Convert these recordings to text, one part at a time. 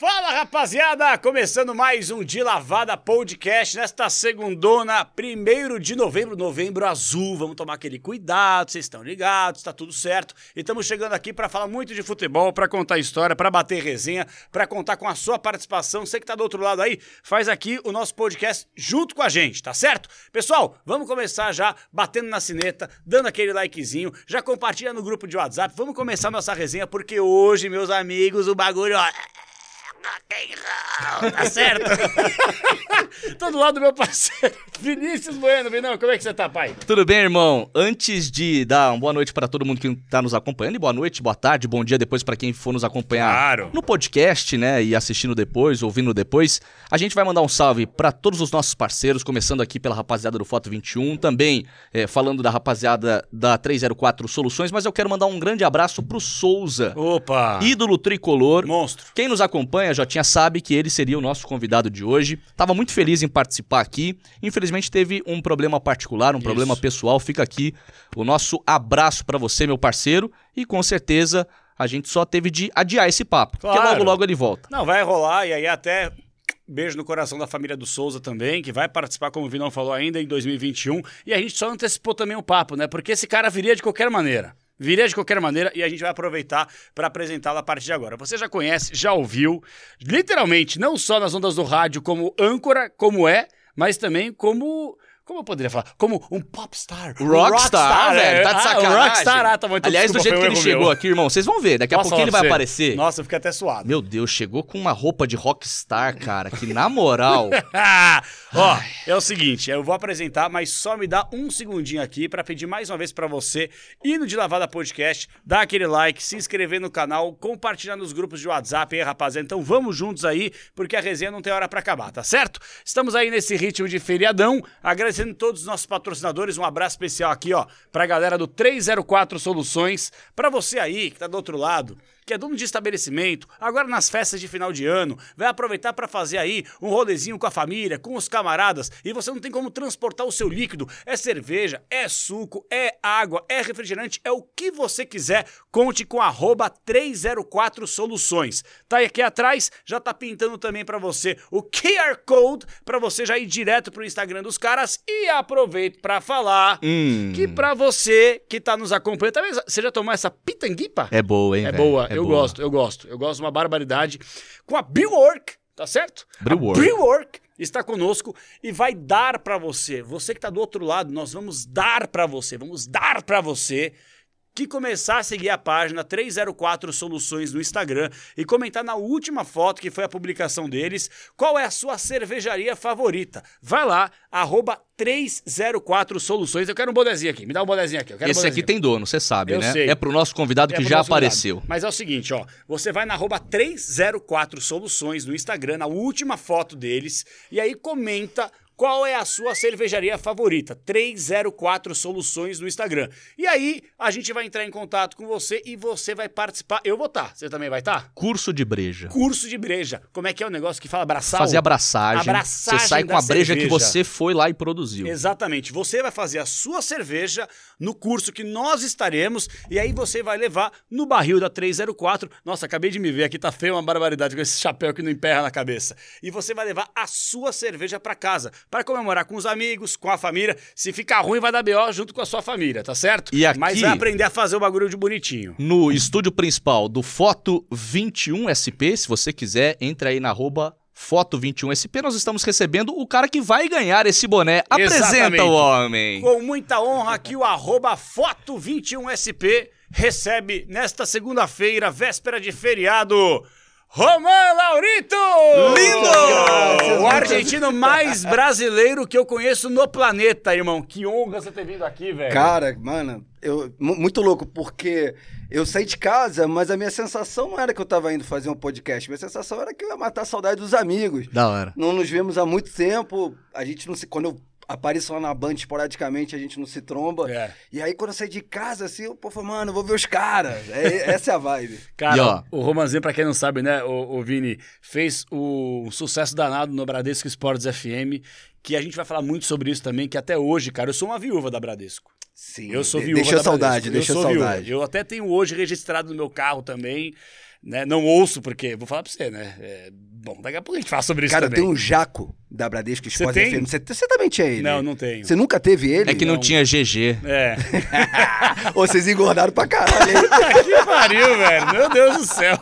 Fala rapaziada, começando mais um De Lavada Podcast nesta segundona, primeiro de novembro, novembro azul. Vamos tomar aquele cuidado, vocês estão ligados, tá tudo certo. E estamos chegando aqui para falar muito de futebol, para contar história, para bater resenha, para contar com a sua participação. Você que tá do outro lado aí, faz aqui o nosso podcast junto com a gente, tá certo? Pessoal, vamos começar já batendo na sineta, dando aquele likezinho, já compartilha no grupo de WhatsApp. Vamos começar nossa resenha porque hoje, meus amigos, o bagulho, ó, tá certo? Tô do lado do meu parceiro, Vinícius Bueno. Vinão, como é que você tá, pai? Tudo bem, irmão? Antes de dar uma boa noite para todo mundo que tá nos acompanhando, e boa noite, boa tarde, bom dia depois para quem for nos acompanhar Claro. no podcast, né, e assistindo depois, ouvindo depois, a gente vai mandar um salve para todos os nossos parceiros, começando aqui pela rapaziada do Foto 21, também eh, falando da rapaziada da 304 Soluções, mas eu quero mandar um grande abraço pro Souza, Opa! ídolo tricolor, Monstro. quem nos acompanha, Jotinha, sabe que ele seria o nosso convidado de hoje. Tava muito feliz em participar aqui. Infelizmente teve um problema particular, um Isso. problema pessoal. Fica aqui o nosso abraço pra você, meu parceiro. E com certeza a gente só teve de adiar esse papo. Porque Claro. logo, logo ele volta. Não, vai rolar e aí até beijo no coração da família do Souza também, que vai participar, como o Vinão falou, ainda em 2021. E a gente só antecipou também o papo, né? Porque esse cara viria de qualquer maneira. Viria de qualquer maneira e a gente vai aproveitar para apresentá-lo a partir de agora. Você já conhece, já ouviu, literalmente, não só nas ondas do rádio como âncora, como é, mas também como. Como eu poderia falar? Como um popstar. um Rockstar, velho, tá de Ah, sacanagem. um rockstar, ah, tá bom. então Aliás, do desculpa, jeito que ele chegou meu. aqui, irmão, vocês vão ver. Daqui a Posso pouquinho ele vai você? aparecer. Nossa, eu fiquei até suado. Meu Deus, chegou com uma roupa de rockstar, cara, que na moral... Ah, Ó, é o seguinte, eu vou apresentar, mas só me dá um segundinho aqui pra pedir mais uma vez pra você ir no De Lavada Podcast, dar aquele like, se inscrever no canal, compartilhar nos grupos de WhatsApp aí, rapaziada. Então vamos juntos aí, porque a resenha não tem hora pra acabar, tá certo? Estamos aí nesse ritmo de feriadão, agradecendo todos os nossos patrocinadores, um abraço especial aqui, ó, pra galera do 304 Soluções, pra você aí que tá do outro lado, que é dono de estabelecimento, agora nas festas de final de ano, vai aproveitar para fazer aí um rolezinho com a família, com os camaradas, e você não tem como transportar o seu líquido. É cerveja, é suco, é água, é refrigerante, é o que você quiser. Conte com arroba 304 Soluções. Tá aqui atrás, já tá pintando também para você o QR Code para você já ir direto pro Instagram dos caras e aproveito para falar Hum, que para você que tá nos acompanhando, talvez você já tomou essa pitanguipa? é boa, hein, É velho? boa, É eu boa. gosto, eu gosto. Eu gosto de uma barbaridade. Com a Brewwork, tá certo? Brewwork. A Brewwork está conosco e vai dar pra você. Você que tá do outro lado, nós vamos dar pra você, vamos dar pra você que começar a seguir a página 304 Soluções no Instagram e comentar na última foto, que foi a publicação deles, qual é a sua cervejaria favorita. Vai lá, arroba 304 Soluções. Eu quero um bonezinho aqui, me dá um bonezinho aqui. Quero um Esse aqui tem dono, você sabe, Eu né? sei. É pro nosso convidado É que já nosso convidado. apareceu. Mas é o seguinte, ó. Você vai na arroba 304 Soluções no Instagram, na última foto deles, e aí comenta qual é a sua cervejaria favorita. 304 Soluções no Instagram. E aí a gente vai entrar em contato com você e você vai participar. Eu vou estar. Você também vai estar? Curso de breja. Curso de breja. Como é que é o negócio que fala abraçar? Fazer abraçagem. Abraçagem Você sai com a breja que cerveja. você foi lá e produziu. Exatamente. Você vai fazer a sua cerveja no curso que nós estaremos e aí você vai levar no barril da 304. Nossa, acabei de me ver aqui, tá feio uma barbaridade com esse chapéu que não emperra na cabeça. E você vai levar a sua cerveja para casa, para comemorar com os amigos, com a família. Se ficar ruim, vai dar BO junto com a sua família, tá certo? E aqui- Mas vai aprender a fazer o bagulho de bonitinho. No estúdio principal do Foto 21SP, se você quiser, entra aí na arroba Foto 21SP. Nós estamos recebendo o cara que vai ganhar esse boné. Apresenta Exatamente. o homem. Com muita honra aqui o arroba Foto21SP recebe nesta segunda-feira, véspera de feriado, Roman Laurito! Lindo! O argentino mais brasileiro que eu conheço no planeta, irmão. Que honra você ter vindo aqui, velho. Cara, mano, eu, mu- muito louco, porque eu saí de casa, mas a minha sensação não era que eu tava indo fazer um podcast. Minha sensação era que eu ia matar a saudade dos amigos. Da hora. Não nos vemos há muito tempo. A gente não se. Quando eu apareço lá na Band esporadicamente, a gente não se tromba. É. E aí, quando eu saí de casa, assim, eu, pô, falei, mano, eu vou ver os caras. É, essa é a vibe. Cara, E, ó, o Romanzinho, pra quem não sabe, né, o, o Vini, fez o um sucesso danado no Bradesco Sports FM, que a gente vai falar muito sobre isso também, que até hoje, cara, eu sou uma viúva da Bradesco. Sim. Eu sou viúva Deixa da saudade, Bradesco. deixa eu sou saudade. Viúva. Eu até tenho hoje registrado no meu carro também, né? Não ouço, porque, vou falar pra você, né? É, bom, daqui a pouco a gente fala sobre isso Cara, também. tenho um jaco da Bradesco Esporte tem? FM. Você, você também tinha ele? Não, não tenho. Você nunca teve ele? É que não, Não. tinha GG. É. Ou vocês engordaram pra caralho, hein? que pariu, velho. Meu Deus do céu.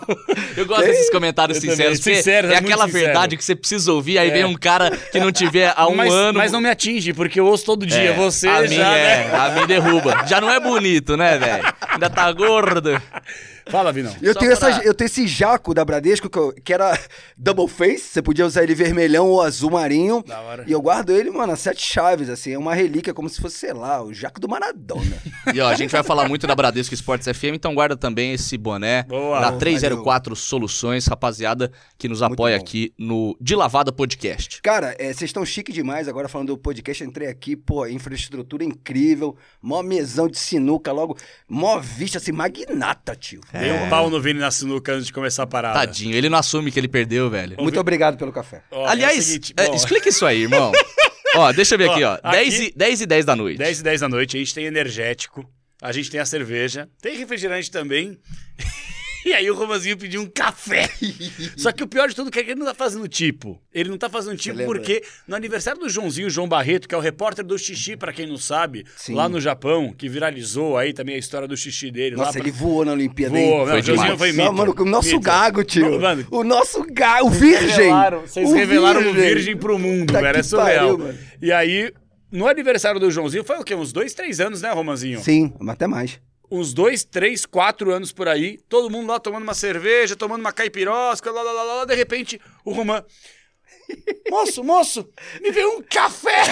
Eu gosto desses comentários Eu sinceros. porque Sinceros, é é aquela sincero. verdade que você precisa ouvir, aí É. vem um cara que não tiver há um mas, ano. mas não me atinge, porque eu ouço todo dia. É, Você a já, mim, né? é, a mim derruba. Já não é bonito, né, velho? Ainda tá gordo. Fala, Vinão. Eu Só tenho, pra- essa, eu tenho esse jaco da Bradesco que, eu- que era double face. Você podia usar ele vermelhão ou azul marinho. Da hora. E eu guardo ele, mano, a sete chaves, assim. É uma relíquia, como se fosse, sei lá, o jaco do Maradona. E ó, a gente vai falar muito da Bradesco Esportes FM, então guarda também esse boné Boa. da Valeu. 304 Soluções, rapaziada, que nos apoia aqui no De Lavada Podcast. Cara, é, vocês estão chique demais agora falando do podcast. Eu entrei aqui, pô, infraestrutura incrível, mó mesão de sinuca, logo, mó vista, assim, magnata, tio. Dei um pau no Vini na sinuca antes de começar a parada. Tadinho, ele não assume que ele perdeu, velho. Muito obrigado pelo café. Ó, é o Aliás, seguinte, é, bom, explica isso aí, irmão. ó, deixa eu ver Ó, aqui, ó. aqui- 10, e, 10 e 10 da noite. 10 e 10 da noite, a gente tem energético, a gente tem a cerveja, tem refrigerante também. E aí o Romanzinho pediu um café. Só que o pior de tudo é que ele não tá fazendo tipo. Ele não tá fazendo tipo porque no aniversário do Joãozinho, João Barreto, que é o repórter do xixi, pra quem não sabe, Sim. lá no Japão, que viralizou aí também a história do xixi dele. lá Nossa, pra- ele voou na Olimpíada, Voou, hein? não, Foi o Joãozinho foi Não, mito. mano, o nosso Mito. gago, tio. Mano, o nosso gago, o virgem. revelaram, vocês O revelaram o virgem pro mundo, Tá velho. É surreal. pariu, e aí, no aniversário do Joãozinho, foi o quê? Uns dois, três anos, né, Romanzinho? Sim, até mais. Uns dois, três, quatro anos por aí, todo mundo lá tomando uma cerveja, tomando uma caipirosca, lá, lá, lá, lá, de repente, o Roman. Moço, moço, me veio um café!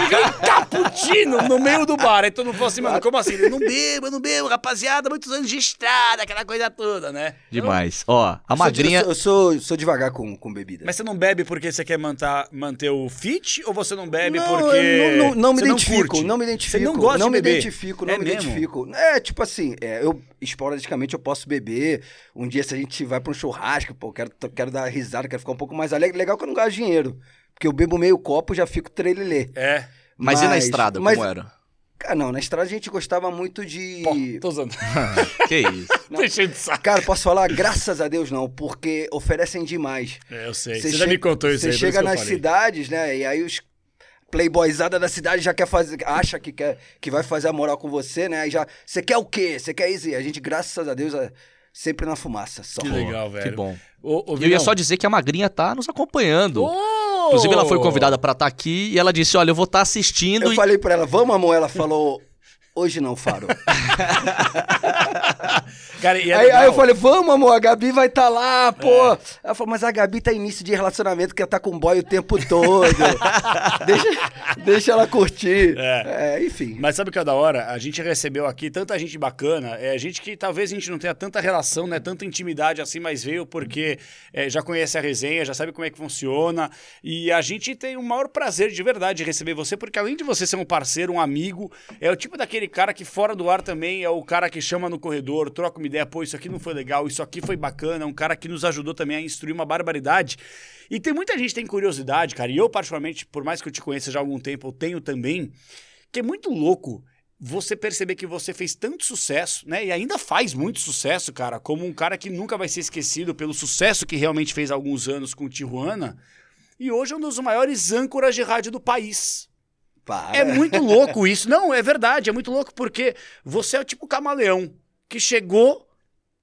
Me veio um cappuccino no meio do bar. Aí todo mundo falou assim, mano, como assim? Ele, não bebo, eu não bebo, rapaziada, muitos anos de estrada, aquela coisa toda, né? Demais. Ó, a Eu sou de- magrinha. Eu sou, eu sou, sou devagar com, com bebida. Mas você não bebe porque você quer manter, manter o fit ou você não bebe não, porque. eu não, não, não me você identifico, curte? não, me identifico. Você não gosta não de me beber? identifico, não É me mesmo? identifico. É, tipo assim, é, eu esporadicamente eu posso beber. Um dia, se a gente vai pra um churrasco, pô, quero, quero dar risada, quero ficar um pouco mais alegre. Legal que eu não gasto dinheiro. Porque eu bebo meio copo e já fico trelelê. É. Mas, e na estrada, mas- como era? Cara, não, na estrada a gente gostava muito de. Pô, tô usando. que isso? Deixei de saco. Cara, posso falar? Graças a Deus não, porque oferecem demais. É, eu sei. Você já che- me contou isso Você aí. chega nas cidades, né? E aí os playboyzada da cidade já quer fazer, acha que quer que vai fazer a moral com você, né? Aí já, você quer o quê? Você quer isso? E a gente, graças a Deus, é sempre na fumaça, só. Que legal, velho. Que bom. Ô, ô, eu ia só dizer que a magrinha tá nos acompanhando. Ô! Inclusive, ela foi convidada pra estar aqui e ela disse: Olha, eu vou estar assistindo. Eu e... falei pra ela, vamos, amor? Ela falou, hoje não, Faro. Cara, é aí, aí eu falei, vamos, amor, a Gabi vai estar lá, pô. Ela falou, mas a Gabi tá em início de relacionamento, quer tá com boy o tempo todo. deixa, deixa ela curtir. É. É, enfim. Mas sabe o que é da hora? A gente recebeu aqui tanta gente bacana, é gente que talvez a gente não tenha tanta relação, né, tanta intimidade assim, mas veio porque é, já conhece a resenha, já sabe como é que funciona. E a gente tem o maior prazer de verdade de receber você, porque além de você ser um parceiro, um amigo, é o tipo daquele cara que fora do ar também é o cara que chama no corredor, troca uma ideia, pô, isso aqui não foi legal, isso aqui foi bacana, um cara que nos ajudou também a instruir uma barbaridade. E tem muita gente que tem curiosidade, cara, e eu particularmente, por mais que eu te conheça já há algum tempo, eu tenho também, que é muito louco você perceber que você fez tanto sucesso, né? E ainda faz muito sucesso, cara, como um cara que nunca vai ser esquecido pelo sucesso que realmente fez há alguns anos com o Tijuana. E hoje é um dos maiores âncoras de rádio do país. Para. É muito louco isso. Não, é verdade, é muito louco porque você é o tipo camaleão que chegou,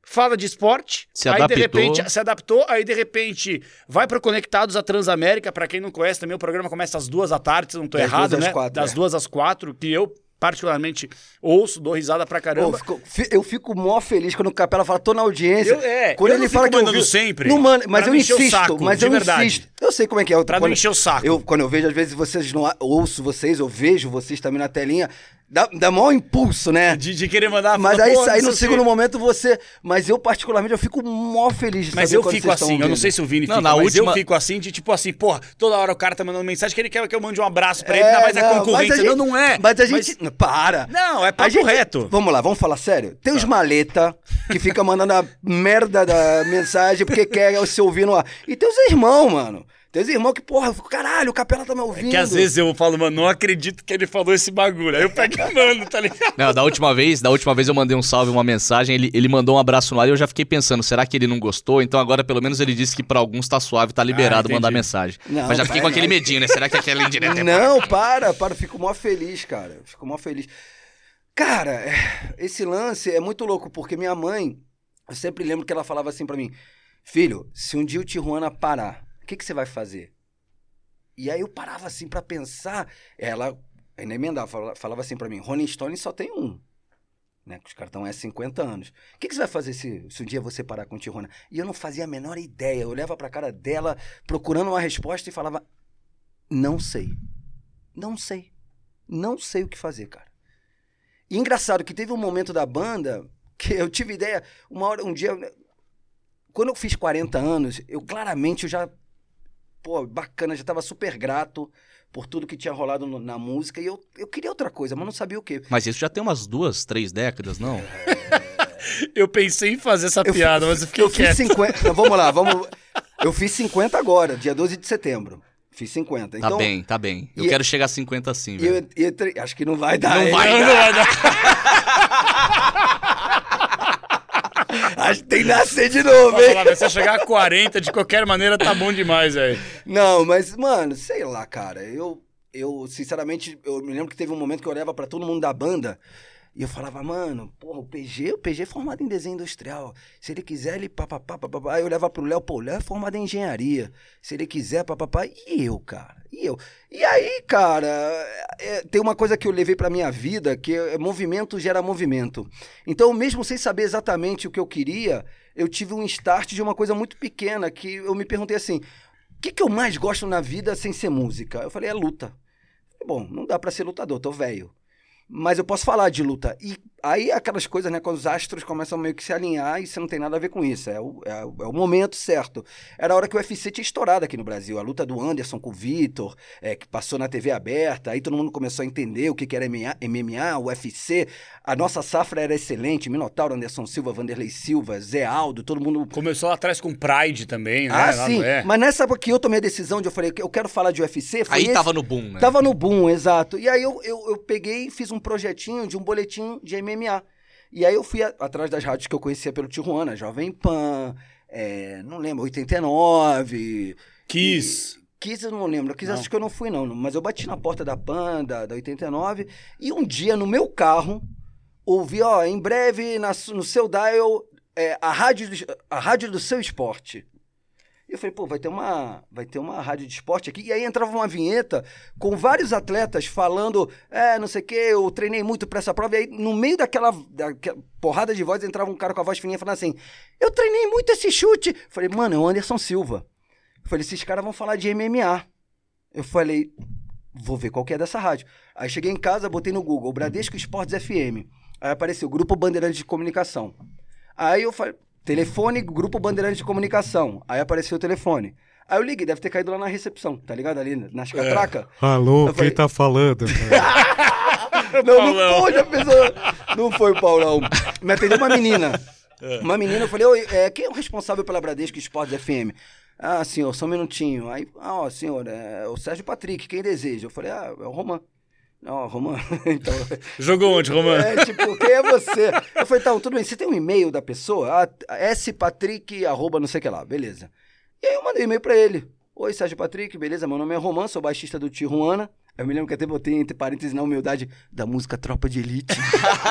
fala de esporte, Se aí de adaptou. repente se adaptou, aí de repente vai pro Conectados à Transamérica, pra quem não conhece também, o programa começa às duas da tarde, se não tô Das errado, duas às né? quatro, das é. duas às quatro, que eu particularmente ouço, dou risada pra caramba. eu, fico, fi- eu fico mó feliz quando o Capela fala, tô na audiência. Eu- é, quando eu ele não fala que eu vi- sempre, Não manda, mas eu não insisto, saco, mas eu verdade. insisto. Eu sei como é que é. Pra não quando, encher o saco. Eu, quando eu vejo, às vezes, vocês não ouço vocês, eu vejo vocês também na telinha, dá, dá maior impulso, né? De, de querer mandar Mas aí, "Pô, aí no segundo quê." momento você. Mas eu, particularmente, eu fico mó feliz de Mas saber eu fico assim, eu não sei se o Vini Não, fica, na mas última- eu fico assim de tipo assim, porra, toda hora o cara tá mandando mensagem que ele quer que eu mande um abraço pra É, ele, ainda mais a não, concorrência. mas a gente- não, não é. Mas a gente. Para! Não, é A papo gente- reto. Vamos lá, vamos falar sério. Tem os maleta que fica mandando a merda da mensagem porque quer se ouvir no ar. E tem os irmãos, mano. Tem os irmãos que, porra, eu fico, caralho, o Capela tá me ouvindo. Que às vezes eu falo, mano, não acredito que ele falou esse bagulho. Aí eu pego e mando, tá ligado? Não, da última vez, da última vez eu mandei um salve, uma mensagem, ele, ele mandou um abraço no ar e eu já fiquei pensando, será que ele não gostou? Então agora pelo menos ele disse que pra alguns tá suave, tá liberado entendi. mandar mensagem. Não, Mas já fiquei com vai, aquele não. medinho, né? Será que aquela indireta é Não, para, para, fico mó feliz, cara. Fico mó feliz. Cara, é, esse lance é muito louco, porque minha mãe, eu sempre lembro que ela falava assim pra mim: Filho, se um dia o Tijuana parar, o que, que você vai fazer? E aí eu parava assim pra pensar. Ela ainda emendava, fala- falava assim pra mim: Rolling Stone só tem um. Né, os caras há 50 anos. O que, que você vai fazer se, se um dia você parar com o Tijuana? E eu não fazia a menor ideia. Eu olhava pra cara dela, procurando uma resposta e falava: Não sei. Não sei. Não sei o que fazer, cara. E engraçado que teve um momento da banda que eu tive ideia, uma hora, um dia, quando eu fiz 40 anos, eu claramente eu já, pô, bacana, já tava super grato por tudo que tinha rolado no- na música e eu, eu queria outra coisa, mas não sabia o quê. Mas isso já tem umas duas, três décadas, não? Eu pensei em fazer essa Eu piada, mas eu fiquei eu fiz quieto. 50, não, vamos lá, vamos, eu fiz 50 agora, dia 12 de setembro. Fiz 50. Tá Então, bem, tá bem. Eu e- quero chegar a 50 assim, e velho. eu entrei, acho que não vai dar. Não hein? vai Não, não vai dar. Acho que tem que nascer de novo, hein? falar, se eu chegar a 40, de qualquer maneira, tá bom demais, velho. Não, mas, mano, sei lá, cara. Eu, eu, sinceramente, eu me lembro que teve um momento que eu olhava pra todo mundo da banda e eu falava, mano, porra, o PG, o PG é formado em desenho industrial. Se ele quiser, ele papapá, papapá. Aí eu olhava pro Léo, pô, Léo é formado em engenharia. Se ele quiser, papapá. E eu, cara? E eu? E aí, cara, é, tem uma coisa que eu levei pra minha vida, que é movimento gera movimento. Então, mesmo sem saber exatamente o que eu queria, eu tive um start de uma coisa muito pequena, que eu me perguntei assim, o que, que eu mais gosto na vida sem ser música? Eu falei, é luta. Bom, não dá pra ser lutador, tô velho. Mas eu posso falar de luta. E aí aquelas coisas, né, quando os astros começam meio que se alinhar e você não tem nada a ver com isso. É o, é, o- é o momento certo. Era a hora que o UFC tinha estourado aqui no Brasil. A luta do Anderson com o Vitor, é, que passou na TV aberta. Aí todo mundo começou a entender o que, que era MMA, MMA, UFC. A nossa safra era excelente. Minotauro, Anderson Silva, Vanderlei Silva, Zé Aldo, todo mundo Começou lá atrás com Pride também, né? ah, Lá sim. no- é. Mas nessa época que eu tomei a decisão de eu falei eu quero falar de UFC, foi Aí esse- tava no boom, né? Tava no boom, exato. E aí eu, eu, eu peguei e fiz um projetinho de um boletim de MMA. E aí eu fui a- atrás das rádios que eu conhecia pelo Tijuana, Jovem Pan, é, não lembro, 89. Kiss. E- Kiss eu não lembro. Kiss Não. acho que eu não fui, não. Mas eu bati na porta da Pan, da, da 89. E um dia, no meu carro, ouvi, ó, em breve na no seu dial, é, a, rádio, a rádio do seu esporte. E eu falei, pô, vai ter uma, vai ter uma rádio de esporte aqui. E aí entrava uma vinheta com vários atletas falando, é, não sei o quê, eu treinei muito pra essa prova. E aí, no meio daquela, daquela porrada de voz, entrava um cara com a voz fininha falando assim, eu treinei muito esse chute. Eu falei, mano, é o Anderson Silva. Eu falei, esses caras vão falar de MMA. Eu falei, vou ver qual que é dessa rádio. Aí cheguei em casa, botei no Google, Bradesco Esportes FM. Aí apareceu, Grupo Bandeirante de Comunicação. Aí eu falei, telefone, Grupo Bandeirante de Comunicação. Aí apareceu o telefone. Aí eu liguei, deve ter caído lá na recepção, tá ligado? Ali nas catracas. Alô, Eu falei- quem tá falando? Não, não foi, já pensou. Não foi o Paulão. Me atendeu uma menina. Uma menina, eu falei, Oi, é, quem é o responsável pela Bradesco Esportes FM? Ah, senhor, só um minutinho. Aí, ah, ó, senhor, é o Sérgio Patrick, quem deseja? Eu falei, ah, é o Roman. Não, Roman. então, Jogou onde, Romano? é, tipo, quem é você? Eu falei, tá, tudo bem, você tem um e-mail da pessoa? Ah, spatrick, arroba não sei o que lá, beleza. E aí eu mandei um e-mail pra ele. Oi, Sérgio Patrick, beleza? Meu nome é Roman, sou baixista do Tijuana. Eu me lembro que até botei entre parênteses na humildade da música Tropa de Elite.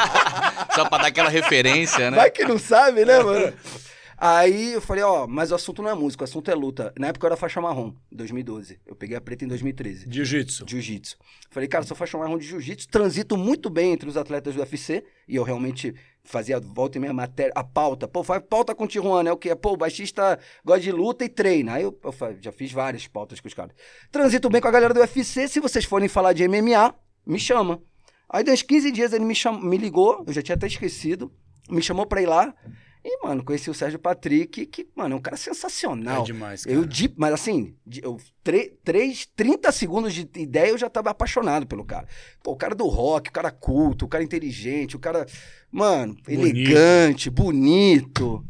Só pra dar aquela referência, né? Vai que não sabe, né, mano? Aí eu falei, ó, mas o assunto não é música, o assunto é luta. Na época eu era faixa marrom, 2012. Eu peguei a preta em 2013. Jiu-jitsu. Jiu-jitsu. Falei, cara, sou faixa marrom de jiu-jitsu, transito muito bem entre os atletas do UFC, e eu realmente fazia volta e meia matéria, a pauta. Pô, faz pauta com o Tijuana, é o quê? Pô, o baixista gosta de luta e treina. Aí eu, eu já fiz várias pautas com os caras. Transito bem com a galera do UFC, se vocês forem falar de MMA, me chama. Aí, uns 15 dias, ele me, cham... me ligou, eu já tinha até esquecido, me chamou pra ir lá. E, mano, conheci o Sérgio Patrick, que, mano, é um cara sensacional. É demais, cara. Eu, de, mas assim, de- eu, tre, três, 30 segundos de ideia eu já tava apaixonado pelo cara. Pô, o cara do rock, o cara culto, o cara inteligente, o cara, mano, Bonito. elegante, bonito.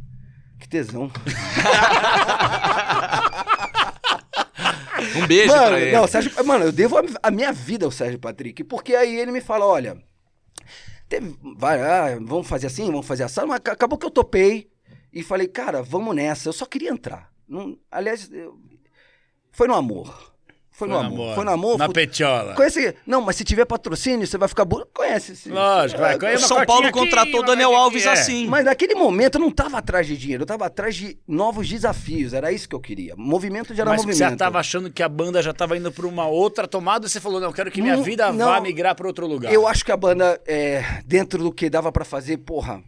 Que tesão. Um beijo mano, pra ele. Não, Sérgio, mano, eu devo a, a minha vida ao Sérgio Patrick, porque aí ele me fala, olha, teve, vai, ah, vamos fazer assim, vamos fazer assim, mas ac- acabou que eu topei e falei, cara, vamos nessa, eu só queria entrar. Não- aliás, eu- foi no amor. Foi, no amor. Foi no amor. Na fu- petiola. Conhece, não, mas se tiver patrocínio, você vai ficar burro. Conhece. esse- Lógico, vai. Uma São Paulo aqui, contratou Daniel Alves é. assim. Mas naquele momento eu não tava atrás de dinheiro, eu tava atrás de novos desafios. Era isso que eu queria. Movimento gerar Mas movimento. você já tava achando que a banda já tava indo pra uma outra tomada e você falou, não, eu quero que minha Não, vida não. vá migrar pra outro lugar. Eu acho que a banda, é, dentro do que dava pra fazer, porra,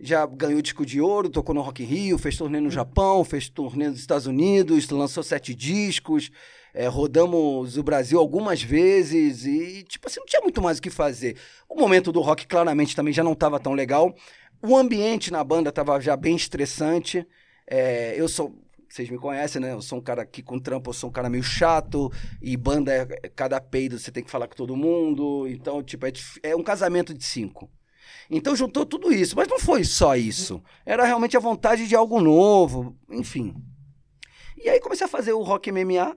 já ganhou disco de ouro, tocou no Rock in Rio, fez turnê no Japão, fez turnê nos Estados Unidos, lançou sete discos, é, rodamos o Brasil algumas vezes e, tipo assim, não tinha muito mais o que fazer. O momento do rock claramente também já não estava tão legal. O ambiente na banda estava já bem estressante. É, eu sou. Vocês me conhecem, né? Eu sou um cara que com trampo, eu sou um cara meio chato, e banda é é cada peido, você tem que falar com todo mundo. Então, tipo, é, é um casamento de cinco. Então juntou tudo isso, mas não foi só isso. Era realmente a vontade de algo novo, enfim. E aí comecei a fazer o rock MMA.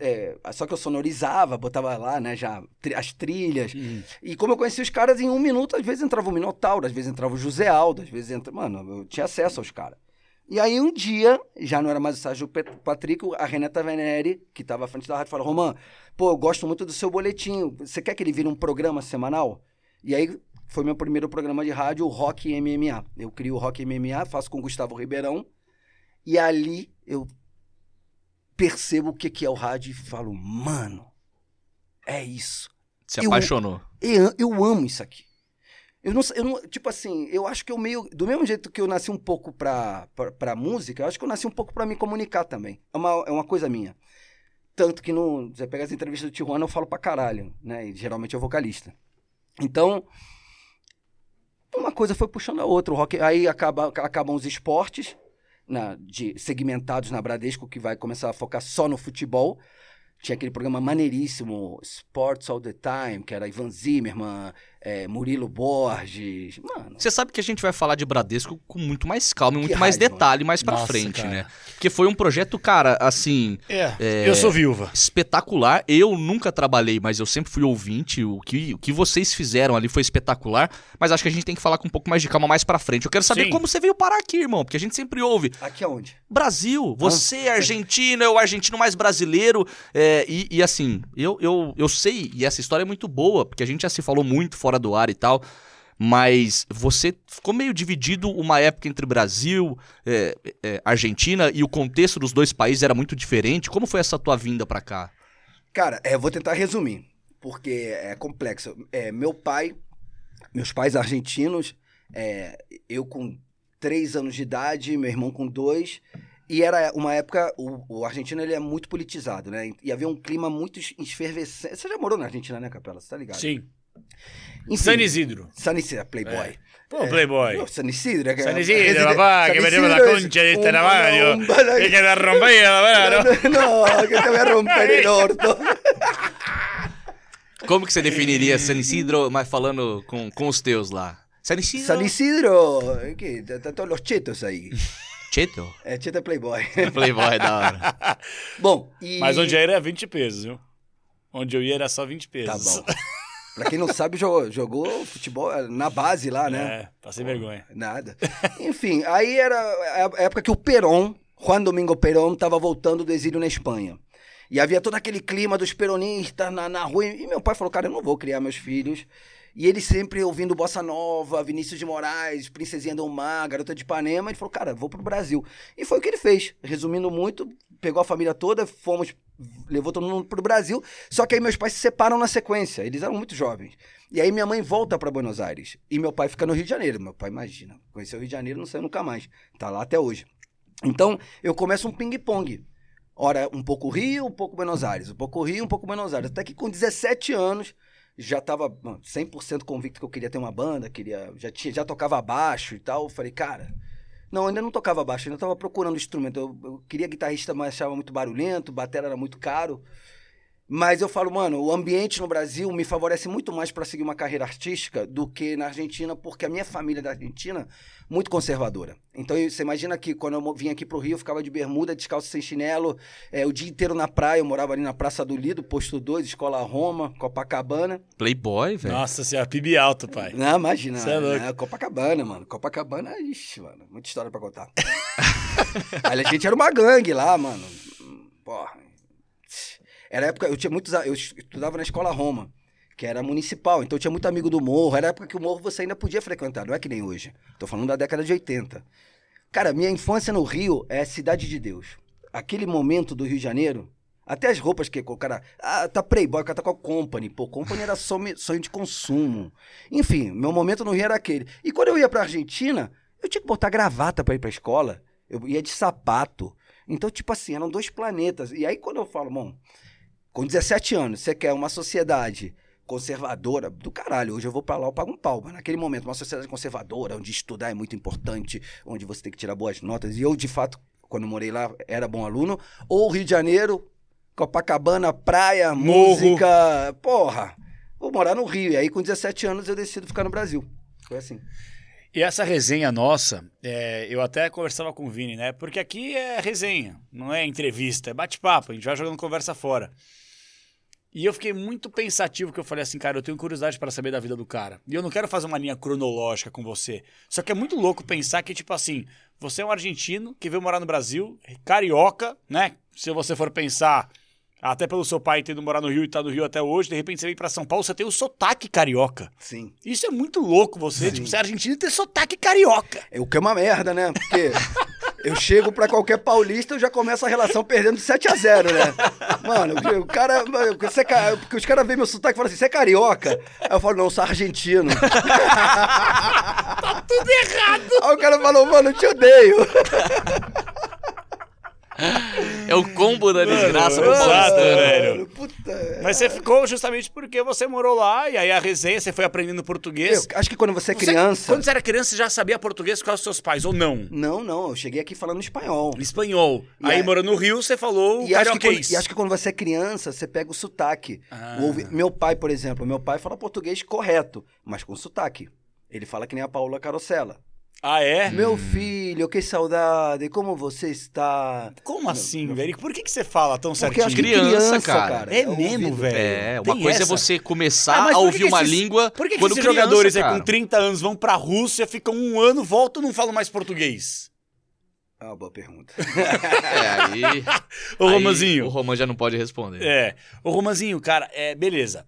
É, só que eu sonorizava, botava lá, né, já as trilhas. Hum. E como eu conhecia os caras em um minuto, às vezes entrava o Minotauro, às vezes entrava o José Aldo, às vezes entrava. Mano, eu tinha acesso aos caras. E aí um dia, já não era mais o Sérgio Patrick, a Renata Venere, que estava à frente da rádio, falou: Romã, pô, eu gosto muito do seu boletim. Você quer que ele vire um programa semanal? E aí foi meu primeiro programa de rádio, o Rock MMA. Eu crio o Rock MMA, faço com o Gustavo Ribeirão. E ali eu percebo o que é o rádio e falo, mano, é isso. Se eu- apaixonou. Eu, eu amo isso aqui. Eu não, eu não- tipo assim, eu acho que eu meio, do mesmo jeito que eu nasci um pouco pra, pra, pra música, eu acho que eu nasci um pouco pra me comunicar também. É uma, é uma coisa minha. Tanto que no, você pega as entrevistas do Tijuana, eu falo pra caralho, né? E geralmente eu vocalista. Então, uma coisa foi puxando a outra. O rock, aí acaba, acabam os esportes, na, de, segmentados na Bradesco, que vai começar a focar só no futebol. Tinha aquele programa maneiríssimo, Sports All the Time, que era Ivan Zimmerman, eh, Murilo Borges. Mano, Você sabe que a gente vai falar de Bradesco com muito mais calma e muito mais detalhe mais pra Nossa, frente, cara. né? Porque foi um projeto, cara, assim, É, eu sou viúva. espetacular. Eu nunca trabalhei, mas eu sempre fui ouvinte. O que, o que vocês fizeram ali foi espetacular. Mas acho que a gente tem que falar com um pouco mais de calma mais pra frente. Eu quero saber Sim. como você veio parar aqui, irmão. Porque a gente sempre ouve. aqui aonde? Brasil, você é argentino, é o argentino mais brasileiro. é, e, e assim, eu, eu, eu sei, e essa história é muito boa, porque a gente já se falou muito fora do ar e tal. Mas você ficou meio dividido uma época entre Brasil, é, é, Argentina, e o contexto dos dois países era muito diferente. Como foi essa tua vinda pra cá? Cara, é, vou tentar resumir, porque é complexo. É, meu pai, meus pais argentinos, é, eu com três anos de idade, meu irmão com dois, e era uma época, o, o argentino ele é muito politizado, né? E havia um clima muito es- efervescente. Você já morou na Argentina, né, Capela? Você tá ligado? Sim. Enfim, San Isidro. San Isidro, Playboy. Pô, Playboy. Pô, San Isidro, é que- San Isidro, reside- papá, San que la concha de este armario. un- Y que la rompía, la mano. No, que te voy a romper el orto. Como que você definiria San Isidro, mas falando com, com os teus lá? San Isidro? San Isidro, ¿qué? Están todos los chetos ahí. Cheto? É, cheta Playboy. Playboy, da hora. Bom, e... Mas onde eu ia era 20 pesos, viu? Onde eu ia era só 20 Tá pesos. bom. Pra quem não sabe, jogou, jogou futebol na base lá, né? É, passei vergonha. Nada. Enfim, aí era a época que o Perón, Juan Domingo Perón, estava voltando do exílio na Espanha. E havia todo aquele clima dos peronistas na, na rua. E meu pai falou, cara, eu não vou criar meus filhos. E ele sempre ouvindo Bossa Nova, Vinícius de Moraes, Princesinha do Mar, Garota de Ipanema. Ele falou, cara, vou pro Brasil. E foi o que ele fez. Resumindo muito, pegou a família toda, fomos, levou todo mundo pro Brasil. Só que aí meus pais se separam na sequência. Eles eram muito jovens. E aí minha mãe volta para Buenos Aires. E meu pai fica no Rio de Janeiro. Meu pai, imagina, conheceu o Rio de Janeiro, não saiu nunca mais. Tá lá até hoje. Então, eu começo um ping-pong. Ora, um pouco Rio, um pouco Buenos Aires. Um pouco Rio, um pouco Buenos Aires. Até que com 17 anos, já tava mano, 100% convicto que eu queria ter uma banda, queria, já, tinha, já tocava baixo e tal. Eu falei, cara... Não, ainda não tocava baixo, ainda tava procurando instrumento. Eu, eu queria guitarrista, mas achava muito barulhento, batera era muito caro. Mas eu falo, mano, o ambiente no Brasil me favorece muito mais para seguir uma carreira artística do que na Argentina, porque a minha família é da Argentina muito conservadora. Então você imagina que quando eu vim aqui pro Rio, eu ficava de bermuda, descalço sem chinelo, é, o dia inteiro na praia, eu morava ali na Praça do Lido, posto 2, Escola Roma, Copacabana. Playboy, velho. Nossa senhora, PIB alto, pai. Não, imagina. Cê é louco. né, Copacabana, mano. Copacabana, ixi, mano, muita história pra contar. Aí a gente era uma gangue lá, mano. Era época, eu tinha muitos. Eu estudava na escola Roma, que era municipal, então eu tinha muito amigo do morro. Era época que o morro você ainda podia frequentar, não é que nem hoje. Tô falando da década de 80. Cara, minha infância no Rio é cidade de Deus. Aquele momento do Rio de Janeiro, até as roupas que o cara. Ah, tá Playboy, o cara tá com a Company. Pô, Company era sonho de consumo. Enfim, meu momento no Rio era aquele. E quando eu ia pra Argentina, eu tinha que botar gravata pra ir pra escola. Eu ia de sapato. Então, tipo assim, eram dois planetas. E aí, quando eu falo, bom, com 17 anos, você quer uma sociedade conservadora do caralho. Hoje eu vou pra lá, eu pago um pau. Mas naquele momento, uma sociedade conservadora, onde estudar é muito importante, onde você tem que tirar boas notas. E eu, de fato, quando morei lá, era bom aluno. Ou Rio de Janeiro, Copacabana, praia, Morro. música. Porra, vou morar no Rio. E aí, com 17 anos, eu decido ficar no Brasil. Foi assim. E essa resenha nossa, é, eu até conversava com o Vini, né? Porque aqui é resenha, não é entrevista, é bate-papo, a gente vai jogando conversa fora. E eu fiquei muito pensativo que eu falei assim, cara, eu tenho curiosidade para saber da vida do cara. E eu não quero fazer uma linha cronológica com você. Só que é muito louco pensar que, tipo assim, você é um argentino que veio morar no Brasil, carioca, né? Se você for pensar, até pelo seu pai tendo morar no Rio e tá no Rio até hoje, de repente você vem para São Paulo, você tem o sotaque carioca. Sim. Isso é muito louco você, Sim. tipo, ser argentino e ter sotaque carioca. É o que é uma merda, né? Porque eu chego pra qualquer paulista, eu já começo a relação perdendo 7 a 0 né? Mano, o cara. Você, porque os caras veem meu sotaque e falam assim: você é carioca? Aí eu falo: não, eu sou argentino. tá tudo errado. Aí o cara falou: mano, eu te odeio. É o combo da desgraça pro exato, paulistano. velho. Mano, Puta. Mas você ficou justamente porque você morou lá, e aí a resenha, você foi aprendendo português. Eu acho que quando você é Você- criança. quando você era criança, você já sabia português por causa dos seus pais, ou não? Não, não, eu cheguei aqui falando espanhol. Espanhol. E aí, aí- morando no Rio, você falou E acho, que quando, e acho que quando você é criança, você pega o sotaque. Ah. O Meu pai, por exemplo, meu pai fala português correto, mas com sotaque. Ele fala que nem a Paula Carosella. Ah, é? Meu filho, que saudade, como você está? Como assim, velho? Por que, que você fala tão Porque certinho? acho que Criança, cara. É o mesmo, ouvido. velho. É, uma Tem coisa essa? é você Ah, começar mas a ouvir que uma esses- língua Por que, que quando esses criança, jogadores aí cara? com 30 anos vão pra Rússia, ficam um ano, voltam e não falam mais português? É uma boa pergunta. É, aí... Ô, aí Romanzinho. O Roman já não pode responder. É. Ô, Romanzinho, cara, é, beleza.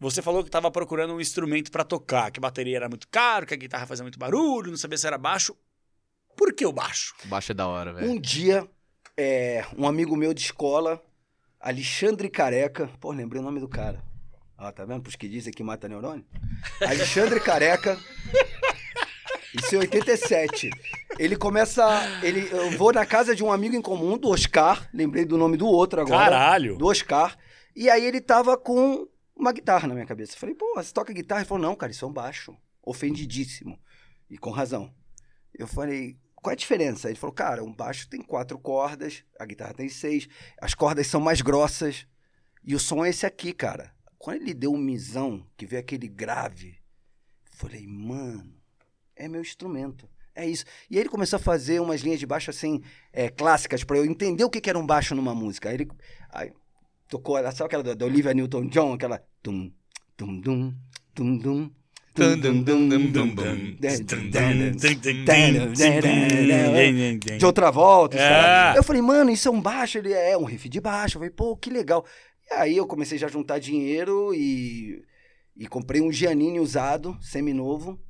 Você falou que tava procurando um instrumento pra tocar, que a bateria era muito caro, que a guitarra fazia muito barulho, não sabia se era baixo. Por que o baixo? Baixo é da hora, velho. Um dia, é, um amigo meu de escola, Alexandre Careca, pô, lembrei o nome do cara. Ó, tá vendo? Pros que dizem que mata neurônio. Alexandre Careca. Isso em 87. Ele começa. Ele, eu vou na casa de um amigo em comum, do Oscar. Lembrei do nome do outro agora. Caralho. Do Oscar. E aí ele tava com uma guitarra na minha cabeça. Falei, pô, você toca guitarra? Ele falou, não, cara, isso é um baixo. Ofendidíssimo. E com razão. Eu falei, qual é a diferença? Ele falou, cara, um baixo tem quatro cordas, a guitarra tem seis, as cordas são mais grossas. E o som é esse aqui, cara. Quando ele deu um misão, que veio aquele grave, falei, mano, é meu instrumento. É isso. E aí ele começou a fazer umas linhas de baixo assim, é, clássicas, pra eu entender o que, que era um baixo numa música. Aí ele aí, tocou, sabe aquela da, da Olivia Newton-John, aquela tum, tum, dum, tum, dum, dum. De outra volta. É. Eu falei, mano, isso é um baixo? Ele é um riff de baixo. Eu falei, pô, que legal. E aí eu comecei já a juntar dinheiro e, e comprei um Giannini usado, seminovo,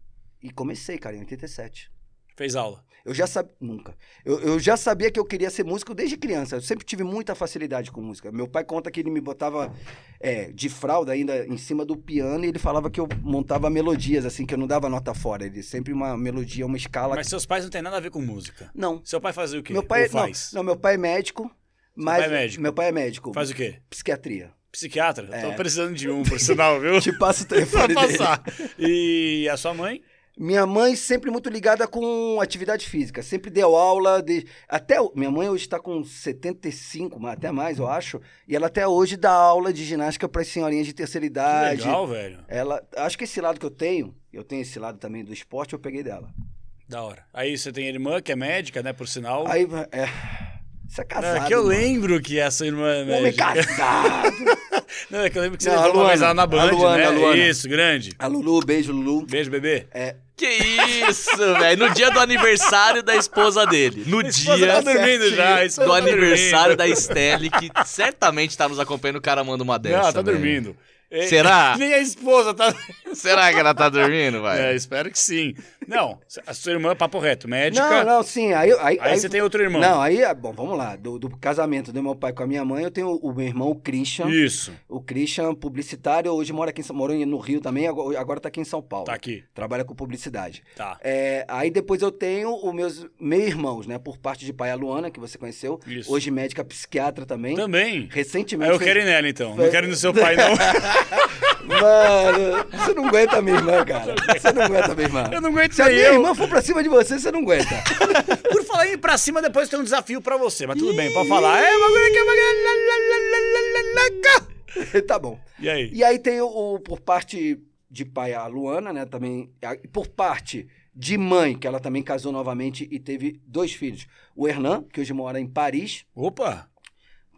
e comecei, cara, em 87. Fez aula. Eu já sabia. Nunca. Eu, eu já sabia que eu queria ser músico desde criança. Eu sempre tive muita facilidade com música. Meu pai conta que ele me botava é, de fralda ainda em cima do piano e ele falava que eu montava melodias, assim, que eu não dava nota fora. Ele sempre uma melodia, uma escala. Mas seus pais não tem nada a ver com música. Não. Seu pai fazia o quê? Meu pai, faz? Não, não, meu pai é médico. Mas pai é médico? Meu pai é médico. Faz o quê? Psiquiatria. Psiquiatra? É. Tô precisando de um, por sinal, viu? Te passo o telefone dele. passar. E a sua mãe? Minha mãe sempre muito ligada com atividade física, sempre deu aula, de... até minha mãe hoje está com 75, mas até mais, eu acho, e ela até hoje dá aula de ginástica para as senhorinhas de terceira Que idade. legal, velho. Ela, acho que esse lado que eu tenho, eu tenho esse lado também do esporte, eu peguei dela. Da hora. Aí você tem a irmã, que é médica, né, por sinal. Aí, é, você é casado. é que eu mano. lembro que essa irmã é Homem médica. casado. Não, é que eu lembro que você Não, a levou uma vez lá na Band, A Luana, né? a Luana. Isso, grande. A Lulu, beijo, Lulu. Beijo, bebê. É, Que isso, velho. No dia do aniversário da esposa dele. No esposa dia tá dormindo já. esposa do tá aniversário da dormindo. Estelle, que certamente tá nos acompanhando, o cara manda uma dessa. Não, tá velho. dormindo. Será? Nem a esposa tá... Será que ela tá dormindo, vai? É, espero que sim. Não, a sua irmã, papo reto, médica. Não, não, sim. Aí, aí, Aí você tem outro irmão. Não, aí, é- bom, vamos lá. Do, do casamento do meu pai com a minha mãe, eu tenho o meu irmão, o Christian. Isso, O Christian, publicitário, hoje mora aqui em São morou no Rio também, agora, tá aqui em São Paulo. tá aqui. Trabalha com publicidade. Tá. É, aí depois eu tenho os meus meus irmãos, né? Por parte de pai, a Luana, que você conheceu. Isso. Hoje médica psiquiatra também. Também. Recentemente. Aí eu quero ir nela, então. Não Foi- quero ir no seu pai, não. Mano, você não aguenta a minha irmã, cara. Você não aguenta a minha irmã. Eu não aguento Se a minha eu. irmã for pra cima de você, você não aguenta. Por falar em ir pra cima, depois tem um desafio pra você. Mas tudo bem, pode falar. É, tá bom. E aí? E aí tem o, o- por parte de pai a Luana, né, também, a- e por parte de mãe, que ela também casou novamente e teve dois filhos. O Hernan, que hoje mora em Paris, Opa,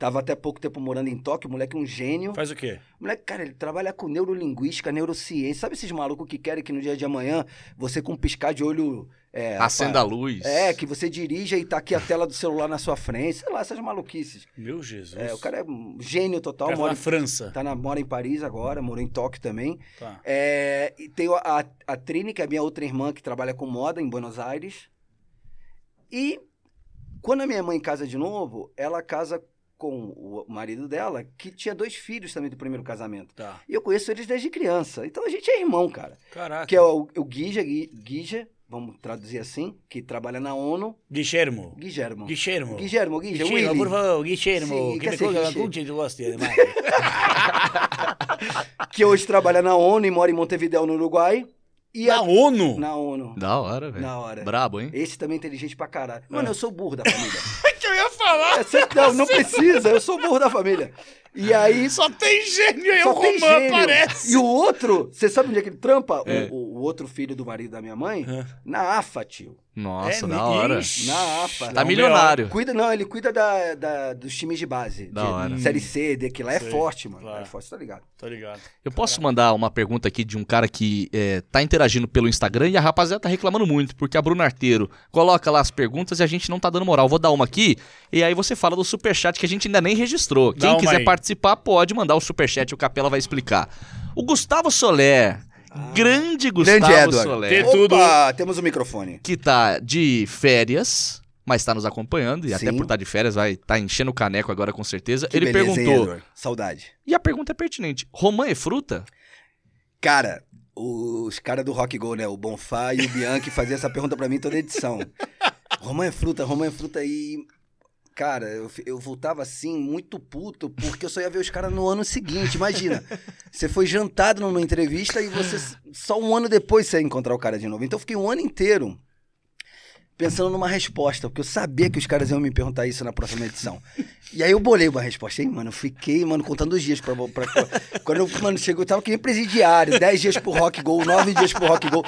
tava até pouco tempo morando em Tóquio, o moleque é um gênio. faz o quê? O moleque, cara, ele trabalha com neurolinguística, neurociência. Sabe esses malucos que querem que no dia de amanhã você com um piscar de olho... É, Acenda a luz. É, que você dirija e tá aqui a tela do celular na sua frente. Sei lá, essas maluquices. Meu Jesus. É, o cara é um gênio O total. tá mora na em França. Tá na, mora em Paris agora, morou em Tóquio também. Tá. É, e tem a, a Trini, que é a minha outra irmã, que trabalha com moda em Buenos Aires. E quando a minha mãe casa de novo, ela casa com o marido dela, que tinha dois filhos também do primeiro casamento. Tá. E eu conheço eles desde criança. Então a gente é irmão, cara. Caraca. Que é o, o Guija, Gui- Guija, vamos traduzir assim, que trabalha na ONU. Guilhermo. Guilhermo. Guilhermo. Guilhermo, Guija, Guilhermo, por favor, Guilhermo. Que me você, demais. Que hoje trabalha na ONU e mora em Montevideo, no Uruguai. E Na a- ONU? na ONU. Da hora, velho. Na hora. Brabo, hein? Esse também é inteligente pra caralho. Mano, É. eu sou burro da família. que eu ia falar. É, cê- não, não precisa, eu sou burro da família. E aí. Só tem gênio aí, Só o Romã aparece. E o outro, você sabe onde é que ele trampa? O- É. O, o outro filho do marido da minha mãe? É. Na AFA, tio. Nossa, É, da hora. ixi. Na AFA. Tá Não, milionário. Cuida, não, ele cuida da, da- dos times de base. Da de- hora. Série C, de que lá é Sei, forte, mano. claro. É forte, tá ligado? Tô ligado. Eu posso mandar uma pergunta aqui de um cara que é, tá interagindo pelo Instagram e a rapaziada tá reclamando muito, porque a Bruna Arteiro coloca lá as perguntas e a gente não tá dando moral. Vou dar uma aqui e aí você fala do superchat que a gente ainda nem registrou. Dá Quem quiser aí. participar pode mandar o superchat, o Capela vai explicar. O Gustavo Soler, grande Gustavo Grande Edward. Soler, Tem tudo. Opa, temos o microfone. que tá de férias, mas tá nos acompanhando e até Sim. por estar de férias vai estar enchendo o caneco agora com certeza. Que Ele beleza, hein, perguntou, Edward? Saudade. e a pergunta é pertinente, romã é fruta? Cara, os caras do Rock Go, né? O Bonfá e o Bianchi faziam essa pergunta pra mim toda edição. Romã é fruta, romã é fruta e. Cara, eu, eu voltava assim, muito puto, porque eu só ia ver os caras no ano seguinte. Imagina, você foi jantado numa entrevista e você só um ano depois você ia encontrar o cara de novo. Então eu fiquei um ano inteiro pensando numa resposta, porque eu sabia que os caras iam me perguntar isso na próxima edição. E aí eu bolei uma resposta. Aí, mano, eu fiquei, mano, contando os dias pra. pra- quando eu, mano, chegou, eu tava que nem presidiário, 10 dias pro Rock Go, 9 dias pro Rock Go.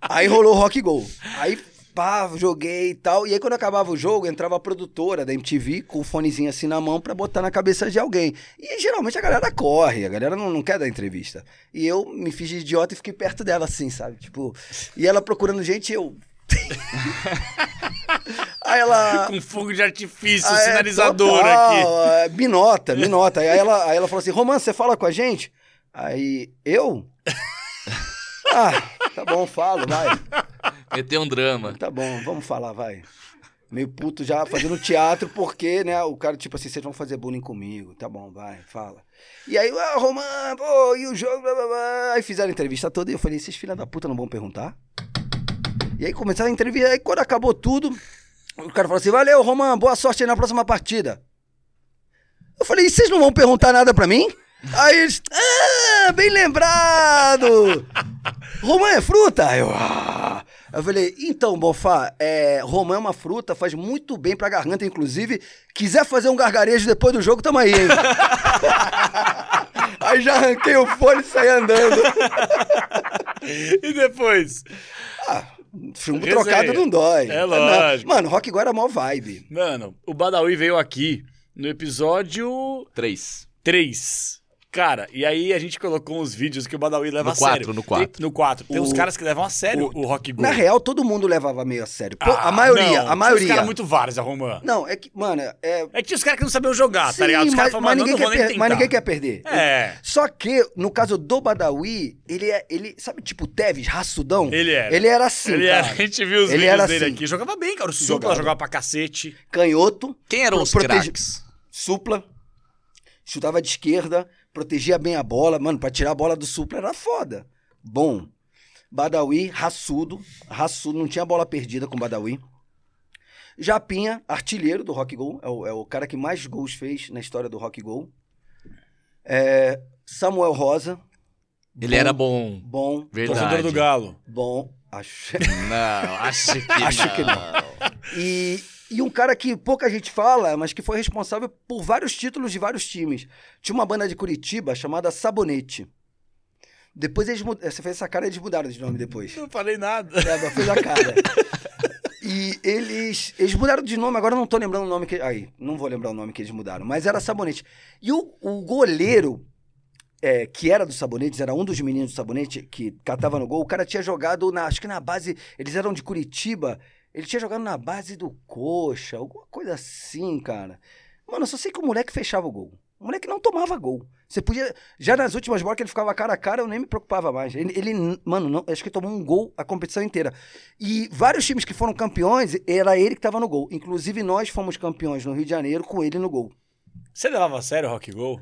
Aí rolou o Rock Go. Aí, pá, joguei e tal. E aí, quando acabava o jogo, entrava a produtora da MTV com o fonezinho assim na mão pra botar na cabeça de alguém. E geralmente a galera corre, a galera não, não quer dar entrevista. E eu me fiz de idiota e fiquei perto dela, assim, sabe? Tipo, e ela procurando gente, eu. aí ela. Com fogo de artifício, Ah, é, sinalizador total, aqui. é, me nota, me nota. Aí ela, aí ela falou assim: Romano, você fala com a gente? Aí, eu? ah, tá bom, falo, vai. Meteu um drama. Tá bom, vamos falar, vai. Meio puto já fazendo teatro, porque, né, o cara, tipo assim, vocês vão fazer bullying comigo. Tá bom, vai, fala. E aí, ah, Romano, pô, e o jogo, blá, blá, blá. Aí fizeram a entrevista toda e eu falei, esses filha da puta não vão perguntar? E aí começaram a entrevista, aí quando acabou tudo, o cara falou assim, valeu, Romano, boa sorte aí na próxima partida. Eu falei, e vocês não vão perguntar nada pra mim? Aí eles, ah, bem lembrado! Romã é fruta? Eu, ah. Eu falei, então, Bofá, é, romã é uma fruta, faz muito bem pra garganta, inclusive. Quiser fazer um gargarejo depois do jogo, tamo aí, hein? aí já arranquei o fone e saí andando. e depois? Ah, chumbo Resenha. trocado não dói. É não. lógico. Mano, Rock igual era mó vibe. Mano, o Badawi veio aqui no episódio Três. 3. Cara, e aí a gente colocou uns vídeos que o Badawi leva No a sério. quatro, no quatro. Tem, no 4. Tem uns O- caras que levam a sério o, Rock Go. Na real, todo mundo levava meio a sério. Pô, Ah, a maioria, não, a maioria. Uns caras muito vários, a Romã. Não, é que, mano, é. É que tinha os caras que não sabiam jogar, Sim, tá ligado? Os mas, caras falavam, mas ninguém não quer per- mas ninguém quer perder. É. Só que, no caso do Badawi, ele é. Ele, sabe, tipo, Tevez, raçudão? Ele era. Ele era assim. Ele cara. era, a gente viu os Ele vídeos era dele assim. aqui. Jogava bem, cara. O Supla Jogava. jogava pra cacete. Canhoto. Quem eram os protege- craques? Supla. Chutava de esquerda, protegia bem a bola. Mano, pra tirar a bola do Supla era foda. Bom. Badawi, raçudo. Raçudo, não tinha bola perdida com Badawi. Japinha, artilheiro do Rock Go. É o, é o cara que mais gols fez na história do Rock Go. É, Samuel Rosa. Ele era bom. Bom, Verdade. Torcedor do Galo. bom. Acho. Não, acho que Acho não. que E, e um cara que pouca gente fala, mas que foi responsável por vários títulos de vários times. Tinha uma banda de Curitiba chamada Sabonete. Depois eles mudaram. Você fez essa cara, eles mudaram de nome depois. Não falei nada. É, mas fez a cara. E eles, eles mudaram de nome, agora eu não tô lembrando o nome que. Aí, não vou lembrar o nome que eles mudaram, mas era Sabonete. E o, o goleiro, é, que era do Sabonetes, era um dos meninos do Sabonete, que catava no gol, o cara tinha jogado na. Acho que na base. Eles eram de Curitiba. Ele tinha jogado na base do Coxa, alguma coisa assim, cara. Mano, eu só sei que o moleque fechava o gol. O moleque não tomava gol. Você podia. Já nas últimas bolas que ele ficava cara a cara, eu nem me preocupava mais. Ele, ele, mano, não, acho que tomou um gol a competição inteira. E vários times que foram campeões, era ele que tava no gol. Inclusive, nós fomos campeões no Rio de Janeiro com ele no gol. Você levava a sério o Rock Go?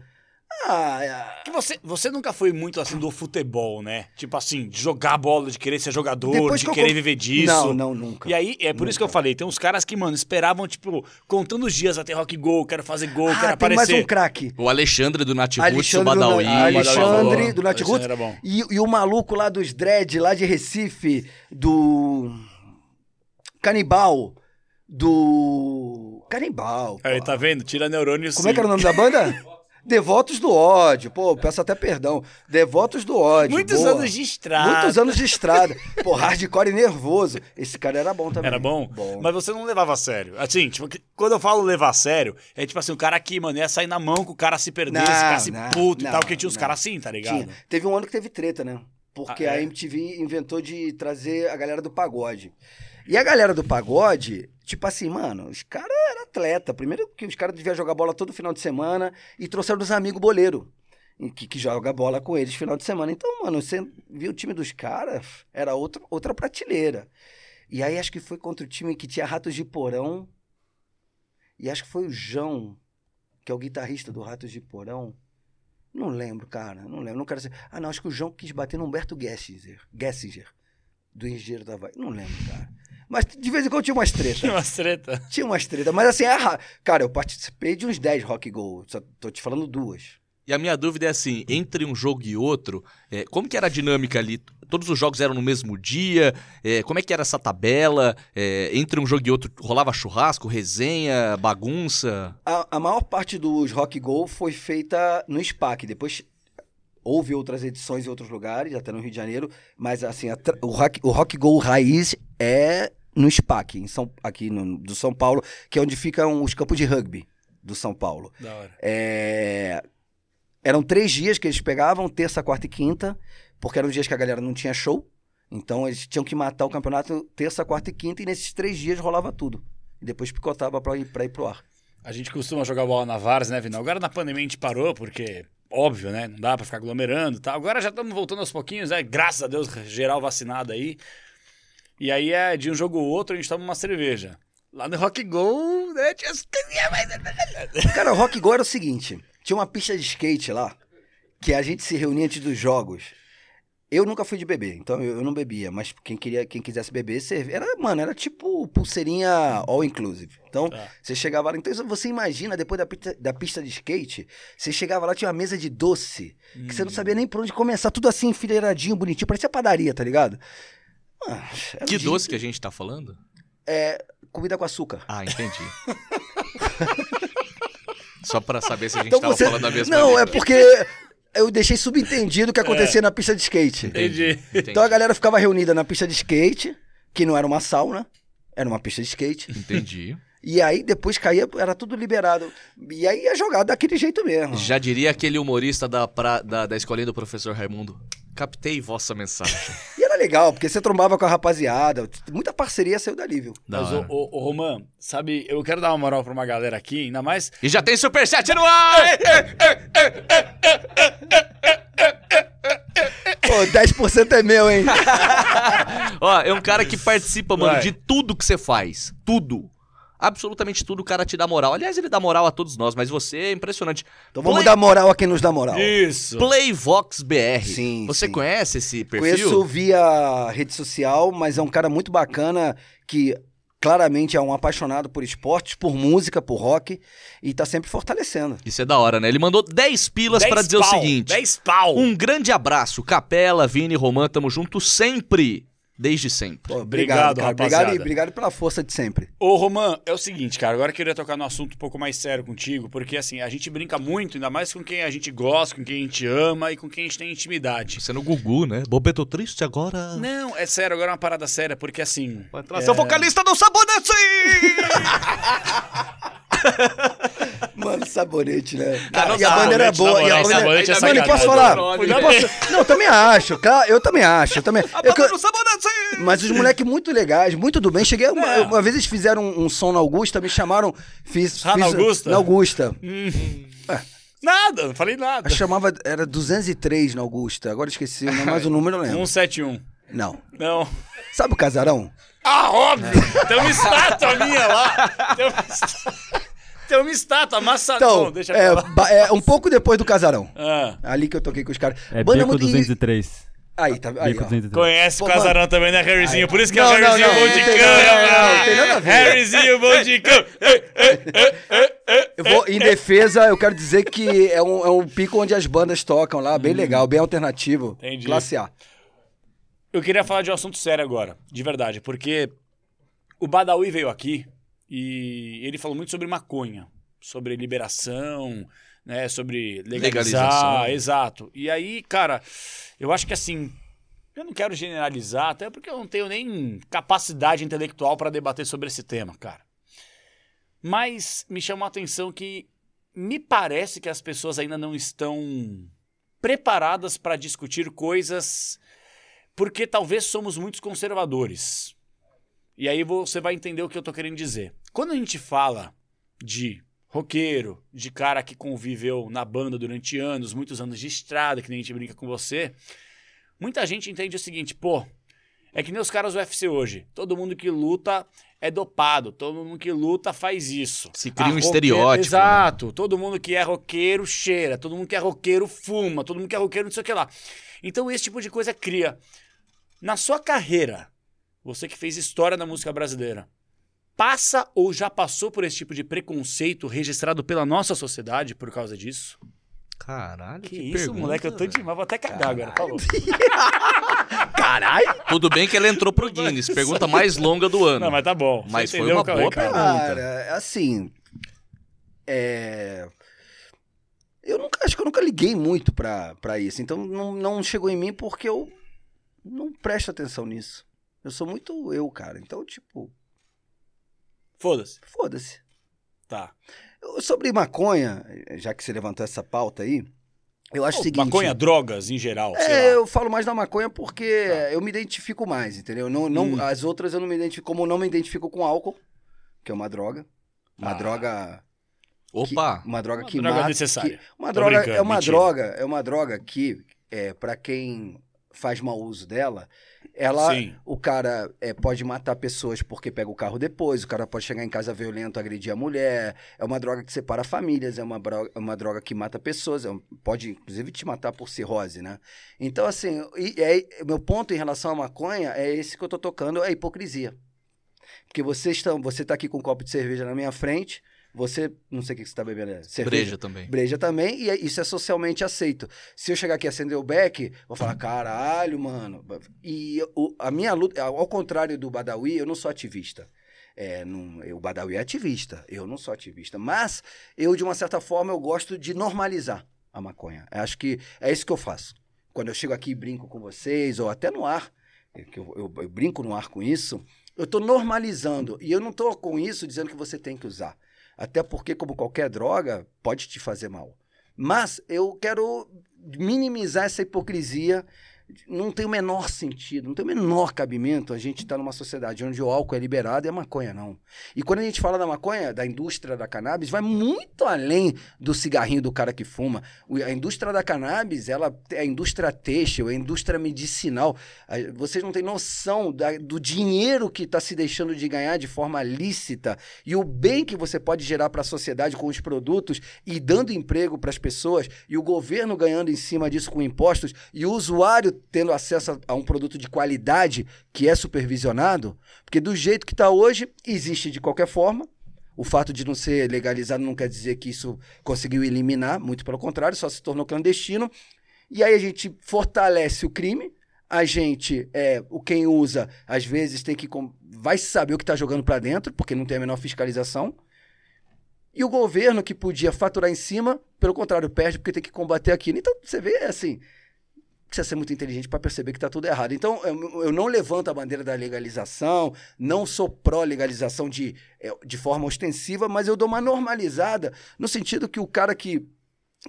Ah, é- Que você, você nunca foi muito assim do futebol, né? Tipo assim, de jogar bola, de querer ser jogador, Depois de que querer viver disso. Não, não, nunca. E aí, é por isso que eu falei, tem uns caras que, mano, esperavam, tipo, contando os dias até rock gol, quero fazer gol, quero ah, tem mais aparecer. um craque. O Alexandre do Nat Roots, o do Badawi. Na- Alexandre do Nat Alexandre Roots. era bom. E, e o maluco lá dos dread, lá de Recife, do. Canibal. Do. Canibal. Aí, pô. tá vendo? Tira neurônio Como é que era o nome da banda? Devotos do ódio. Pô, peço até perdão. Devotos do ódio. Muitos boa. anos de estrada. Muitos anos de estrada. Pô, hardcore e nervoso. Esse cara era bom também. Era bom? Bom. Mas você não levava a sério. Assim, tipo, que- quando eu falo levar a sério, é tipo assim, o cara aqui, mano, ia sair na mão com o cara se perdesse, Não, ficasse não, puto e não, tal, porque tinha uns caras assim, tá ligado? Tinha. Teve um ano que teve treta, né? Porque Ah, é? a MTV inventou de trazer a galera do pagode. E a galera do pagode, tipo assim, mano, os caras eram atleta. Primeiro que os caras deviam jogar bola todo final de semana e trouxeram os amigos boleiro. Que, que joga bola com eles final de semana. Então, mano, você viu o time dos caras, era outra, outra prateleira. E aí acho que foi contra o time que tinha Ratos de Porão. E acho que foi o João, que é o guitarrista do Ratos de Porão. Não lembro, cara. Não lembro. Não quero ser. Ah, não. Acho que o João quis bater no Humberto Gessinger. Gessinger. Do Engenheiro da Vai. Não lembro, cara. Mas de vez em quando tinha umas Tinha tretas. umas treta. tinha umas tretas. Mas assim, cara, eu participei de uns 10 Rock Go. Só tô te falando duas. E a minha dúvida é assim, entre um jogo e outro, é, como que era a dinâmica ali? Todos os jogos eram no mesmo dia? É, como é que era essa tabela? É, entre um jogo e outro, rolava churrasco, resenha, bagunça? A, a maior parte dos Rock Go foi feita no SPAC. Depois houve outras edições em outros lugares, até no Rio de Janeiro. Mas assim, a o, rock, o Rock Go raiz é no SPAC, em São, aqui no, do São Paulo, que é onde ficam os campos de rugby do São Paulo. Da hora. É, Eram três dias que eles pegavam, terça, quarta e quinta, porque eram dias que a galera não tinha show. Então eles tinham que matar o campeonato terça, quarta e quinta, e nesses três dias rolava tudo. E depois picotava pra ir, pra ir pro ar. A gente costuma jogar bola na Vars, né, Vinal? Agora na pandemia a gente parou, porque, óbvio, né? Não dá pra ficar aglomerando e tal. Agora já estamos voltando aos pouquinhos, né? Graças a Deus, geral vacinado aí. E aí é de um jogo ou outro, a gente toma uma cerveja. Lá no Rock Go, né? Tinha. Cara, o Rock Go era o seguinte: tinha uma pista de skate lá, que a gente se reunia antes dos jogos. Eu nunca fui de beber, então eu, eu não bebia, mas quem queria, quem quisesse beber, servia. Era, mano, era tipo pulseirinha all inclusive. Então, Tá. você chegava lá, então você imagina, depois da pista, da pista de skate, você chegava lá, tinha uma mesa de doce, que você não sabia nem por onde começar, tudo assim, enfileiradinho, bonitinho, parecia padaria, tá ligado? Mano, era Que doce que a gente tá falando? É, comida com açúcar. Ah, entendi. Só pra saber se a gente Então tava você... falando da mesma Não, língua. é porque eu deixei subentendido o que acontecia na pista de skate. Entendi. Entendi. Então a galera ficava reunida na pista de skate, que não era uma sauna, era uma pista de skate. Entendi. E aí depois caía, era tudo liberado. E aí ia jogar daquele jeito mesmo. Já diria aquele humorista da, pra- da, da escolinha do professor Raimundo. Captei vossa mensagem. E era legal, porque você trombava com a rapaziada. Muita parceria saiu dali, viu? Da Mas, ô, ô, Roman, sabe, eu quero dar uma moral pra uma galera aqui, ainda mais. E já tem superchat no ar! Pô, 10% é meu, hein? Ó, é um cara que participa, mano, Vai. de tudo que você faz. Tudo. Absolutamente tudo o cara te dá moral. Aliás, ele dá moral a todos nós, mas você é impressionante. Então vamos Play- dar moral a quem nos dá moral. Isso. Playvox BR. Sim, Você sim. conhece esse perfil? Conheço via rede social, mas é um cara muito bacana que claramente é um apaixonado por esportes, por música, por rock e tá sempre fortalecendo. Isso é da hora, né? Ele mandou 10 pilas pra 10 dizer pau, o seguinte: 10 pau. Um grande abraço, Capela, Vini, Romã, tamo junto sempre. Desde sempre. Pô, Obrigado, cara. Obrigado rapaziada. e obrigado pela força de sempre. Ô, Roman, é o seguinte, cara, agora eu queria tocar num assunto um pouco mais sério contigo, porque assim, a gente brinca muito, ainda mais com quem a gente gosta, com quem a gente ama e com quem a gente tem intimidade. Você no Gugu, né? Bobeto triste agora. Não, é sério, agora é uma parada séria, porque assim. Vai entrar seu vocalista do Sabonete! Mano, sabonete, né? Ah, e a bandeira é sabonete, boa. E a bandeira... sabonete é Mano, posso falar? Né? posso- Não, eu também acho. Claro, eu também acho. Eu também... A Eu banda! Mas os moleques muito legais, muito do bem. Cheguei uma, É. uma vez eles fizeram um, um som na Augusta, me chamaram, fiz, Ah, na fiz- Augusta? Na Augusta. Nada, não falei nada. Eu chamava era 203 na Augusta. Agora esqueci, não, mas o número eu lembro. 171. Não. Não. Sabe o casarão? Ah, óbvio! Tem uma estátua minha lá. Tem uma estátua, Tem uma estátua amassadão. Então, Deixa eu é, é um pouco depois do casarão. Ah, Ali que eu toquei com os caras. É Banda Beco muito- 203. Aí, tá aí, Beco ó. 203. conhece Pô, o Casarão também, né, Harryzinho? Por isso que Não, é o Harryzinho não, bom de cama. não, tem nada a ver. Harryzinho bom de cama. Eu vou, em defesa, eu quero dizer que é um, é um pico onde as bandas tocam lá, bem legal, bem alternativo. Hum. Entendi. Classe A. Eu queria falar de um assunto sério agora, de verdade, porque o Badawi veio aqui e ele falou muito sobre maconha, sobre liberação, né, sobre legalizar, Legalização. exato. E aí, cara, eu acho que assim, eu não quero generalizar, até porque eu não tenho nem capacidade intelectual para debater sobre esse tema, cara. Mas me chamou a atenção que me parece que as pessoas ainda não estão preparadas para discutir coisas porque talvez somos muito conservadores. E aí você vai entender o que eu tô querendo dizer. Quando a gente fala de roqueiro, de cara que conviveu na banda durante anos, muitos anos de estrada, que nem a gente brinca com você, muita gente entende o seguinte, pô, é que nem os caras do UFC hoje. Todo mundo que luta é dopado, todo mundo que luta faz isso. Se cria um roqueiro- estereótipo, Exato. Todo mundo que é roqueiro cheira, todo mundo que é roqueiro fuma, todo mundo que é roqueiro não sei o que lá. Então esse tipo de coisa cria. Na sua carreira, você que fez história na música brasileira, passa ou já passou por esse tipo de preconceito registrado pela nossa sociedade por causa disso? Caralho, Que, que, isso, pergunta, moleque, eu tô demais, vou até cagar agora. Falou. Caralho! Tudo bem que ela entrou pro Guinness, pergunta mais longa do ano. Não, mas tá bom. Mas foi uma boa cara? pergunta. Cara, assim. É. Eu nunca, acho que eu nunca liguei muito pra, pra isso. Então não, não chegou em mim porque eu não presto atenção nisso. Eu sou muito eu, cara. Então, tipo, Foda-se. foda-se. Tá. Eu- Sobre maconha, já que você levantou essa pauta aí, eu acho o seguinte. Maconha, drogas em geral, sei É, lá. eu falo mais da maconha porque eu me identifico mais, entendeu? Não, não, Hum. As outras eu não me identifico, como eu não me identifico com álcool, que é uma droga. Uma Ah. droga. que- Opa! uma droga Uma que droga mata. necessária. que- uma Tô droga é uma mentira. droga, é uma droga que é para quem faz mau uso dela, Ela, Sim. o cara é, pode matar pessoas porque pega o carro depois, o cara pode chegar em casa violento, agredir a mulher. É uma droga que separa famílias, é uma, bro- é uma droga que mata pessoas, é um- pode inclusive te matar por cirrose, né? Então, assim, e, e meu ponto em relação à maconha é esse que eu tô tocando, é a hipocrisia. Porque vocês estão, você tá aqui com um copo de cerveja na minha frente, você, não sei o que você tá bebendo, é cerveja? Breja também. Breja também, e é- isso é socialmente aceito. Se eu chegar aqui e acender o beck, vou falar, caralho, mano. E o- a minha luta, ao contrário do Badawi, eu não sou ativista. É, não, eu- o Badawi é ativista, eu não sou ativista. Mas eu, de uma certa forma, eu gosto de normalizar a maconha. Eu acho que é isso que eu faço. Quando eu chego aqui e brinco com vocês, ou até no ar, é que eu, eu- eu brinco no ar com isso, eu estou normalizando. E eu não estou com isso dizendo que você tem que usar. Até porque, como qualquer droga, pode te fazer mal. Mas eu quero minimizar essa hipocrisia. Não tem o menor sentido, não tem o menor cabimento a gente estar numa sociedade onde o álcool é liberado e a maconha não. E quando a gente fala da maconha, da indústria da cannabis, vai muito além do cigarrinho do cara que fuma. A indústria da cannabis, ela é a indústria têxtil, é a indústria medicinal. Vocês não têm noção da- do dinheiro que está se deixando de ganhar de forma lícita e o bem que você pode gerar para a sociedade com os produtos e dando emprego para as pessoas e o governo ganhando em cima disso com impostos e o usuário tendo acesso a- um produto de qualidade que é supervisionado, porque do jeito que está hoje, existe de qualquer forma. O fato de não ser legalizado não quer dizer que isso conseguiu eliminar, muito pelo contrário, só se tornou clandestino. E aí a gente fortalece o crime, a gente, é, o quem usa, às vezes tem que vai saber o que está jogando para dentro, porque não tem a menor fiscalização. E o governo que podia faturar em cima, pelo contrário, perde porque tem que combater aquilo. Então, você vê, assim, precisa ser muito inteligente para perceber que está tudo errado. Então, eu, eu não levanto a bandeira da legalização, não sou pró-legalização de, é, de forma ostensiva, mas eu dou uma normalizada no sentido que o cara que,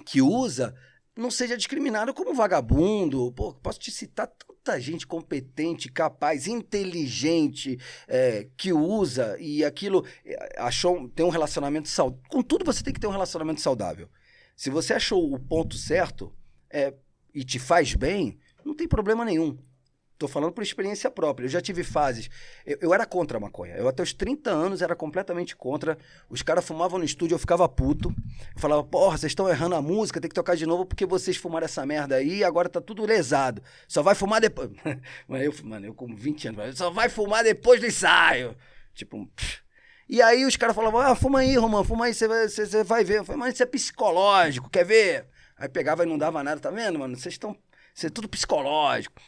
que usa não seja discriminado como vagabundo. Pô, posso te citar tanta gente competente, capaz, inteligente, é, que usa e aquilo é, achou tem um relacionamento saudável. Com tudo você tem que ter um relacionamento saudável. Se você achou o ponto certo é, e te faz bem, não tem problema nenhum. Tô falando por experiência própria. Eu já tive fases. Eu, eu era contra a maconha. Eu até os 30 anos era completamente contra. Os caras fumavam no estúdio, eu ficava puto. Eu falava, porra, vocês estão errando a música, tem que tocar de novo porque vocês fumaram essa merda aí e agora tá tudo lesado. Só vai fumar depois. Mano, eu, mano, eu com 20 anos, só vai fumar depois do ensaio. Tipo, pff. E aí os caras falavam, ah, fuma aí, Romano, fuma aí, você vai, você vai ver. Eu falei, mas isso é psicológico, quer ver? Aí pegava e não dava nada, tá vendo, mano? Vocês estão. Isso é tudo psicológico.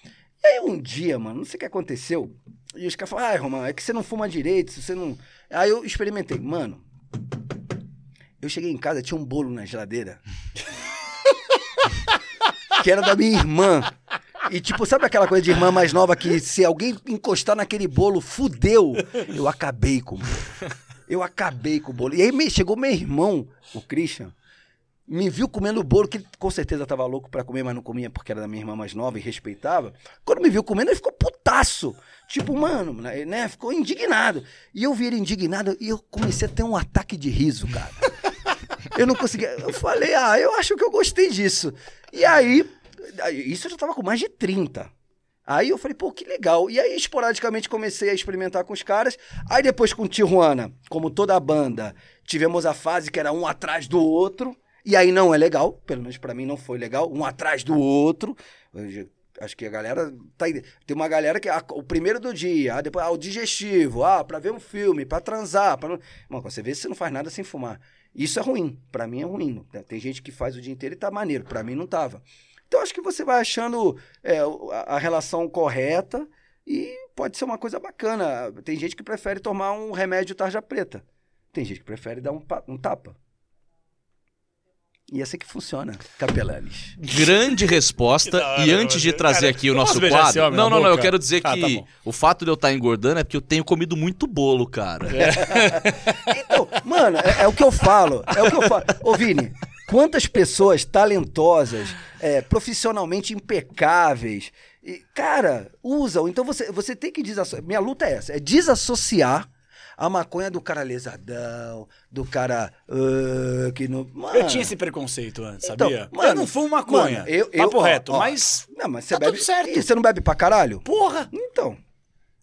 E aí um dia, mano, não sei o que aconteceu. E os caras falaram, ai, Romano, é que você não fuma direito, você não. Aí eu experimentei, mano. Eu cheguei em casa, tinha um bolo na geladeira. que era da minha irmã. E tipo, sabe aquela coisa de irmã mais nova que se alguém encostar naquele bolo, fudeu? Eu acabei com o bolo. Eu acabei com o bolo. E aí chegou meu irmão, o Christian, me viu comendo o bolo, que ele com certeza tava louco pra comer, mas não comia porque era da minha irmã mais nova e respeitava. Quando me viu comendo, ele ficou putaço. Tipo, mano, né, né, ficou indignado. E eu vi ele indignado e eu comecei a ter um ataque de riso, cara. Eu não conseguia. Eu falei, ah, eu acho que eu gostei disso. E aí, isso eu já tava com mais de 30. Aí eu falei, pô, que legal. E aí, esporadicamente, comecei a experimentar com os caras. Aí depois com Tijuana, como toda a banda, tivemos a fase que era um atrás do outro. E aí não é legal, pelo menos pra mim não foi legal, um atrás do outro. Acho que a galera tá aí. Tem uma galera que ah, o primeiro do dia, ah, depois ah, o digestivo, ah, para ver um filme, pra transar, para você vê se não faz nada sem fumar. Isso é ruim, Pra mim é ruim. Tem gente que faz o dia inteiro e tá maneiro, Pra mim não tava. Então acho que você vai achando é, a, relação correta e pode ser uma coisa bacana. Tem gente que prefere tomar um remédio tarja preta. Tem gente que prefere dar um, um tapa. E é assim que funciona, Capelanes. Grande resposta. Hora, e antes de trazer Cara, aqui o eu nosso quadro. homem Não, não, não. Eu boca? quero dizer Ah, tá que bom. o fato de eu estar engordando é porque eu tenho comido muito bolo, cara. Então, mano, é, é o que eu falo. É o que eu falo. Ô, Vini, quantas pessoas talentosas, é, profissionalmente impecáveis, e, cara, usam. Então você, você tem que desassociar. Minha luta é essa: é desassociar A maconha é do cara lesadão, do cara. ah, que não. Mano, Eu tinha esse preconceito antes, Então, sabia? eu mano, não fumo maconha. mano, eu- eu- papo ó, reto, ó. mas. Não, mas você Tá bebe. tudo certo. Ih, você não bebe pra caralho? Porra! Então.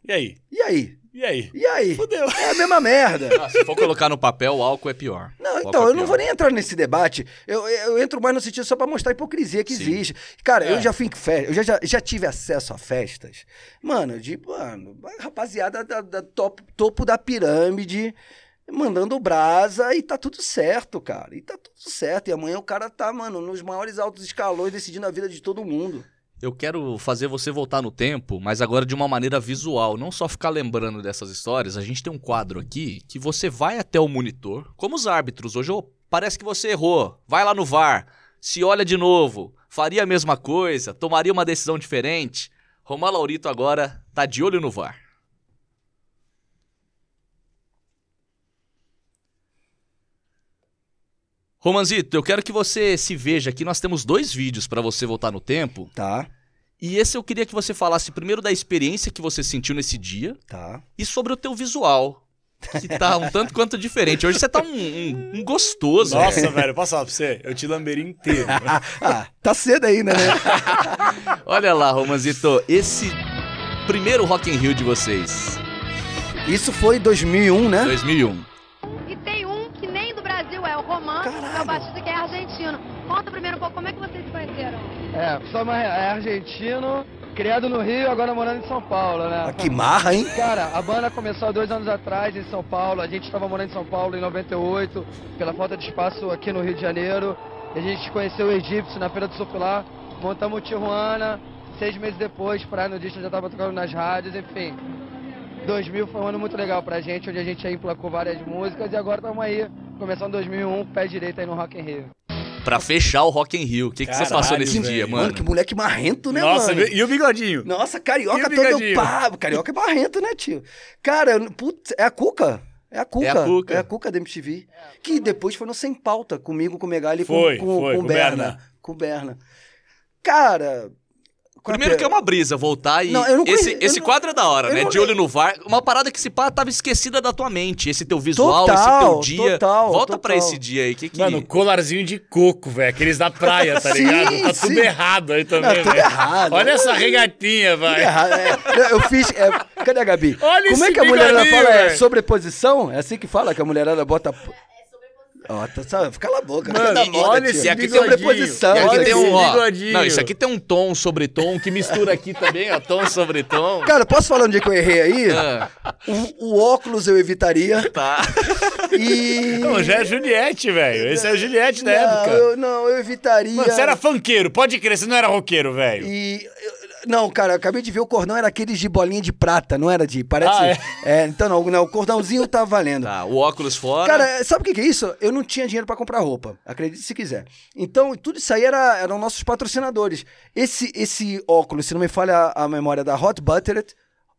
E aí? E aí? E aí? E aí? Fudeu. É a mesma merda. Ah, se for colocar no papel, o álcool é pior. Não, então, é eu não pior. vou nem entrar nesse debate. Eu, eu entro mais no sentido só pra mostrar a hipocrisia que Sim. existe. Cara, É. eu já fui em festa, eu já, já, já tive acesso a festas. Mano, de, mano, rapaziada da, da top- topo da pirâmide, mandando brasa e tá tudo certo, cara. E tá tudo certo. E amanhã o cara tá, mano, nos maiores altos escalões decidindo a vida de todo mundo. Eu quero fazer você voltar no tempo, mas agora de uma maneira visual, não só ficar lembrando dessas histórias. A gente tem um quadro aqui que você vai até o monitor, como os árbitros. Hoje ô, parece que você errou. Vai lá no VAR, se olha de novo, faria a mesma coisa, tomaria uma decisão diferente. Romar Laurito agora tá de olho no VAR. Romanzito, eu quero que você se veja aqui. Nós temos dois vídeos pra você voltar no tempo. Tá, E esse eu queria que você falasse primeiro da experiência que você sentiu nesse dia tá. e sobre o teu visual, que tá um tanto quanto diferente. Hoje você tá um, um- um gostoso. Nossa, velho, posso falar pra você? Eu te lamberia inteiro. Ah, tá cedo ainda, né? Olha lá, Romanzito, esse primeiro Rock in Rio de vocês, Isso foi em 2001, né? 2001. Caralho. o baixista que é argentino. Conta primeiro um pouco como é que vocês se conheceram. É, uma- é argentino, criado no Rio, agora morando em São Paulo, né? Ah, que marra, hein? Cara, a banda começou há dois anos atrás em São Paulo. A gente estava morando em São Paulo em 98, pela falta de espaço aqui no Rio de Janeiro. A gente conheceu o Egípcio na Feira do lá, montamos o Tijuana. Seis meses depois, Praia Nudista já estava tocando nas rádios, enfim. 2000 foi um ano muito legal pra gente, onde a gente aí emplacou várias músicas. E agora estamos aí, começando 2001, pé direito aí no Rock in Rio. Pra fechar o Rock in Rio, o que, que você passou nesse velho. dia, Mano, mano? que moleque marrento, né, Nossa, mano? e o bigodinho? Nossa, E carioca o todo pá. Carioca é marrento, né, tio? Cara, putz, é a Cuca. É a Cuca. É a Cuca. É a Cuca da MTV. Que depois foi no Sem Pauta, comigo, com o Megali e com, com, com com Berna. Berna. Com o Berna. Cara... Primeiro que é uma brisa voltar e Não, eu não esse, conhe- eu esse não- quadro é da hora, né? não- De olho no VAR. Uma parada que se pá tava esquecida da tua mente. Esse teu visual, Total, esse teu dia. total, Volta total. pra esse dia aí. Que que... Mano, colarzinho de coco, velho. Aqueles da praia, tá Sim, ligado? Tá tudo sim. errado aí também, tudo velho. errado. Olha essa regatinha, Tudo vai. é. Eu fiz. é, cadê a Gabi? Olha Como é esse que a mulherada fala? É sobreposição? É assim que fala que a mulherada bota. Ó, tá, sabe? Cala a boca. Mano, tá da moda, olha tio. esse aqui bigodinho. sobreposição. E aqui tem um, ó. Não, isso aqui tem um tom sobre tom que mistura aqui também, ó, tom sobre tom. Cara, posso falar onde é que eu errei aí? Ah, O, o óculos eu evitaria. tá. E. Não, já é Juliette, velho. Esse é o Juliette da não, época. Eu, não, eu evitaria. Mano, você era funkeiro, pode crer, você não era roqueiro, velho. E. eu- Não, cara, eu acabei de ver o cordão, era aqueles de bolinha de prata, não era de. Parece. Ah, é? então não, não, o cordãozinho tá valendo. Tá, o óculos fora. Cara, sabe o que, que é isso? Eu não tinha dinheiro pra comprar roupa. Acredite se quiser. Então, tudo isso aí era, eram nossos patrocinadores. Esse, esse óculos, se não me falha a, a memória, da Hot Buttered,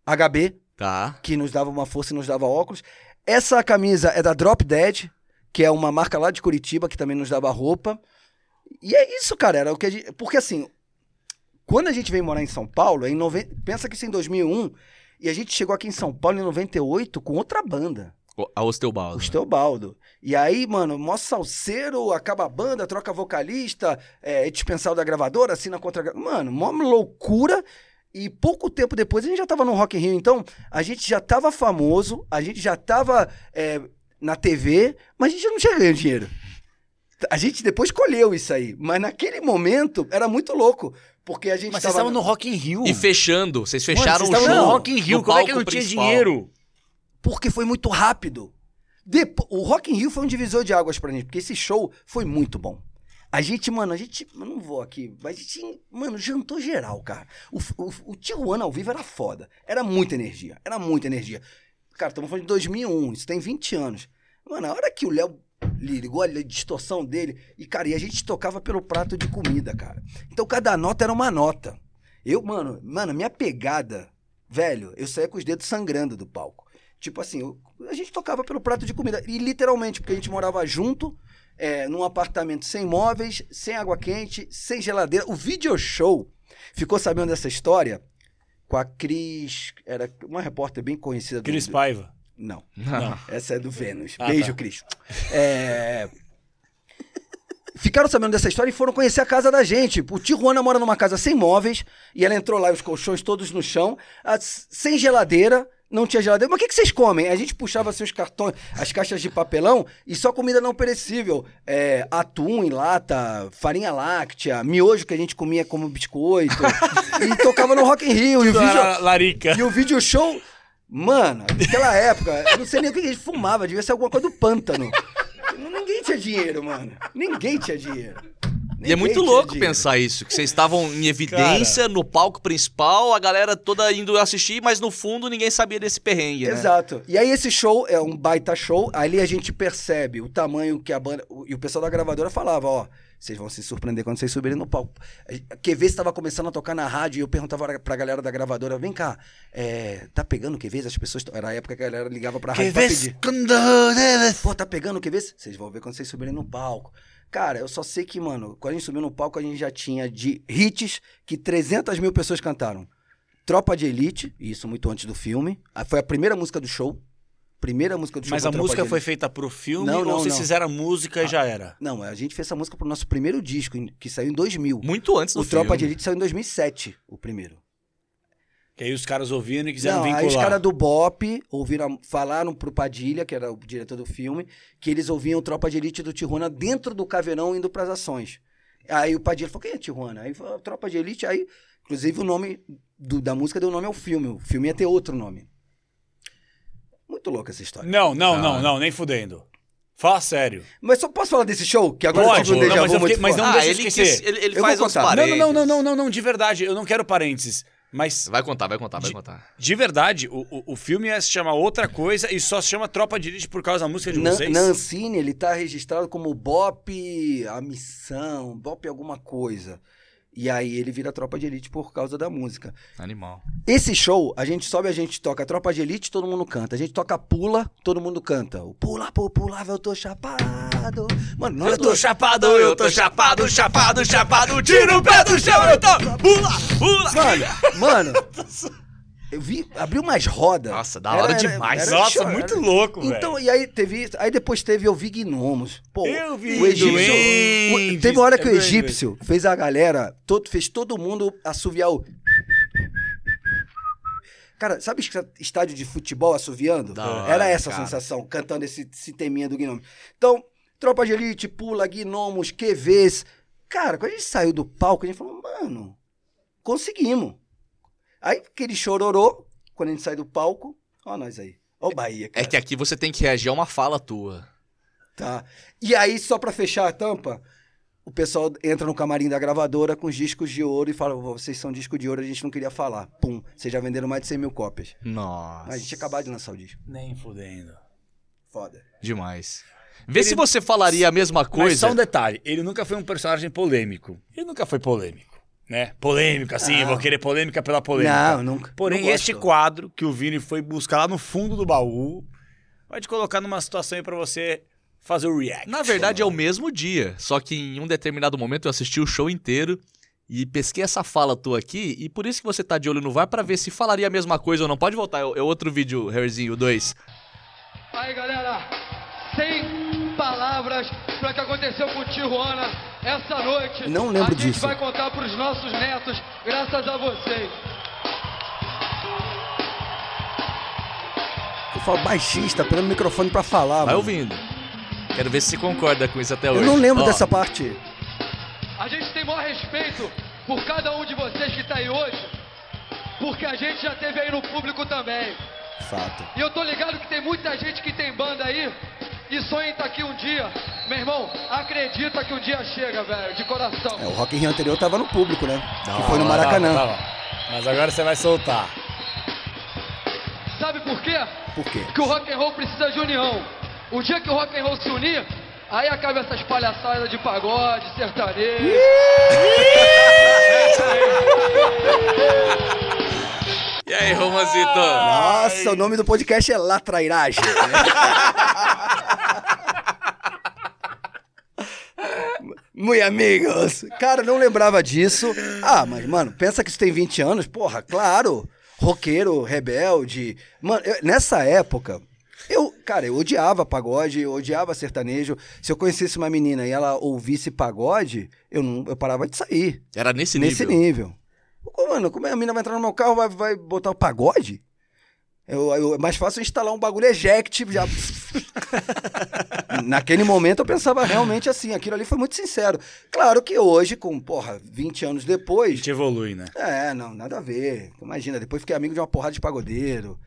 HB, Tá. que nos dava uma força e nos dava óculos. Essa camisa é da Drop Dead, que é uma marca lá de Curitiba, que também nos dava roupa. E é isso, cara. Era o que a gente... Porque assim, quando a gente veio morar em São Paulo, em noven... pensa que isso é em 2001, e a gente chegou aqui em São Paulo em 98 com outra banda. A Osteobaldo. O Steobaldo. E aí, mano, mó salseiro, acaba a banda, troca vocalista, é, dispensado da gravadora, assina contra. Mano, mó loucura. E pouco tempo depois a gente já tava no Rock in Rio. Então, a gente já tava famoso, a gente já tava é, na TV, mas a gente não tinha ganho dinheiro. A gente depois colheu isso aí. Mas naquele momento era muito louco. Porque a gente Mas vocês tava. estavam no Rock in Rio. E fechando, vocês Mano, fecharam vocês o estavam show. no Rock in Rio, como é que não tinha principal. dinheiro? Porque foi muito rápido. Depo- o Rock in Rio foi um divisor de águas pra gente, porque esse show foi muito bom. A gente, mano, a gente. Eu não vou aqui, mas a gente, mano, jantou geral, cara. O, o, o Tijuana ao vivo era foda. Era muita energia. Era muita energia. Cara, estamos falando de 2001, isso tem 20 anos. Mano, a hora que o Léo ligou a distorção dele, e, cara, e a gente tocava pelo prato de comida, cara. Então cada nota era uma nota. Eu, mano, mano, minha pegada, velho, eu saía com os dedos sangrando do palco. Tipo assim, eu- a gente tocava pelo prato de comida. E literalmente, porque a gente morava junto, é, num apartamento sem móveis, sem água quente, sem geladeira. O video show ficou sabendo dessa história com a Cris. Era uma repórter bem conhecida do- Cris do, Paiva. Não. Não. Essa é do Vênus. Ah, Beijo, tá. Cris. É... Ficaram sabendo dessa história e foram conhecer a casa da gente. O Tijuana mora numa casa sem móveis e ela entrou lá, os colchões todos no chão, sem geladeira. Não tinha geladeira. Mas o que, que vocês comem? A gente puxava assim os cartões, as caixas de papelão e só comida não perecível. É, atum em lata, farinha láctea, miojo que a gente comia como biscoito. e tocava no Rock in Rio. E o vídeo, e o vídeo show, mano, naquela época, eu não sei nem o que a gente fumava, devia ser alguma coisa do pântano. Ninguém tinha dinheiro, mano. Ninguém tinha dinheiro. E é Ninguém muito louco dinheiro. pensar isso, que vocês estavam em evidência no palco principal, a galera toda indo assistir, mas no fundo ninguém sabia desse perrengue, né? Exato. E aí esse show é um baita show, ali a gente percebe o tamanho que a banda... E o pessoal da gravadora falava, ó, vocês vão se surpreender quando vocês subirem no palco. A QV estava começando a tocar na rádio e eu perguntava pra galera da gravadora, vem cá, é, tá pegando QV? As pessoas... Era a época que a galera ligava pra rádio pra pedir. Pô, tá pegando vê? Vocês vão ver quando vocês subirem no palco. Cara, eu só sei que, mano, quando a gente subiu no palco, a gente já tinha de hits que 300 mil pessoas cantaram. Tropa de Elite, isso muito antes do filme. Foi a primeira música do show. Primeira música do show. Mas a Tropa música foi feita pro filme Não, ou não, vocês não. fizeram a música e já era? Não, a gente fez essa música pro nosso primeiro disco, que saiu em 2000. Muito antes do o Tropa filme. de Elite saiu em 2007, o primeiro. Que aí os caras ouviram e quiseram Não, aí os vincular. caras do Bop ouviram, falaram pro Padilha, que era o diretor do filme, que eles ouviam Tropa de Elite do Tijuana dentro do caveirão indo pras ações. Aí o Padilha falou, quem é Tijuana? Aí falou, Tropa de Elite, aí, inclusive o nome do- da música deu nome ao filme. O filme ia ter outro nome. Muito louca essa história. Não, não, Ah. não, não, nem fudendo. Fala sério. Mas só posso falar desse show? Que agora Pode, eu tive um não, déjà mas vu eu fiquei- muito mas não ah, deixa ele, esquecer. quis- ele, ele Eu faz uns contar. Não, parênteses. não, não, não, não, não, de verdade. Eu não quero parênteses. Mas, Vai contar, vai contar, vai De- contar. de verdade, o, o, o filme ia se chamar outra coisa e só se chama Tropa de Elite por causa da música de Na, vocês? na Ancine, ele tá registrado como Bop A Missão, Bop alguma coisa. E aí ele vira Tropa de Elite por causa da música. Animal. Esse show, a gente sobe, a gente toca Tropa de Elite, todo mundo canta. A gente toca Pula, todo mundo canta. O Pula, pula, pulava, eu tô chapado. Mano, na hora Eu tô chapado, eu tô chapado, chapado, chapado, tira o pé do chão, eu tô. Pula, pula. Mano, mano, eu vi, abriu umas rodas. Nossa, da hora demais. Nossa, show, muito era- louco, Então, e aí teve isso. Aí depois teve Eu Vi Gnomos. Pô, Eu vi o egípcio. O- teve uma hora que É o egípcio fez a galera, todo, fez todo mundo assoviar o. Cara, sabe estádio de futebol assoviando? Da hora, Era essa a cara. sensação, cantando esse, esse teminha do Gnomo. Então, Tropa de Elite, Pula, Gnomos, QVs. Cara, quando a gente saiu do palco, a gente falou, mano, conseguimos. Aí aquele chororô, quando a gente sai do palco, ó nós aí. Ó o Bahia, cara. É que aqui você tem que reagir a uma fala tua. Tá. E aí, só pra fechar a tampa, o pessoal entra no camarim da gravadora com os discos de ouro e fala: vocês são disco de ouro, a gente não queria falar. Pum, vocês já venderam mais de 100 mil cópias. Nossa. A gente acabou de lançar o disco. Nem fudendo. Foda. Demais. Vê Ele- se você falaria a mesma Mas coisa. só um detalhe, ele nunca foi um personagem polêmico. Ele nunca foi polêmico, né? Polêmico, assim, Não. vou querer polêmica pela polêmica. Não, nunca. Porém, Não este quadro que o Vini foi buscar lá no fundo do baú vai te colocar numa situação aí pra você fazer o react. Na verdade, é o mesmo dia. Só que em um determinado momento eu assisti o show inteiro e pesquei essa fala tua aqui. E por isso que você tá de olho no VAR pra ver se falaria a mesma coisa ou não. Pode voltar, é é outro vídeo, Harryzinho, o 2. Aí, galera, sem palavras para o que aconteceu com o Tijuana essa noite. Não lembro a gente disso. vai contar para os nossos netos, graças a vocês. Eu falo baixista, pegando o microfone pra falar. Vai mano. ouvindo. Quero ver se você concorda com isso até Eu hoje. não lembro Ó, dessa parte. A gente tem maior respeito por cada um de vocês que está aí hoje, porque a gente já teve aí no público também. Fato. E eu tô ligado que tem muita gente que tem banda aí e sonha em estar aqui um dia. Meu irmão, acredita que um dia chega, velho, de coração. É, o Rock in Rio anterior tava no público, né? Não, que foi no Maracanã. tava, tava. Mas agora você vai soltar. Sabe por quê? Por quê? que o rock and roll precisa de união. O dia que o rock and roll se unir, aí acaba essas palhaçadas de pagode, sertanejo. E aí, Romancito? Nossa, o nome do podcast é Latrairagem. Muito amigos. Cara, não lembrava disso. Ah, mas, mano, pensa que isso tem 20 anos? Porra, claro. Roqueiro, rebelde. Mano, eu- nessa época, Eu, cara, eu odiava pagode, eu odiava sertanejo. Se eu conhecesse uma menina e ela ouvisse pagode, eu não, eu parava de sair. Era nesse, nesse nível. Mano, como é a menina vai entrar no meu carro, vai, vai botar o pagode? Eu, eu- é mais fácil instalar um bagulho eject já. Naquele momento eu pensava realmente assim, aquilo ali foi muito sincero. Claro que hoje, com, porra, 20 anos A depois. gente evolui, né? É, não, nada a ver. Imagina, depois fiquei amigo de uma porrada de pagodeiro.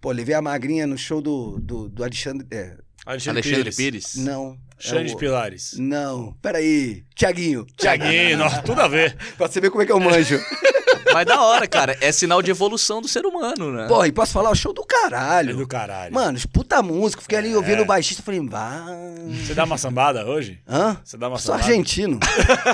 Pô, levei a magrinha no show do, do, do Alexandre. É, Alexandre, Alexandre Pires. Pires. não. é Xande o- Pilares. Não, peraí. Tiaguinho. Tiaguinho, nossa, tudo a ver. Pra você ver como é que eu manjo. Mas da hora, cara. É sinal de evolução do ser humano, né? Pô, e posso falar, o show do É caralho. do caralho. Mano, os puta música. Fiquei ali ouvindo É. o baixista falei, vá. Você dá uma sambada hoje? Hã? Você dá uma Sou sambada? argentino.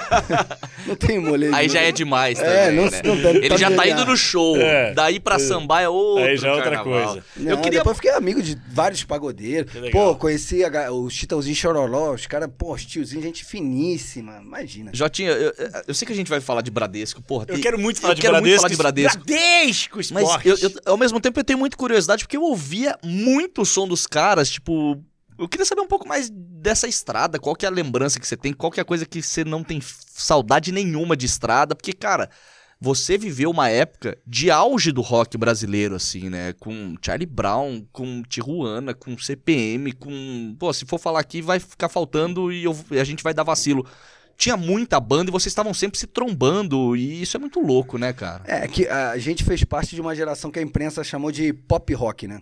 não tem molejo. Aí já é demais também, É, não- né? não deve Ele já tá indo no show. É. Daí pra sambar é outro Aí já é outra carnaval. coisa. Não, Eu queria... Depois fiquei amigo de vários pagodeiros. Que legal. Pô, conheci a os Chitãozinho Chororó, os caras, pô, os tiozinhos, gente finíssima. Imagina. Jotinha, eu, eu sei que a gente vai falar de Bradesco, porra. Eu tem- quero muito falar de quero Bradesco. Muito falar de Bradesco. Bradesco Mas eu, eu- ao mesmo tempo eu tenho muita curiosidade porque eu ouvia muito o som dos caras, tipo. Eu queria saber um pouco mais dessa estrada, qual que é a lembrança que você tem, qual que é a coisa que você não tem saudade nenhuma de estrada, porque, cara, você viveu uma época de auge do rock brasileiro, assim, né? Com Charlie Brown, com Tijuana, com CPM, com. Pô, se for falar aqui, vai ficar faltando e, eu- e a gente vai dar vacilo. Tinha muita banda e vocês estavam sempre se trombando, e isso é muito louco, né, cara? É, que a gente fez parte de uma geração que a imprensa chamou de pop rock, né?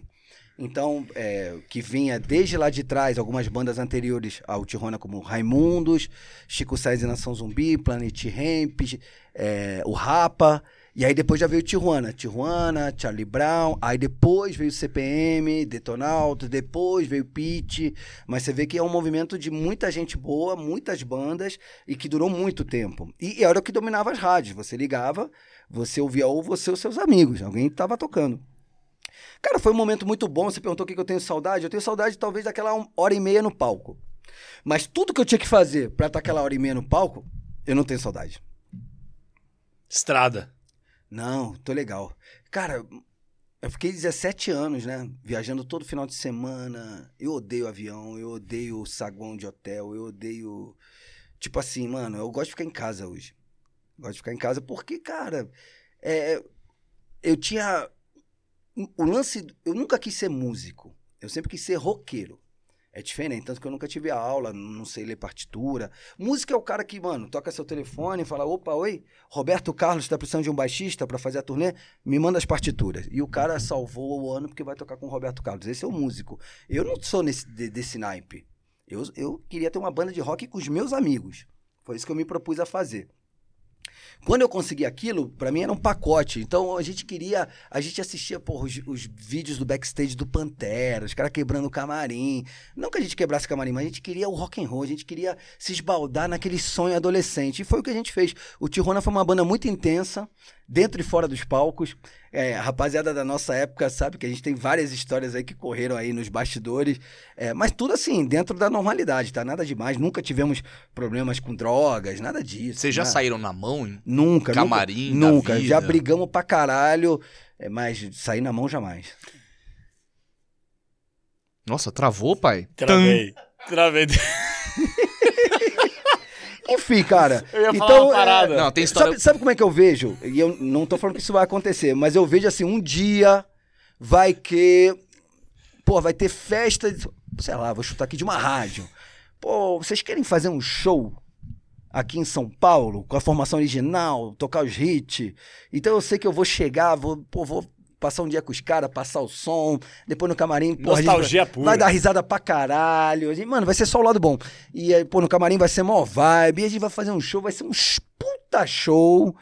Então, é, que vinha desde lá de trás, algumas bandas anteriores ao Tijuana, como Raimundos, Chico Sainz e Nação Zumbi, Planet Ramp, é, o Rapa, e aí depois já veio Tijuana, Tijuana, Charlie Brown, aí depois veio CPM, Detonautas, depois veio Pitty, mas você vê que é um movimento de muita gente boa, muitas bandas, e que durou muito tempo. E, era o que dominava as rádios, você ligava, você ouvia ou você ou seus amigos, alguém estava tocando. Cara, foi um momento muito bom. Você perguntou o que eu tenho saudade. Eu tenho saudade, talvez, daquela hora e meia no palco. Mas tudo que eu tinha que fazer pra estar aquela hora e meia no palco, eu não tenho saudade. Estrada. Não, tô legal. Cara, eu fiquei 17 anos, né? Viajando todo final de semana. Eu odeio avião, eu odeio saguão de hotel, eu odeio. Tipo assim, mano, eu gosto de ficar em casa hoje. Gosto de ficar em casa porque, cara, é, eu tinha. O lance. Eu nunca quis ser músico. Eu sempre quis ser roqueiro. É diferente, tanto que eu nunca tive aula, não sei ler partitura. Música é o cara que, mano, toca seu telefone e fala: opa, oi, Roberto Carlos tá precisando de um baixista pra fazer a turnê? Me manda as partituras. E o cara salvou o ano porque vai tocar com o Roberto Carlos. Esse é o músico. Eu não sou nesse, de- desse naipe. Eu, eu queria ter uma banda de rock com os meus amigos. Foi isso que eu me propus a fazer. Quando eu consegui aquilo, pra mim era um pacote. Então a gente queria. A gente assistia porra, os, os vídeos do backstage do Pantera, os caras quebrando o camarim. Não que a gente quebrasse o camarim, mas a gente queria o rock and roll, a gente queria se esbaldar naquele sonho adolescente. E foi o que a gente fez. O Tijuana foi uma banda muito intensa, dentro e fora dos palcos. É, a rapaziada da nossa época sabe que a gente tem várias histórias aí que correram aí nos bastidores. É, mas tudo assim, dentro da normalidade, tá? Nada demais. Nunca tivemos problemas com drogas, nada disso. Vocês já né? saíram na mão, hein? Nunca, Camarim nunca. Nunca. vida. Já brigamos pra caralho, é, mas sair na mão jamais. Nossa, travou, pai? Travei. Travei. Enfim, cara. Eu ia falar então, uma parada. é, Não, tem história- Sabe, sabe como é que eu vejo? E eu não tô falando que isso vai acontecer, mas eu vejo assim, um dia vai que. Pô, vai ter festa. de- Sei lá, vou chutar aqui de uma rádio. Pô, vocês querem fazer um show aqui em São Paulo, com a formação original, tocar os hits? Então eu sei que eu vou chegar, vou, pô, vou passar um dia com os caras, passar o som, depois no camarim, Nostalgia vai, pura. vai dar risada pra caralho. Gente- Mano, vai ser só o lado bom. E aí, pô, no camarim vai ser mó vibe, e a gente vai fazer um show, vai ser um puta show.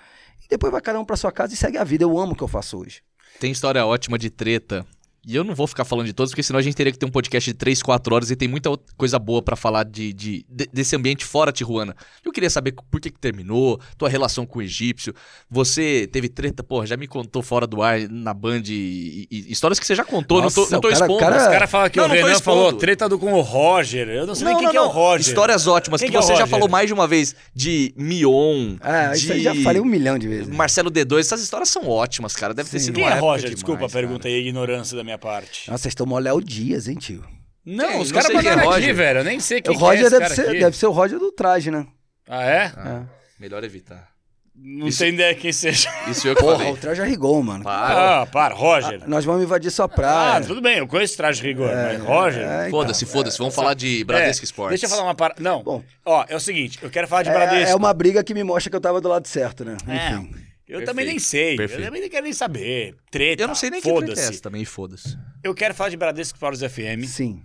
E depois vai cada um pra sua casa e segue a vida. Eu amo o que eu faço hoje. Tem história ótima de treta. E eu não vou ficar falando de todos, porque senão a gente teria que ter um podcast de 3, 4 horas e tem muita coisa boa pra falar de, de- de- desse ambiente fora Tijuana. Eu queria saber por que, que terminou, tua relação com o egípcio. Você teve treta, porra, já me contou fora do ar na Band e, e- histórias que você já contou, Nossa, não tô, não tô cara- expondo. cara- Os caras falam que Não, o não Renan falou treta do com o Roger. Eu não sei nem quem que é o Roger. Histórias ótimas, Quem que que é você já falou mais de uma vez de Mion, Ah, de isso aí já falei um milhão de vezes. Marcelo D2. Essas histórias são ótimas, cara. Deve ter Sim. sido Quem uma é Roger? demais, Desculpa a cara. pergunta aí, a ignorância da minha minha parte. Nossa, vocês estão mó Léo Dias, hein, tio? Não, Quem? os caras quem é mandaram aqui, velho. Eu nem sei quem o que é Roger esse deve, cara ser, aqui. deve ser o Roger do traje, né? Ah, é? Ah, Melhor evitar. Não tem ideia quem seja. Isso eu que Porra, falei. o traje arregou, mano. Para. Ah, para, Roger. Nós vamos invadir sua Ah, praia. tudo bem, eu conheço traje de rigor, mas Roger... É, então. Foda-se, foda-se. Vamos falar de Bradesco É, Sports. Deixa eu falar uma parada. Não, Bom. ó, é o seguinte, eu quero falar de É, Bradesco. é uma briga que me mostra que eu tava do lado certo, né? É, Enfim. Eu Perfeito, também nem sei, perfeito. eu também nem quero nem saber. Treta, Eu não sei nem que treta é essa também, foda-se. Eu quero falar de Bradesco Sports FM, Sim.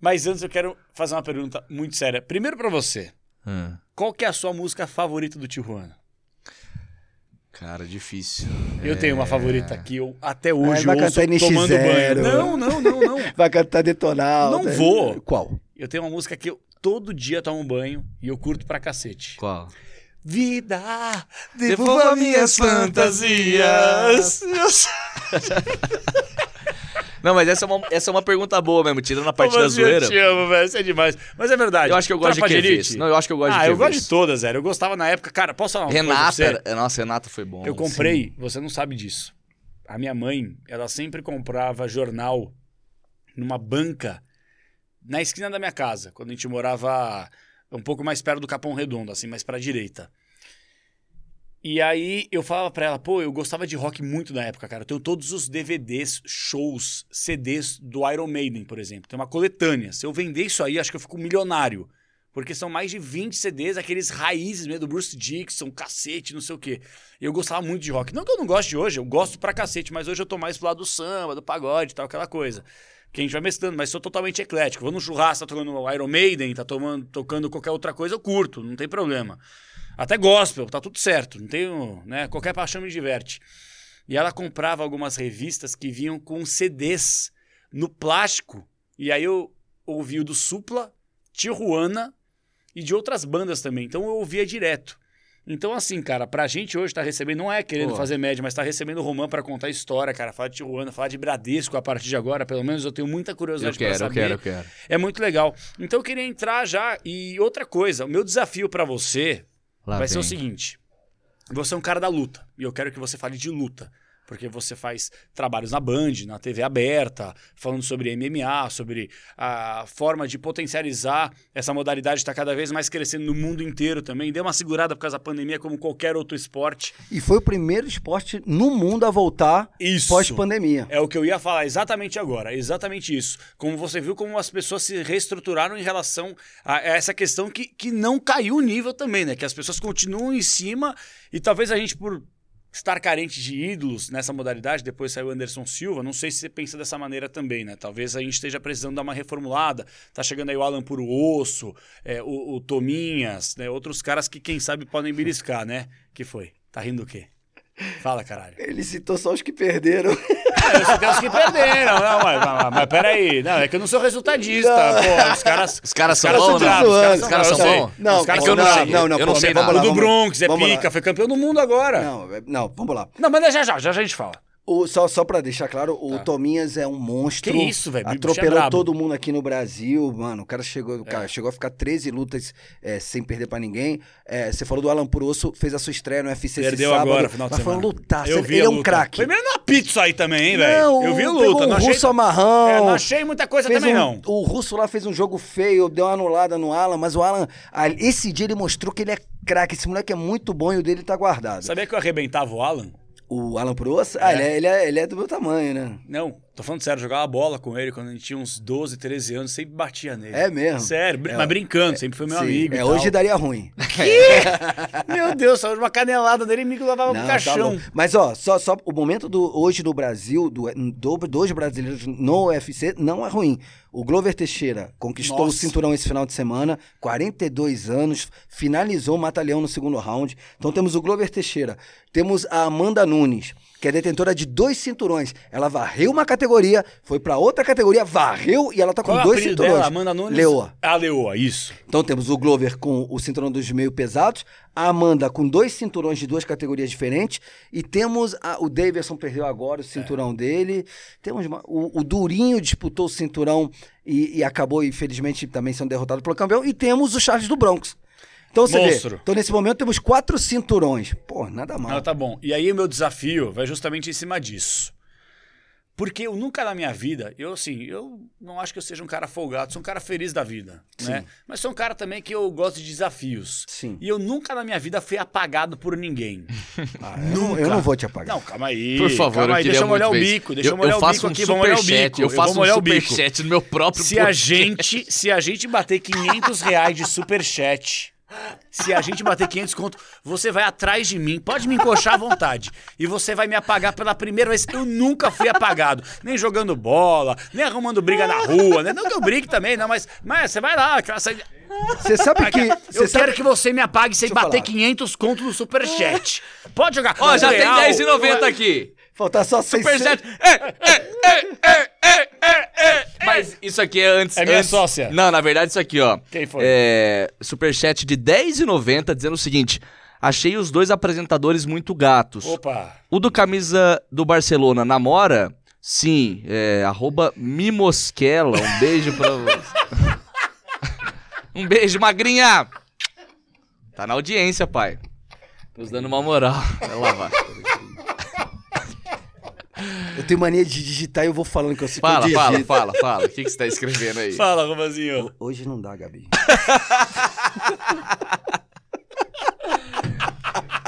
mas antes eu quero fazer uma pergunta muito séria. Primeiro pra você, Hum. qual que é a sua música favorita do Tijuana? Cara, difícil. Eu tenho uma favorita aqui, eu até hoje vai ouço cantar NX0. tomando banho. Não, não, não, não. Vai cantar detonal. Não né? vou. Qual? Eu tenho uma música que eu todo dia tomo banho e eu curto pra cacete. Qual? Vida, Devolva minhas fantasias. Não, mas essa é, uma, essa é uma pergunta boa mesmo, tirando a parte da zoeira. Eu te amo, velho. Isso é demais. Mas é verdade. Eu acho que eu gosto Tropa de. Kevês. Não, eu acho que eu gosto de Ah, eu gosto de todas, Zé. Eu gostava na época. Cara, posso falar uma Renata, nossa, Renata foi bom. Eu comprei, você não sabe disso. A minha mãe, ela sempre comprava jornal numa banca na esquina da minha casa, quando a gente morava um pouco mais perto do Capão Redondo, assim, mais pra direita. E aí eu falava pra ela, pô, eu gostava de rock muito na época, cara. Eu tenho todos os DVDs, shows, CDs do Iron Maiden, por exemplo. Tem uma coletânea. Se eu vender isso aí, acho que eu fico milionário. Porque são mais de 20 CDs, aqueles raízes mesmo do Bruce Dixon, cacete, não sei o quê. Eu gostava muito de rock. Não que eu não goste de hoje, eu gosto pra cacete, mas hoje eu tô mais pro lado do samba, do pagode e tal, aquela coisa. Que a gente vai mesclando, mas sou totalmente eclético. Vou num churrasco, tá tocando Iron Maiden, tá tomando, tocando qualquer outra coisa, eu curto, não tem problema. Até gospel, tá tudo certo. Não tenho, né? Qualquer paixão me diverte. E ela comprava algumas revistas que vinham com CDs no plástico. E aí eu ouvi o do Supla, Tijuana e de outras bandas também. Então eu ouvia direto. Então, assim, cara, pra gente hoje tá recebendo, não é querendo Pô. fazer média, mas tá recebendo o Romã pra contar história, cara. Falar de Tijuana, falar de Bradesco a partir de agora, pelo menos eu tenho muita Eu curiosidade quero, pra eu saber. quero, eu quero. É muito legal. Então eu queria entrar já. E outra coisa, o meu desafio pra você Lá vai ser o vem. seguinte: você é um cara da luta, e eu quero que você fale de luta. Porque você faz trabalhos na Band, na TV aberta, falando sobre MMA, sobre a forma de potencializar essa modalidade está cada vez mais crescendo no mundo inteiro também. Deu uma segurada por causa da pandemia, como qualquer outro esporte. E foi o primeiro esporte no mundo a voltar pós-pandemia. É o que eu ia falar exatamente agora, exatamente isso. Como você viu como as pessoas se reestruturaram em relação a essa questão que, que não caiu o nível também, né? Que as pessoas continuam em cima e talvez a gente, por estar carente de ídolos nessa modalidade, depois saiu o Anderson Silva, não sei se você pensa dessa maneira também, né? Talvez a gente esteja precisando dar uma reformulada. Tá chegando aí o Alan Puro Osso, é, o, o Tominhas, né? Outros caras que, quem sabe, podem beliscar, né? Que foi? Tá rindo do quê? Fala, caralho. Ele citou só os que perderam. Eu sei os que perderam. Não, mas, mas, mas peraí. Não, é que eu não sou resultadista. Pô, os caras. Os caras são bons, né? Os caras são bons? Não, os caras é são não bravos. sei, eu não sei. O do Bronx é pica, foi campeão do mundo agora. Não, Não, é- não, vamos lá. mas é já, já, já a gente fala. O, só, só pra deixar claro, o Tominhas é um monstro. Que isso, velho, é Atropelou todo mundo aqui no Brasil, mano. O cara chegou, o cara chegou a ficar 13 lutas é, sem perder pra ninguém. É, você falou do Alan Purosso, fez a sua estreia no UFC esse Perdeu sábado. agora, final de mas foi um semana. lutaço. Eu Ele, vi ele é um luta. craque. Foi meio na pizza aí também, hein, velho. Eu vi a pegou luta, um não achei. russo amarrão. É, não achei muita coisa também, um- não. O russo lá fez um jogo feio, deu uma anulada no Alan, mas o Alan, esse dia ele mostrou que ele é craque. Esse moleque é muito bom e o dele tá guardado. Sabia que eu arrebentava o Alan? O Alan Purosso, ah, É. ele, é, ele, é, ele é do meu tamanho, né? Não, tô falando sério, jogava bola com ele quando a gente tinha uns 12, 13 anos, sempre batia nele. É mesmo? Sério, brin- É, mas brincando, sempre foi meu Sim, amigo. e É, hoje daria ruim. Meu Deus, de uma canelada dele e me levava pro Não, tá caixão. louco. Mas ó, só, só o momento do hoje no Brasil, do, do- dos brasileiros no UFC, não é ruim. O Glover Teixeira conquistou o Nossa. cinturão esse final de semana, 42 anos, finalizou o Mata-Leão no segundo round. Então temos o Glover Teixeira, temos a Amanda Nunes, que é detentora de dois cinturões. Ela varreu uma categoria, foi pra outra categoria, varreu e ela tá com Qual é dois apelido cinturões. dela? Amanda Nunes? Leoa. Ah, Leoa, isso. Então temos o Glover com o cinturão dos meio pesados, a Amanda com dois cinturões de duas categorias diferentes, e temos a- o Davidson perdeu agora o cinturão dele. Temos uma- o, o Durinho disputou o cinturão e, e acabou, infelizmente, também sendo derrotado pelo campeão. E temos o Charles do Bronx. Então você Monstro. vê, então nesse momento temos quatro cinturões. Pô, nada mal. Não, tá bom. E aí o meu desafio vai justamente em cima disso. Porque eu nunca na minha vida, eu assim, eu não acho que eu seja um cara folgado, sou um cara feliz da vida, né? Mas sou um cara também que eu gosto de desafios. Sim. E eu nunca na minha vida fui apagado por ninguém. Ah, eu, não, eu não vou te apagar. Não, calma aí. Por favor, calma eu aí, deixa eu molhar o bico, deixa eu, eu, molhar eu o faço bico um aqui, vamos molhar o superchat, bico. eu faço vou um superchat no meu próprio Se a podcast. gente, se a gente bater 500 reais de superchat, se a gente bater 500 conto, você vai atrás de mim, pode me encoxar à vontade. E você vai me apagar pela primeira vez. Eu nunca fui apagado, nem jogando bola, nem arrumando briga na rua, né? Não que eu brigue também, não, mas, mas você vai lá, Você sabe que. eu sabe... quero que você me apague sem bater falar. 500 conto no superchat. Pode jogar. Ó, já tem Real, 10,90 aqui. Faltar só 600. Superchat. É, é, é, é, é, é, é. Mas isso aqui é antes. É minha antes- sócia. Não, na verdade, isso aqui, ó. Quem foi? É. Superchat de 10,90 dizendo o seguinte: achei os dois apresentadores muito gatos. Opa. O do camisa do Barcelona namora? Sim, é. Arroba Mimosquela. Um beijo pra você. um beijo, magrinha! Tá na audiência, pai. Nos dando uma moral. Vai lá, vai. Eu tenho mania de digitar e eu vou falando que eu sei que eu Fala, fala, fala, fala. O que, que você tá escrevendo aí? Fala, Romazinho. Hoje não dá, Gabi.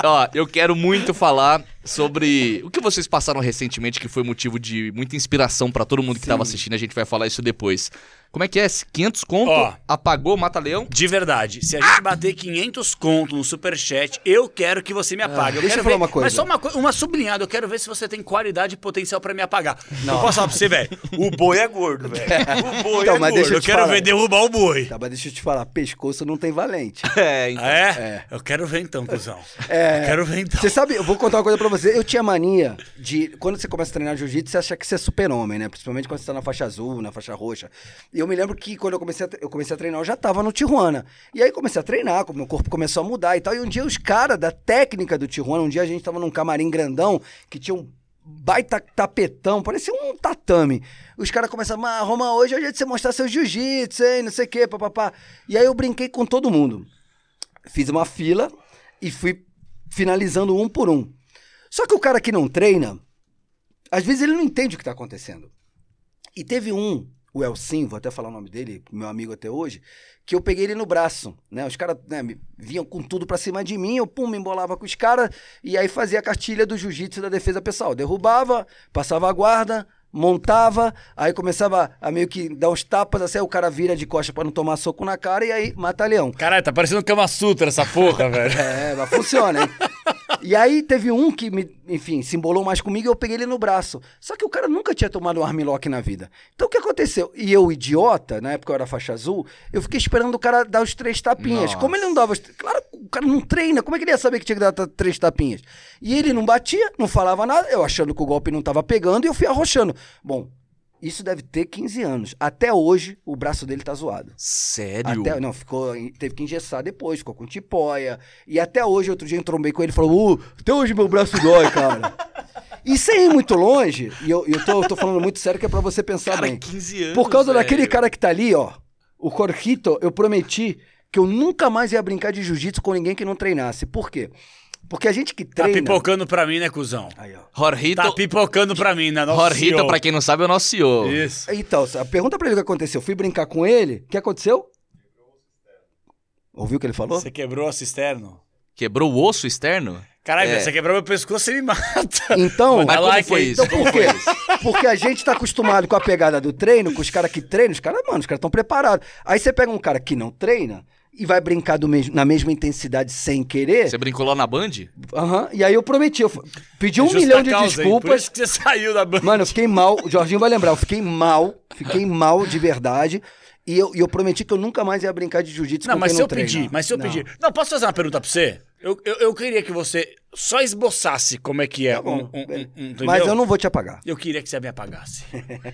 Ó, eu quero muito falar sobre o que vocês passaram recentemente, que foi motivo de muita inspiração pra todo mundo que tava assistindo. A gente vai falar isso depois. Como é que é? 500 conto? Ó. Apagou, mata leão? De verdade, se a gente bater 500 conto no superchat, eu quero que você me apague. eu Ah, deixa quero eu falar ver, uma coisa. Mas só uma, uma sublinhada, eu quero ver se você tem qualidade e potencial pra me apagar. Não. Eu posso falar pra você, velho? O boi é gordo, velho. O boi Então, é mas gordo. deixa eu Eu quero falar. ver derrubar o boi. Tá, mas deixa eu te falar, pescoço não tem valente. É, então. Ah, é? Eu quero ver então, cuzão. É. Eu quero ver então. Você sabe, eu vou contar uma coisa pra você. Eu tinha mania de. Quando você começa a treinar jiu-jitsu, você acha que você é super-homem, né? Principalmente quando você tá na faixa azul, na faixa roxa. E eu me lembro que quando eu comecei a, eu comecei a treinar, eu já tava no Tijuana. E aí comecei a treinar, meu corpo começou a mudar e tal. E um dia os caras da técnica do Tijuana, um dia a gente tava num camarim grandão que tinha um baita tapetão, parecia um tatame. Os caras começaram, ah, Roma, hoje é o dia de você mostrar seu jiu-jitsu, hein? Não sei o quê, papapá. E aí eu brinquei com todo mundo fiz uma fila e fui finalizando um por um. Só que o cara que não treina, às vezes ele não entende o que está acontecendo. E teve um, o Elsim, vou até falar o nome dele, meu amigo até hoje, que eu peguei ele no braço, né? Os caras né, vinham com tudo pra cima de mim, eu pum, me embolava com os caras e aí fazia a cartilha do jiu-jitsu da defesa pessoal. Derrubava, passava a guarda, montava, aí começava a meio que dar uns tapas, assim, o cara vira de costa pra não tomar soco na cara e aí mata leão. Caralho, tá parecendo Kama Sutra essa porra, velho. É, mas funciona, hein? E aí teve um que, me, enfim, se embolou mais comigo e eu peguei ele no braço. Só que o cara nunca tinha tomado um armlock na vida. Então o que aconteceu? E eu, idiota, na época eu era faixa azul, eu fiquei esperando o cara dar os três tapinhas. Nossa. Como ele não dava os... Claro, o cara não treina, como é que ele ia saber que tinha que dar três tapinhas? E ele não batia, não falava nada, eu achando que o golpe não tava pegando e eu fui arrochando. Bom, isso deve ter 15 anos. Até hoje, o braço dele tá zoado. Sério? Até, não, ficou, teve que engessar depois, ficou com tipóia. E até hoje, outro dia eu trombei com ele e falou: "Uh, até hoje meu braço dói, cara. e sem ir muito longe, e eu, eu, tô, eu tô falando muito sério que é pra você pensar Cara, bem. 15 anos. Por causa velho. daquele cara que tá ali, ó, o Corjito, eu prometi que eu nunca mais ia brincar de jiu-jitsu com ninguém que não treinasse. Por quê? Porque a gente que Tá treina. pipocando pra mim, né, cuzão? Aí, ó. Jorrito, Tá pipocando pra mim, né? Nosso Jorrito, CEO. pra quem não sabe, é o nosso CEO. Isso. Então, a pergunta pra ele o que aconteceu. Eu fui brincar com ele, o que aconteceu? Ouviu o que ele falou? Você quebrou a cisterna? Quebrou o osso externo? Caralho, É. você quebrou meu pescoço, você me mata. Então, Mas como like foi isso? Então, Como por foi quê? isso? Porque a gente tá acostumado com a pegada do treino, com os caras que treinam, os caras, mano, os caras estão preparados. Aí você pega um cara que não treina e vai brincar mesmo, na mesma intensidade sem querer. Você brincou lá na Band? Aham, e aí eu prometi, eu pedi um Justa milhão de causa, hein? Por desculpas. isso que você saiu da banda. Mano, eu fiquei mal, o Jorginho vai lembrar, eu fiquei mal, fiquei mal de verdade. E eu, e eu prometi que eu nunca mais ia brincar de jiu-jitsu Não, mas se eu treina. pedir, mas se eu Não. pedir. Não, posso fazer uma pergunta pra você? Eu, eu, eu queria que você só esboçasse como é que é Tá bom, um, um- um- um-? Mas eu não vou te apagar. Eu queria que você me apagasse.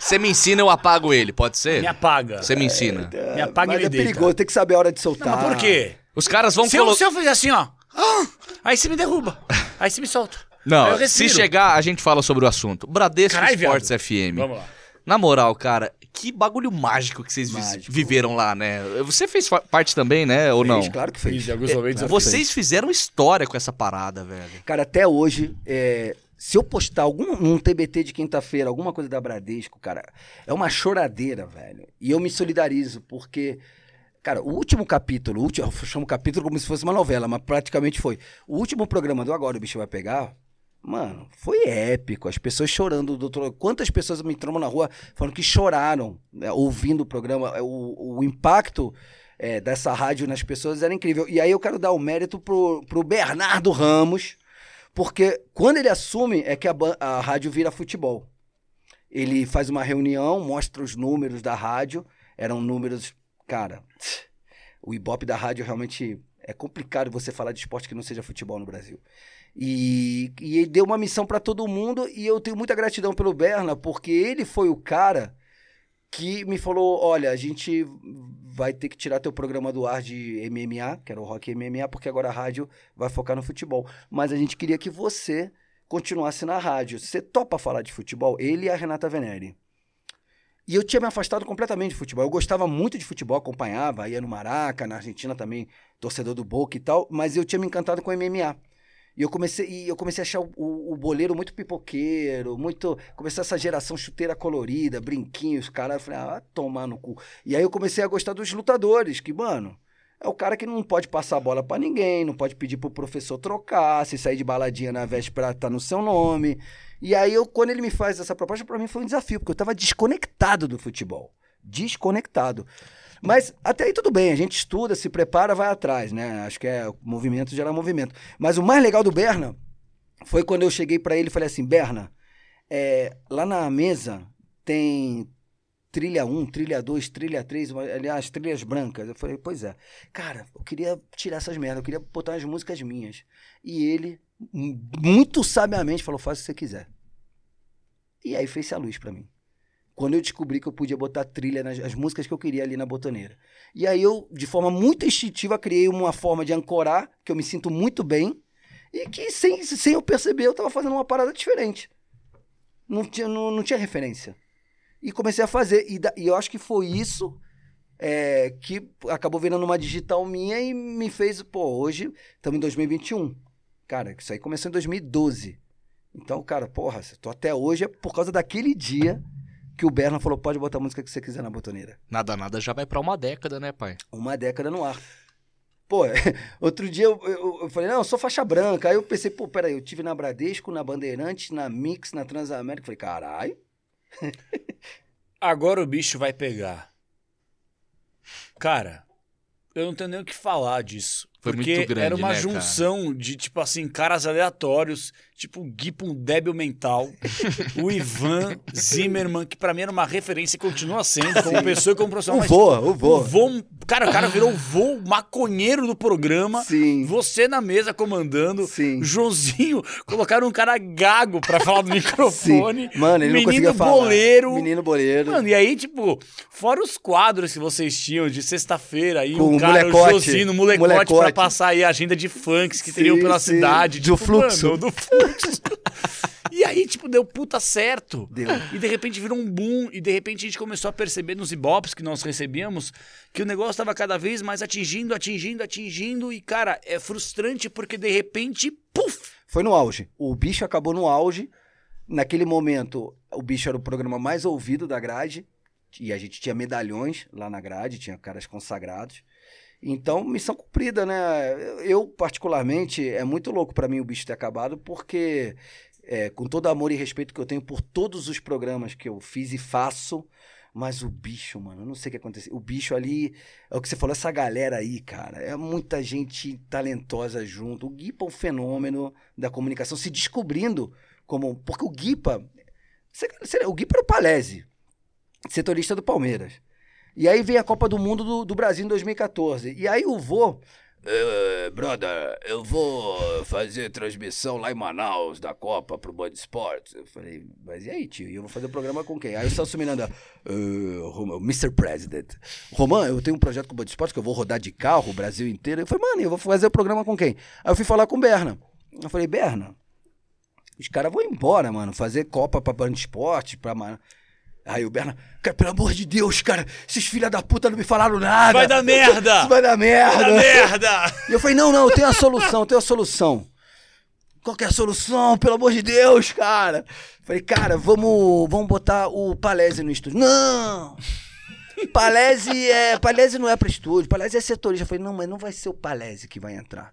Você me ensina, eu apago ele, pode ser? Me apaga. Você me ensina. Me apaga mas e me é deita. perigoso, tem que saber a hora de Não, soltar. mas por quê? Os caras vão Se eu, se eu fizer assim, ó. ah, aí você me derruba. Aí você me solta. Aí Não, eu se respiro. chegar, a gente fala sobre o assunto. Bradesco Caralho, Esportes viado. FM. Vamos lá. Na moral, cara, que bagulho mágico que vocês Mágico. viveram lá, né? Você fez parte também, né? Ou não? Fez, claro que fez. Alguns momentos. eu Vocês fizeram história com essa parada, velho. Cara, até hoje, é, se eu postar algum um TBT de quinta-feira, alguma coisa da Bradesco, cara, é uma choradeira, velho. E eu me solidarizo, porque, cara, o último capítulo, o último, eu chamo capítulo como se fosse uma novela, mas praticamente foi. O último programa do Agora o Bicho Vai Pegar, mano, foi épico. As pessoas chorando, doutor. Quantas pessoas me entramos na rua falando que choraram né, ouvindo o programa, o, o impacto. é, dessa rádio nas pessoas era incrível. E aí eu quero dar o mérito pro, pro Bernardo Ramos, porque quando ele assume é que a, a rádio vira futebol. Ele faz uma reunião, mostra os números da rádio. Eram números. Cara, o ibope da rádio realmente. É complicado você falar de esporte que não seja futebol no Brasil. E, e ele deu uma missão para todo mundo. E eu tenho muita gratidão pelo Berna, porque ele foi o cara que me falou: olha, a gente vai ter que tirar teu programa do ar de MMA, que era o Rock MMA, porque agora a rádio vai focar no futebol. Mas a gente queria que você continuasse na rádio. Você topa falar de futebol? Ele e a Renata Venere. E eu tinha me afastado completamente de futebol. Eu gostava muito de futebol, acompanhava, ia no Maraca, na Argentina também, torcedor do Boca e tal, mas eu tinha me encantado com MMA. E eu comecei, e eu comecei a achar o, o, o boleiro muito pipoqueiro, muito. Comecei essa geração chuteira colorida, brinquinhos, cara. Eu falei, ah, tomar no cu. E aí eu comecei a gostar dos lutadores, que, mano, é o cara que não pode passar a bola pra ninguém, não pode pedir pro professor trocar, se sair de baladinha na véspera tá no seu nome. E aí, eu, quando ele me faz essa proposta, pra mim foi um desafio, porque eu tava desconectado do futebol. Desconectado. Mas até aí tudo bem, a gente estuda, se prepara, vai atrás, né? Acho que é movimento gera movimento. Mas o mais legal do Berna foi quando eu cheguei pra ele e falei assim: Berna, é, lá na mesa tem trilha 1, trilha 2, trilha 3, uma- aliás, trilhas brancas. Eu falei, pois é. Cara, eu queria tirar essas merdas, eu queria botar as músicas minhas. E ele, muito sabiamente, falou: faz o que você quiser. E aí fez a luz pra mim. Quando eu descobri que eu podia botar trilha nas as músicas que eu queria ali na botoneira. E aí eu, de forma muito instintiva, criei uma forma de ancorar, que eu me sinto muito bem, e que sem, sem eu perceber eu tava fazendo uma parada diferente. Não tinha, não, não tinha referência. E comecei a fazer. E, da- e eu acho que foi isso é, que acabou virando uma digital minha e me fez, pô, hoje estamos em 2021. Cara, isso aí começou em 2012. Então, cara, porra, se tô até hoje é por causa daquele dia que o Berna falou: pode botar a música que você quiser na botoneira. Nada, nada já vai pra uma década, né, pai? Uma década no ar. Pô, outro dia eu, eu- eu falei, não, eu sou faixa branca. Aí eu pensei, pô, peraí, eu tive na Bradesco, na Bandeirantes, na Mix, na Transamérica. Falei, caralho. Agora o bicho vai pegar. Cara, eu não tenho nem o que falar disso. Foi porque muito grande, era uma né, cara? junção de, tipo assim, caras aleatórios, tipo o Gui um débil mental, o Ivan Zimmerman, que pra mim era uma referência e continua sendo, como pessoa e como profissional. O mas, vô, o o vô. vô, cara, o cara virou o vô maconheiro do programa. Sim. Você na mesa comandando. Sim. Joãozinho, colocaram um cara gago pra falar do Sim. microfone. Mano, ele não menino conseguia falar. boleiro. Menino boleiro. Mano, e aí, tipo, fora os quadros que vocês tinham de sexta-feira, aí Com um o cara, o molecote. Josino, molecote, Molecote. Passar aí a agenda de funks que Sim, teriam pela sim. cidade. Do tipo, fluxo. mano, do fluxo. e aí, tipo, deu puta certo. Deu. E de repente virou um boom, e de repente a gente começou a perceber nos ibopes que nós recebíamos que o negócio tava cada vez mais atingindo, atingindo, atingindo, e cara, é frustrante porque de repente, puf! Foi no auge. O bicho acabou no auge. Naquele momento, o bicho era o programa mais ouvido da grade. E a gente tinha medalhões lá na grade, tinha caras consagrados. Então, missão cumprida, né? Eu, particularmente, é muito louco pra mim o bicho ter acabado, porque, é, com todo amor e respeito que eu tenho por todos os programas que eu fiz e faço, mas o bicho, mano, eu não sei o que aconteceu. O bicho ali, é o que você falou, essa galera aí, cara, é muita gente talentosa junto. O Guipa é um fenômeno da comunicação, se descobrindo como. Porque o Guipa. você- o Guipa era o Palese, setorista do Palmeiras. E aí veio a Copa do Mundo do, do Brasil em 2014. E aí o vô. "Eh, brother, eu vou fazer transmissão lá em Manaus da Copa pro Band Esportes. Eu falei, mas e aí, tio? E eu vou fazer o programa com quem? Aí o Celso Miranda, "Eh, Romão, Mr. President. Romão, eu tenho um projeto com o Band Esportes que eu vou rodar de carro o Brasil inteiro. Eu falei, mano, eu vou fazer o programa com quem? Aí eu fui falar com o Berna. Eu falei, Berna, os caras vão embora, mano, fazer Copa pra Band Esportes, pra. Mano. Aí o Berna, cara, pelo amor de Deus, cara, esses filha da puta não me falaram nada. Vai dar merda! Vai dar merda. Vai dar merda! E eu falei, não, não, eu tenho a solução, eu tenho a solução. qual que é a solução? Pelo amor de Deus, cara. Falei, cara, vamos, vamos botar o Palese no estúdio. Não! Palese é. Palese não é pra estúdio, Palese é setorista. Eu falei, não, mas não vai ser o Palese que vai entrar.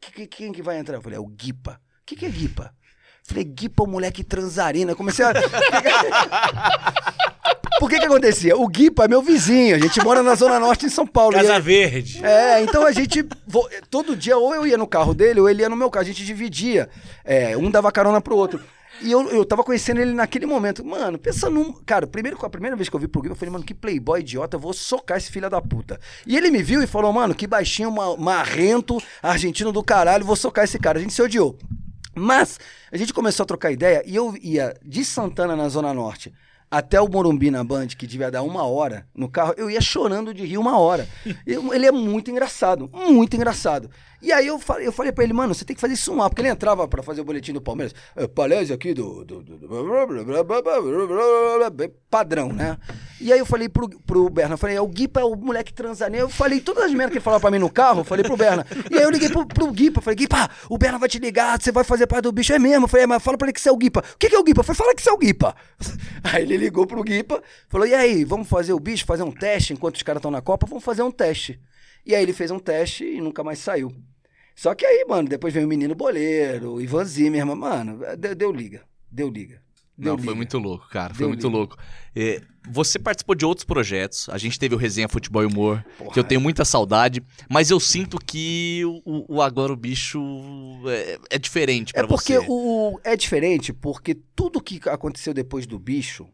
Que- que- quem que vai entrar? Eu falei, é o Guipa. O que, que é Guipa? Falei, o moleque transarina. Comecei a. Por que que acontecia? O Guipa é meu vizinho, a gente mora na Zona Norte em São Paulo. Casa Verde. é, então a gente. vo- Todo dia, ou eu ia no carro dele, ou ele ia no meu carro. A gente dividia. É, um dava carona pro outro. E eu, eu tava conhecendo ele naquele momento. Mano, pensa num. Cara, primeiro, a primeira vez que eu vi pro Guipa, eu falei, mano, que playboy idiota, eu vou socar esse filho da puta. E ele me viu e falou, mano, que baixinho, ma- marrento, argentino do caralho, vou socar esse cara. A gente se odiou. Mas a gente começou a trocar ideia e eu ia de Santana, na Zona Norte, até o Morumbi na Band, que devia dar uma hora no carro, eu ia chorando de rir uma hora. Eu- ele é muito engraçado, muito engraçado. E aí eu falei, eu falei pra ele, mano, você tem que fazer isso um porque ele entrava pra fazer o boletim do Palmeiras. É, Palese aqui do. do, do- do- padrão, né? E aí eu falei pro, pro Berna, eu falei, é o Guipa é o moleque transané. Eu falei todas as merdas que ele falava pra mim no carro, eu falei pro Berna. E aí eu liguei pro, pro Guipa, falei, Guipa, o Berna vai te ligar, você vai fazer parte do bicho. É mesmo? Eu falei, é, mas fala pra ele que você é o Guipa. O que, que é o Guipa? Eu falei, fala que você é o Guipa. Aí ele ligou pro Guipa, falou, e aí, vamos fazer o bicho, fazer um teste enquanto os caras estão na Copa? Vamos fazer um teste. E aí ele fez um teste e nunca mais saiu. Só que aí, mano, depois veio o menino boleiro, o Ivan Zimmerman, mano, deu, deu liga. Deu liga. Deu Não, foi liga. muito louco, cara. Foi Deu muito liga. louco. É, você participou de outros projetos. A gente teve o Resenha Futebol e Humor, Porra, que eu tenho muita saudade. Mas eu sinto que o, o Agora o Bicho é, é diferente pra É porque você. o, é diferente, porque tudo que aconteceu depois do bicho,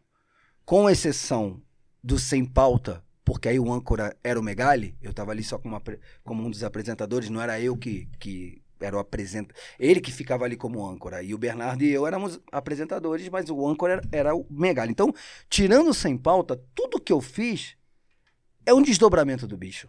com exceção do Sem Pauta, porque aí o âncora era o Megali, eu tava ali só como, como um dos apresentadores, não era eu que, que era o apresentador. Ele que ficava ali como âncora. E o Bernardo e eu éramos apresentadores, mas o âncora era, era o Megali. Então, tirando o Sem Pauta, tudo que eu fiz é um desdobramento do bicho.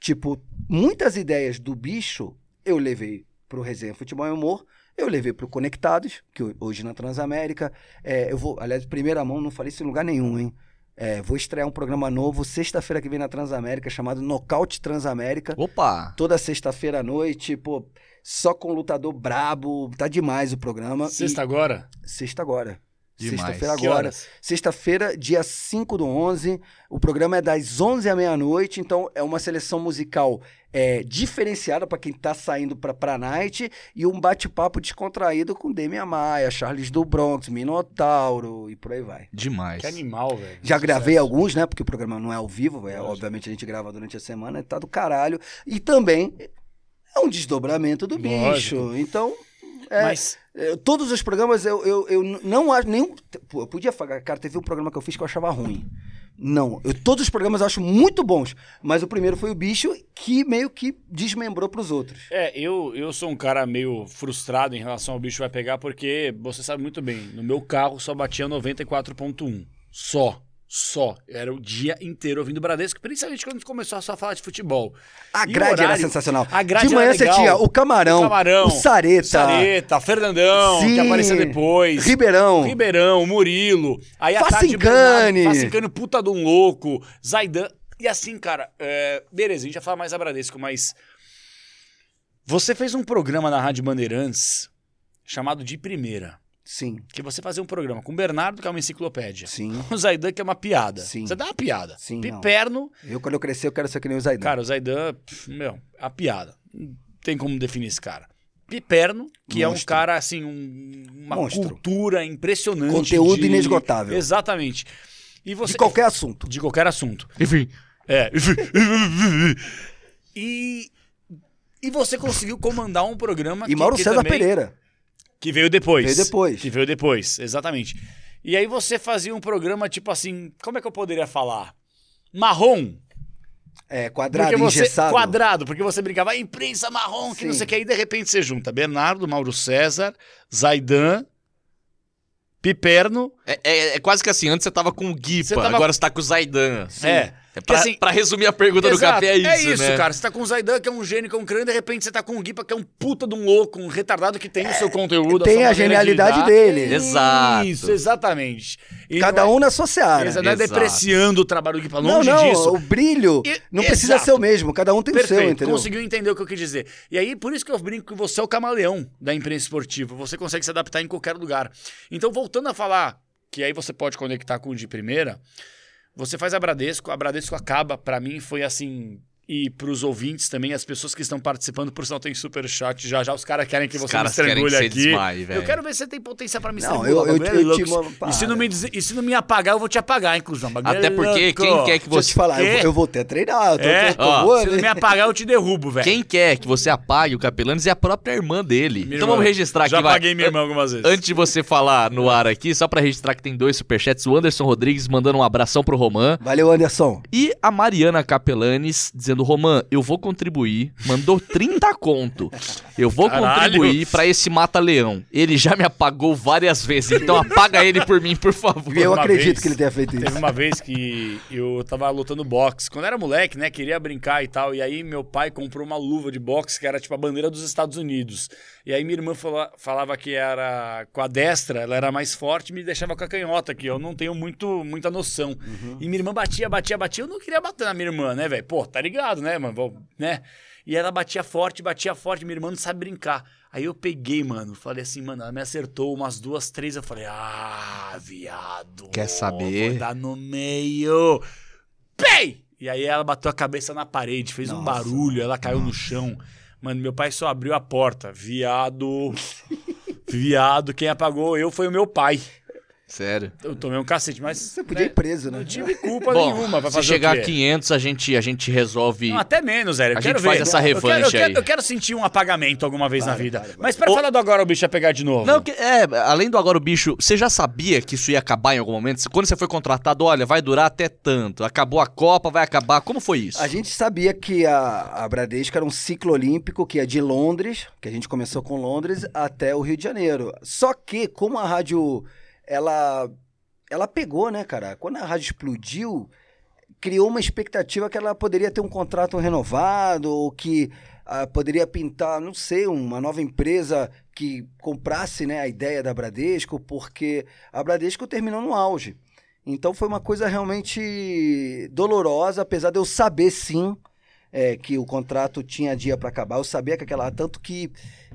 Tipo, muitas ideias do bicho eu levei pro Resenha Futebol e Humor, eu levei pro Conectados, que ho- hoje na Transamérica. É, eu vou, aliás, primeira mão, não falei isso em lugar nenhum, hein? É, vou estrear um programa novo sexta-feira que vem na Transamérica, chamado Nocaute Transamérica. Opa! Toda sexta-feira à noite, pô, só com lutador brabo. Tá demais o programa. Sexta E- agora? Sexta agora. Sexta-feira agora. Sexta-feira, dia 5 do 11. O programa é das 11 à meia-noite, então é uma seleção musical é, diferenciada para quem tá saindo pra, pra night e um bate-papo descontraído com Demi Maia, Charles do Bronx, Minotauro e por aí vai. Demais. Que animal, velho. Já Sucesso. gravei alguns, né? Porque o programa não é ao vivo, é, obviamente a gente grava durante a semana, tá do caralho. E também é um desdobramento do bicho. Lógico. Então, é, Mas é, todos os programas eu, eu, eu não acho nenhum. Pô, eu podia falar, cara, teve um programa que eu fiz que eu achava ruim. Não, eu- todos os programas eu acho muito bons, mas o primeiro foi o bicho que meio que desmembrou pros outros. É, eu, eu sou um cara meio frustrado em relação ao bicho vai pegar, porque você sabe muito bem, no meu carro só batia 94.1. Só. Só. Era o dia inteiro ouvindo Bradesco, principalmente quando a gente começou a só falar de futebol. A o grade era horário? sensacional. A grade de manhã era você legal. tinha o Camarão, O Camarão, o Sareta, Sareta, Fernandão, que Sim. apareceu depois. Ribeirão. Ribeirão, Murilo. Aí a Facincani. Facincani, puta de um louco. Zaidan. E assim, cara, é, beleza, a gente já fala mais a Bradesco, mas. Você fez um programa na Rádio Bandeirantes chamado De Primeira. Sim, Que você fazia um programa com o Bernardo, que é uma enciclopédia. sim. O Zaidan, que é uma piada. Sim. Você dá uma piada. Sim, não. Piperno, Eu, quando eu crescer, eu quero ser que nem o Zaidan. Cara, o Zaidan, pff, meu, a piada. Não tem como definir esse cara. Piperno, que é um Monstro. cara, assim, um- uma Monstro. cultura impressionante. Conteúdo de- inesgotável. Exatamente. E você... De qualquer assunto. De qualquer assunto. Enfim. É. e... E você conseguiu comandar um programa E Mauro que César também- Pereira. Que veio depois. Veio depois. Que veio depois, exatamente. E aí você fazia um programa, tipo assim, como é que eu poderia falar? Marrom. É, quadrado, porque você, engessado. Quadrado, porque você brincava, "Ah, imprensa marrom, que não Sim. sei o que. Aí, de repente, você junta Bernardo, Mauro César, Zaidan, Piperno. É, é- é quase que assim, antes você tava com o Guipa, tava- agora você tá com o Zaidan. Sim. É. É pra, assim- pra resumir a pergunta do Exato, café, é isso, né? cara. Você tá com o Zaidan, que é um gênio, que é um crânio, de repente você tá com o Guipa, que é um puta de um louco, um retardado que tem o seu conteúdo. tem sua a de genialidade lidar. dele. Exato. Isso, exatamente. E Cada não é- um na sua seara. Exato, não é depreciando o trabalho do Guipa, Não, longe não, disso. o brilho E- não precisa exato. ser o mesmo, cada um tem o seu, Perfeito, entendeu? conseguiu entender o que eu quis dizer. E aí, por isso que eu brinco que você é o camaleão da imprensa esportiva. Você consegue se adaptar em qualquer lugar. Então, voltando a falar, que aí você pode conectar com o de primeira, você faz a Bradesco, a Bradesco acaba, pra mim, foi assim. E pros ouvintes também, as pessoas que estão participando, por sinal tem super chat já já, os caras querem que Os você me estrangule você aqui. desmaie, velho. eu quero ver se você tem potência pra me Não, estrangular. eu- o eu- bagulho é eu te mando- E se, não para. me, e se não me apagar, eu vou te apagar, inclusão. Até é porque louco. quem quer que Deixa eu você... te falar, eu, eu vou até treinar, eu tô, É, tô, tô ó, Se não me apagar, eu te derrubo, velho. Quem quer que você apague o Capelanes é a própria irmã dele. Minha então irmã. vamos registrar aqui, Já vai. paguei minha irmã algumas vezes. Antes de você falar no ar aqui, só pra registrar que tem dois superchats, o Anderson Rodrigues mandando um abração pro Romã Valeu, Anderson. e a Mariana Capelanes dizendo, Romã, eu vou contribuir, mandou 30 conto. Eu vou Caralho. contribuir pra esse mata-leão. Ele já me apagou várias vezes, então apaga ele por mim, por favor. Eu uma acredito vez- que ele tenha feito isso. Teve uma vez que eu tava lutando boxe. Quando era moleque, né? Queria brincar e tal. E aí meu pai comprou uma luva de boxe que era tipo a bandeira dos Estados Unidos. E aí minha irmã fala- falava que era com a destra, ela era mais forte e me deixava com a canhota, que eu não tenho muito, muita noção. E minha irmã batia, batia, batia. Eu não queria bater na minha irmã, né, velho? Pô, tá ligado, né, mano? Vou- Né? E ela batia forte, batia forte. Minha irmã não sabe brincar. Aí eu peguei, mano. Falei assim, mano, ela me acertou umas duas, três. Eu falei, ah, viado. Quer saber? Vou dar no meio. Pei! E aí ela bateu a cabeça na parede, fez um Nossa, barulho, ela caiu no chão. Mano, meu pai só abriu a porta. Viado. Viado, quem apagou eu foi o meu pai. Sério. Eu tomei um cacete, mas. Você podia ir preso, né? Não tive culpa Bom, nenhuma pra se fazer chegar o a quê? 500, a gente, a gente resolve... Não, até menos. Eu A quero gente faz ver. essa Eu quero- revanche eu quero, aí. Eu quero sentir um apagamento alguma vez na vida. vai, vai. Mas pra falar do agora o bicho ia pegar de novo. Não, que- é, além do agora o bicho, você já sabia que isso ia acabar em algum momento? Quando você foi contratado, olha, vai durar até tanto. Acabou a Copa, vai acabar. Como foi isso? A gente sabia que a, a Bradesco era um ciclo olímpico que é de Londres, que a gente começou com Londres, até o Rio de Janeiro. Só que, como a rádio, ela, ela pegou, né, cara? Quando a rádio explodiu, criou uma expectativa que ela poderia ter um contrato renovado, ou que ah, poderia pintar, não sei, uma nova empresa que comprasse né, a ideia da Bradesco, porque a Bradesco terminou no auge. Então foi uma coisa realmente dolorosa, apesar de eu saber sim é, que o contrato tinha dia para acabar. Eu sabia que aquela. Tanto que,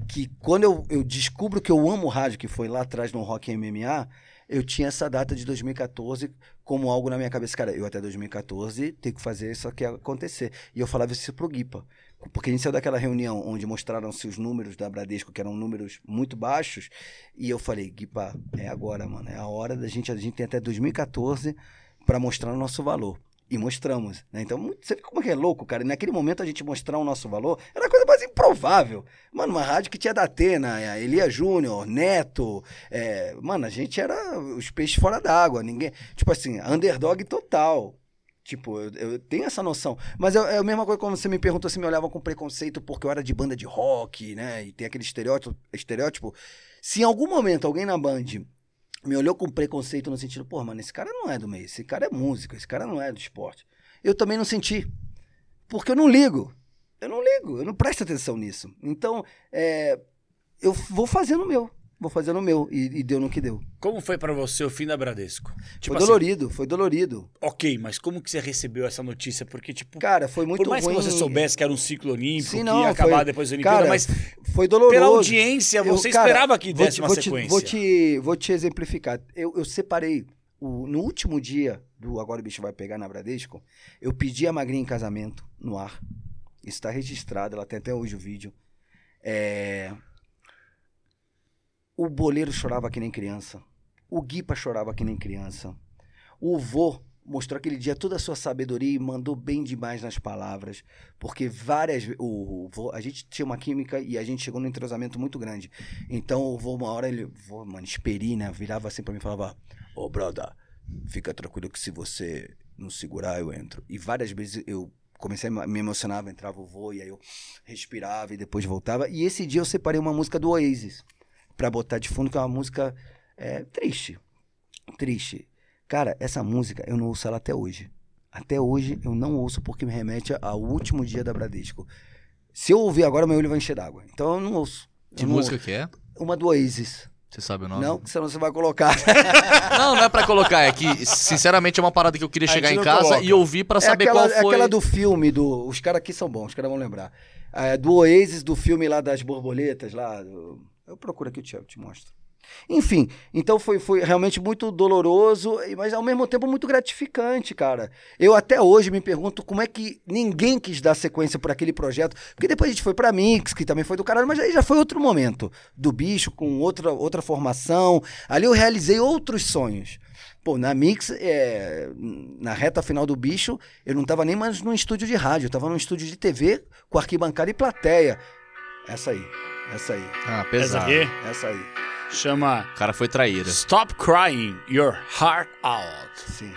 que quando eu, eu descubro que eu amo rádio, que foi lá atrás no Rock MMA, eu tinha essa data de 2014 como algo na minha cabeça. Cara, eu até 2014 tenho que fazer isso aqui acontecer. E eu falava isso pro Guipa. Porque a gente saiu daquela reunião onde mostraram-se os números da Bradesco, que eram números muito baixos, e eu falei, Guipa, é agora, mano, é a hora da gente, a gente tem até 2014 para mostrar o nosso valor. E mostramos, né? Então, você vê como é que é louco, cara. E naquele momento a gente mostrar o nosso valor era a coisa mais improvável. Mano, uma rádio que tinha da Atena, a Elia Júnior, Neto. é, Mano, a gente era os peixes fora d'água. Ninguém. Tipo assim, underdog total. Tipo, eu, eu tenho essa noção. Mas é, é a mesma coisa quando você me perguntou se me olhavam com preconceito porque eu era de banda de rock, né? E tem aquele estereótipo. estereótipo. Se em algum momento alguém na Band me olhou com preconceito no sentido, pô, mano, esse cara não é do meio, esse cara é músico, esse cara não é do esporte. Eu também não senti. Porque eu não ligo. Eu não ligo, eu não presto atenção nisso. Então, é, eu vou fazendo o meu. Vou fazendo o meu. E, e deu no que deu. Como foi pra você o fim da Bradesco? Tipo foi assim, dolorido, foi dolorido. ok, mas como que você recebeu essa notícia? Porque, tipo, Cara, foi muito por mais ruim. que você soubesse que era um ciclo olímpico, Sim, que não, ia acabar foi- depois da Olimpíada, cara, mas Foi doloroso. pela audiência, Eu- você cara, esperava que vou desse te- uma vou te- sequência. vou, te, vou te exemplificar. Eu, eu separei. o- no último dia do Agora o Bicho Vai Pegar na Bradesco, eu pedi a Magrinha em casamento no ar. Isso está registrado, ela tem até hoje o vídeo. É, O boleiro chorava que nem criança. O Guipa chorava que nem criança. O vô mostrou aquele dia toda a sua sabedoria e mandou bem demais nas palavras. Porque várias. O, o a gente tinha uma química e a gente chegou num entrosamento muito grande. Então o vô, uma hora, ele, vô, mano, esperi, né? Virava assim pra mim e falava: Ô, brother, fica tranquilo que se você não segurar, eu entro. E várias vezes eu comecei a me emocionava, entrava o vô, e aí eu respirava e depois voltava. E esse dia eu separei uma música do Oasis pra botar de fundo, que é uma música é, triste. Triste. Cara, essa música eu não ouço ela até hoje. até hoje, eu não ouço porque me remete ao último dia da Bradesco. Se eu ouvir agora, meu olho vai encher d'água. Então eu não ouço. Que Eu não música ouço. que é? Uma do Oasis. Você sabe o nome? Não, senão você vai colocar. Não, não é pra colocar. É que, sinceramente, é uma parada que eu queria chegar em casa coloca. e ouvir pra É saber aquela, qual é foi. aquela do filme, do, os caras aqui são bons, os caras vão lembrar. É, do Oasis, do filme lá das borboletas, lá. do- Eu procuro aqui, te, eu te mostro. Enfim, então foi, foi realmente muito doloroso, mas ao mesmo tempo muito gratificante, cara. Eu até hoje me pergunto como é que ninguém quis dar sequência por aquele projeto, porque depois a gente foi pra Mix, que também foi do caralho, mas aí já foi outro momento do bicho, com outra, outra formação. Ali eu realizei outros sonhos. Pô, na Mix, é, na reta final do bicho, eu não tava nem mais num estúdio de rádio, eu tava num estúdio de TV com arquibancada e plateia. Essa aí, essa aí, Ah, Essa pesado. aqui essa aí. chama O cara foi traíra. Stop Crying Your Heart Out. Sim.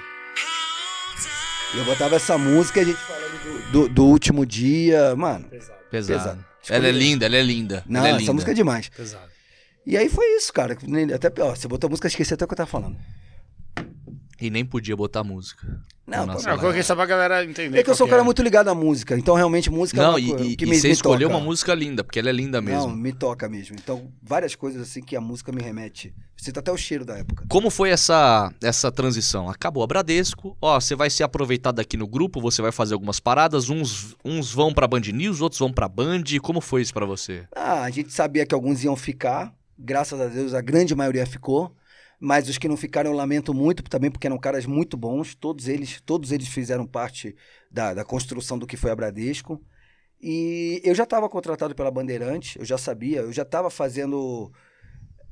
E eu botava essa música e a gente falando do, do- do último dia, mano. Pesado. Pesado. Ela é linda, ela é linda. Não, ela é essa linda. música é demais. Pesado. E aí foi isso, cara. Nem- Até pior, você botou a música, esqueci até o que eu tava falando. E nem podia botar música. Não, Não, eu coloquei só pra galera entender. É que eu sou um cara é. muito ligado à música, então realmente música é Não, uma e, e- que e me, você me escolheu toca. uma música linda, porque ela é linda mesmo. Não, me toca mesmo. Então, várias coisas assim que a música me remete. Sinto até o cheiro da época. Como foi essa, essa transição? Acabou a Bradesco, ó, você vai ser aproveitado aqui no grupo, você vai fazer algumas paradas, uns, uns vão pra Band News, outros vão pra Band. Como foi isso pra você? Ah, a gente sabia que alguns iam ficar. Graças a Deus, a grande maioria ficou. Mas os que não ficaram, eu lamento muito também, porque eram caras muito bons. Todos eles, todos eles fizeram parte da, da construção do que foi a Bradesco. E eu já estava contratado pela Bandeirante, eu já sabia, eu já estava fazendo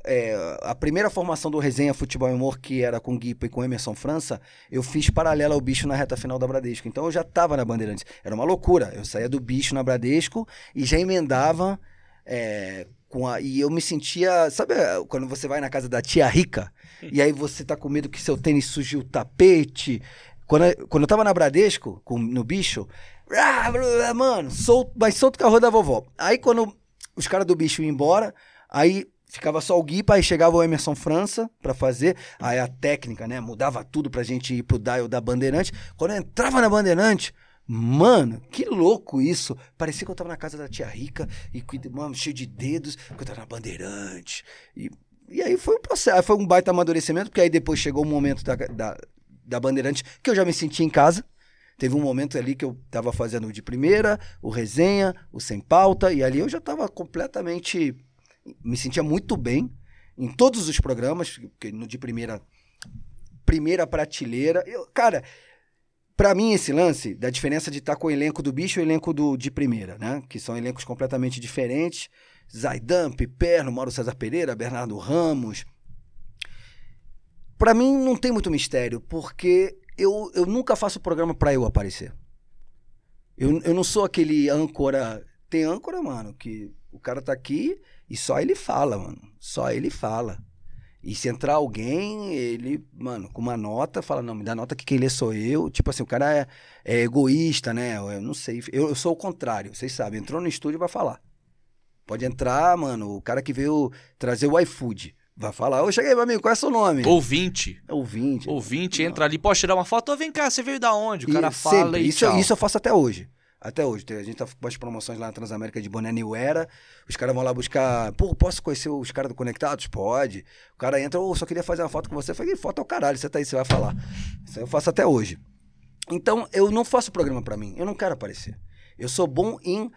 é, a primeira formação do Resenha Futebol e Humor, que era com Guipa e com Emerson França, eu fiz paralela ao bicho na reta final da Bradesco. Então eu já estava na Bandeirantes. Era uma loucura. Eu saía do bicho na Bradesco e já emendava é, com a. E eu me sentia. Sabe quando você vai na casa da tia rica e aí você tá com medo que seu tênis suje o tapete? Quando, quando eu tava na Bradesco, com, no bicho, ah, mano, solto, mais solto a rua da vovó. Aí quando os caras do bicho iam embora, aí ficava só o Guipa, aí chegava o Emerson França pra fazer, aí a técnica, né, mudava tudo pra gente ir pro dial da Bandeirante. Quando eu entrava na Bandeirante, mano, que louco isso. Parecia que eu tava na casa da tia rica e, mano, cheio de dedos, que eu tava na Bandeirante. E, e aí foi um processo, foi um baita amadurecimento, porque aí depois chegou o momento da, da, da Bandeirante que eu já me senti em casa. Teve um momento ali que eu tava fazendo o de primeira, o resenha, o sem pauta, e ali eu já tava completamente. Me sentia muito bem em todos os programas, porque no de primeira. Primeira prateleira. Eu, cara, pra mim esse lance da diferença de estar com o elenco do bicho e o elenco do de primeira, né? Que são elencos completamente diferentes. Zaidan, Piperno, Mauro César Pereira, Bernardo Ramos. Pra mim não tem muito mistério, porque eu, eu nunca faço programa pra eu aparecer. Eu, eu não sou aquele âncora. Tem âncora, mano, que o cara tá aqui e só ele fala, mano. Só ele fala. E se entrar alguém, ele, mano, com uma nota, fala, não, me dá nota que quem lê sou eu. Tipo assim, o cara é, é egoísta, né? Eu não sei. Eu, eu sou o contrário, vocês sabem. Entrou no estúdio vai falar. Pode entrar, mano, o cara que veio trazer o iFood. Vai falar, ô, cheguei, meu amigo, qual é seu nome? Ouvinte. Ouvinte. Ouvinte entra ali, pode tirar uma foto, ô, vem cá, você veio da onde? O cara E fala sempre. e isso, tchau. isso eu faço até hoje. Até hoje. A gente tá com umas promoções lá na Transamérica de Boné New Era. Os caras vão lá buscar. Pô, posso conhecer os caras do Conectados? Pode. O cara entra, ô, só queria fazer uma foto com você. Eu falei, foto é o caralho, você tá aí, você vai falar. Isso eu faço até hoje. Então, eu não faço programa pra mim. Eu não quero aparecer. Eu sou bom em.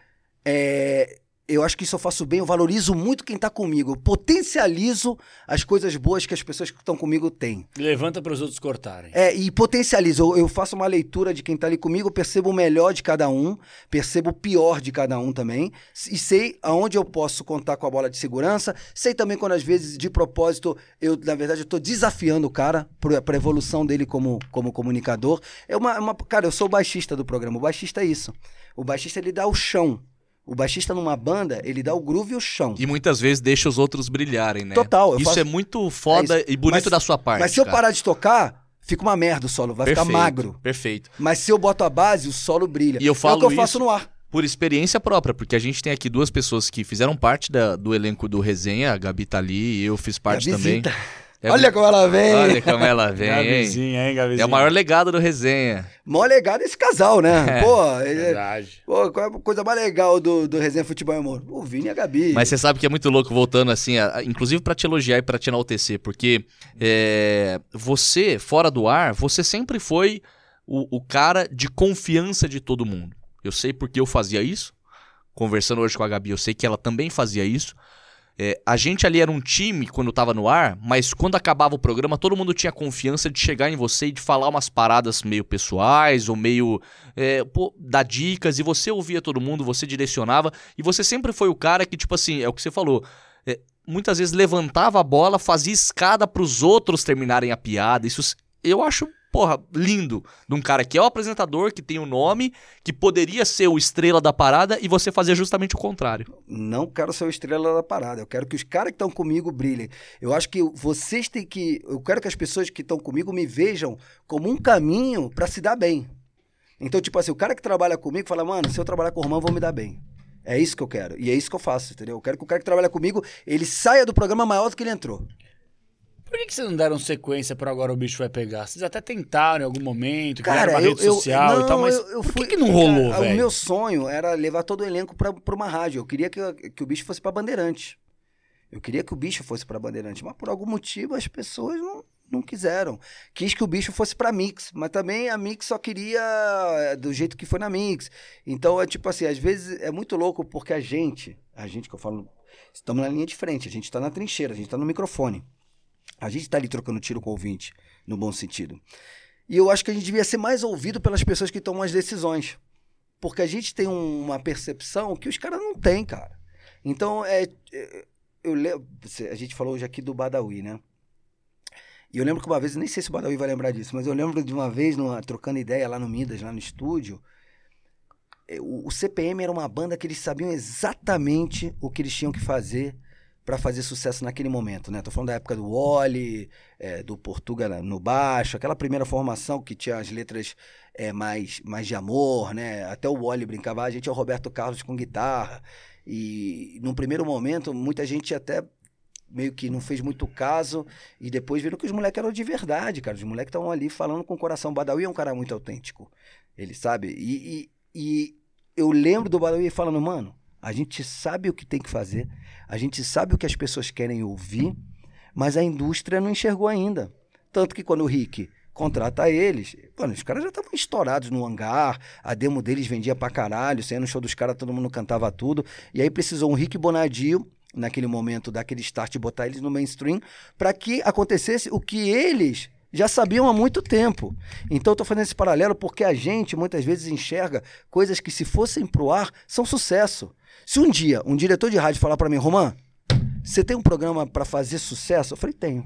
é, eu acho que isso eu faço bem, eu valorizo muito quem tá comigo. Eu potencializo as coisas boas que as pessoas que estão comigo têm. Levanta pros outros cortarem. É, e potencializo. Eu, eu faço uma leitura de quem tá ali comigo, eu percebo o melhor de cada um, percebo o pior de cada um também, e sei aonde eu posso contar com a bola de segurança. Sei também quando, às vezes, de propósito, eu, na verdade, eu tô desafiando o cara pro- pra evolução dele como, como comunicador. É uma, uma- Cara, eu sou o baixista do programa. O baixista é isso. O baixista, ele dá o chão. O baixista numa banda, ele dá o groove e o chão. E muitas vezes deixa os outros brilharem, né? Total, eu Isso faço- é muito foda É e bonito Mas- da sua parte. Mas se eu cara. parar de tocar, fica uma merda o solo, vai Perfeito, ficar magro. Perfeito. Mas se eu boto a base, o solo brilha. E eu é falo o que eu isso- faço no ar. Por experiência própria, porque a gente tem aqui duas pessoas que fizeram parte da- do elenco do Resenha, a Gabi tá ali e eu fiz parte a também. visita. É Olha como ela vem. Olha como ela vem, hein? Gabizinha, hein, Gabizinha? É o maior legado do resenha. Mó legado esse casal, né? É. Pô, é- Verdade. pô, qual é a coisa mais legal do, do Resenha Futebol Amor? O Vini e a Gabi. Mas você sabe que é muito louco, voltando assim, a- inclusive pra te elogiar e pra te enaltecer, porque é, você, fora do ar, você sempre foi o, o cara de confiança de todo mundo. Eu sei porque eu fazia isso, conversando hoje com a Gabi, eu sei que ela também fazia isso. É, a gente ali era um time quando tava no ar, mas quando acabava o programa, todo mundo tinha confiança de chegar em você e de falar umas paradas meio pessoais ou meio. É, pô, dar dicas, e você ouvia todo mundo, você direcionava, e você sempre foi o cara que, tipo assim, é o que você falou. é, muitas vezes levantava a bola, fazia escada pros outros terminarem a piada. Isso eu acho, porra, lindo. De um cara que é o apresentador, que tem o nome, que poderia ser o estrela da parada, e você fazia justamente o contrário. Não quero ser o estrela da parada. Eu quero que os caras que estão comigo brilhem. Eu acho que vocês têm que. Eu quero que as pessoas que estão comigo me vejam como um caminho pra se dar bem. Então, tipo assim, o cara que trabalha comigo fala, mano, se eu trabalhar com o Romão, vou me dar bem. É isso que eu quero. E é isso que eu faço, entendeu? Eu quero que o cara que trabalha comigo, ele saia do programa maior do que ele entrou. Por que, que vocês não deram sequência pra agora o bicho vai pegar? Vocês até tentaram em algum momento, Cara, uma eu, rede eu, social não, e tal, mas eu, eu por fui, que, que não rolou, cara, O velho? meu sonho era levar todo o elenco pra, pra uma rádio. Eu queria que, que o bicho fosse pra Bandeirante. Eu queria que o bicho fosse pra Bandeirante, mas por algum motivo as pessoas não, não quiseram. Quis que o bicho fosse pra Mix, mas também a Mix só queria eh, do jeito que foi na Mix. Então é tipo assim, às vezes é muito louco porque a gente, a gente que eu falo, estamos na linha de frente, a gente tá na trincheira, a gente tá no microfone. A gente tá ali trocando tiro com o ouvinte, no bom sentido. E eu acho que a gente devia ser mais ouvido pelas pessoas que tomam as decisões. Porque a gente tem um- uma percepção que os caras não têm, cara. Então, é, é, eu lembro, a gente falou hoje aqui do Badawi, né? E eu lembro que uma vez, nem sei se o Badawi vai lembrar disso, mas eu lembro de uma vez, numa- trocando ideia lá no Midas, lá no estúdio, é, o CPM era uma banda que eles sabiam exatamente o que eles tinham que fazer para fazer sucesso naquele momento, né? Tô falando da época do Wally, é, do Portuga no baixo, aquela primeira formação que tinha as letras é, mais, mais de amor, né? Até o Wally brincava, "Ah, a gente é o Roberto Carlos com guitarra. E num primeiro momento, muita gente até meio que não fez muito caso e depois viram que os moleques eram de verdade, cara. Os moleques estavam ali falando com o coração. O Badawi é um cara muito autêntico, ele sabe? E, e, e eu lembro do Badawi falando, mano, a gente sabe o que tem que fazer, a gente sabe o que as pessoas querem ouvir, mas a indústria não enxergou ainda. Tanto que quando o Rick contrata eles, mano, os caras já estavam estourados no hangar, a demo deles vendia pra caralho, saía no show dos caras, todo mundo cantava tudo. E aí precisou um Rick Bonadio, naquele momento, dar aquele start botar eles no mainstream, para que acontecesse o que eles já sabiam há muito tempo. Então tô fazendo esse paralelo porque a gente muitas vezes enxerga coisas que se fossem pro ar são sucesso. Se um dia um diretor de rádio falar para mim, Romã, você tem um programa para fazer sucesso? Eu falei, tenho.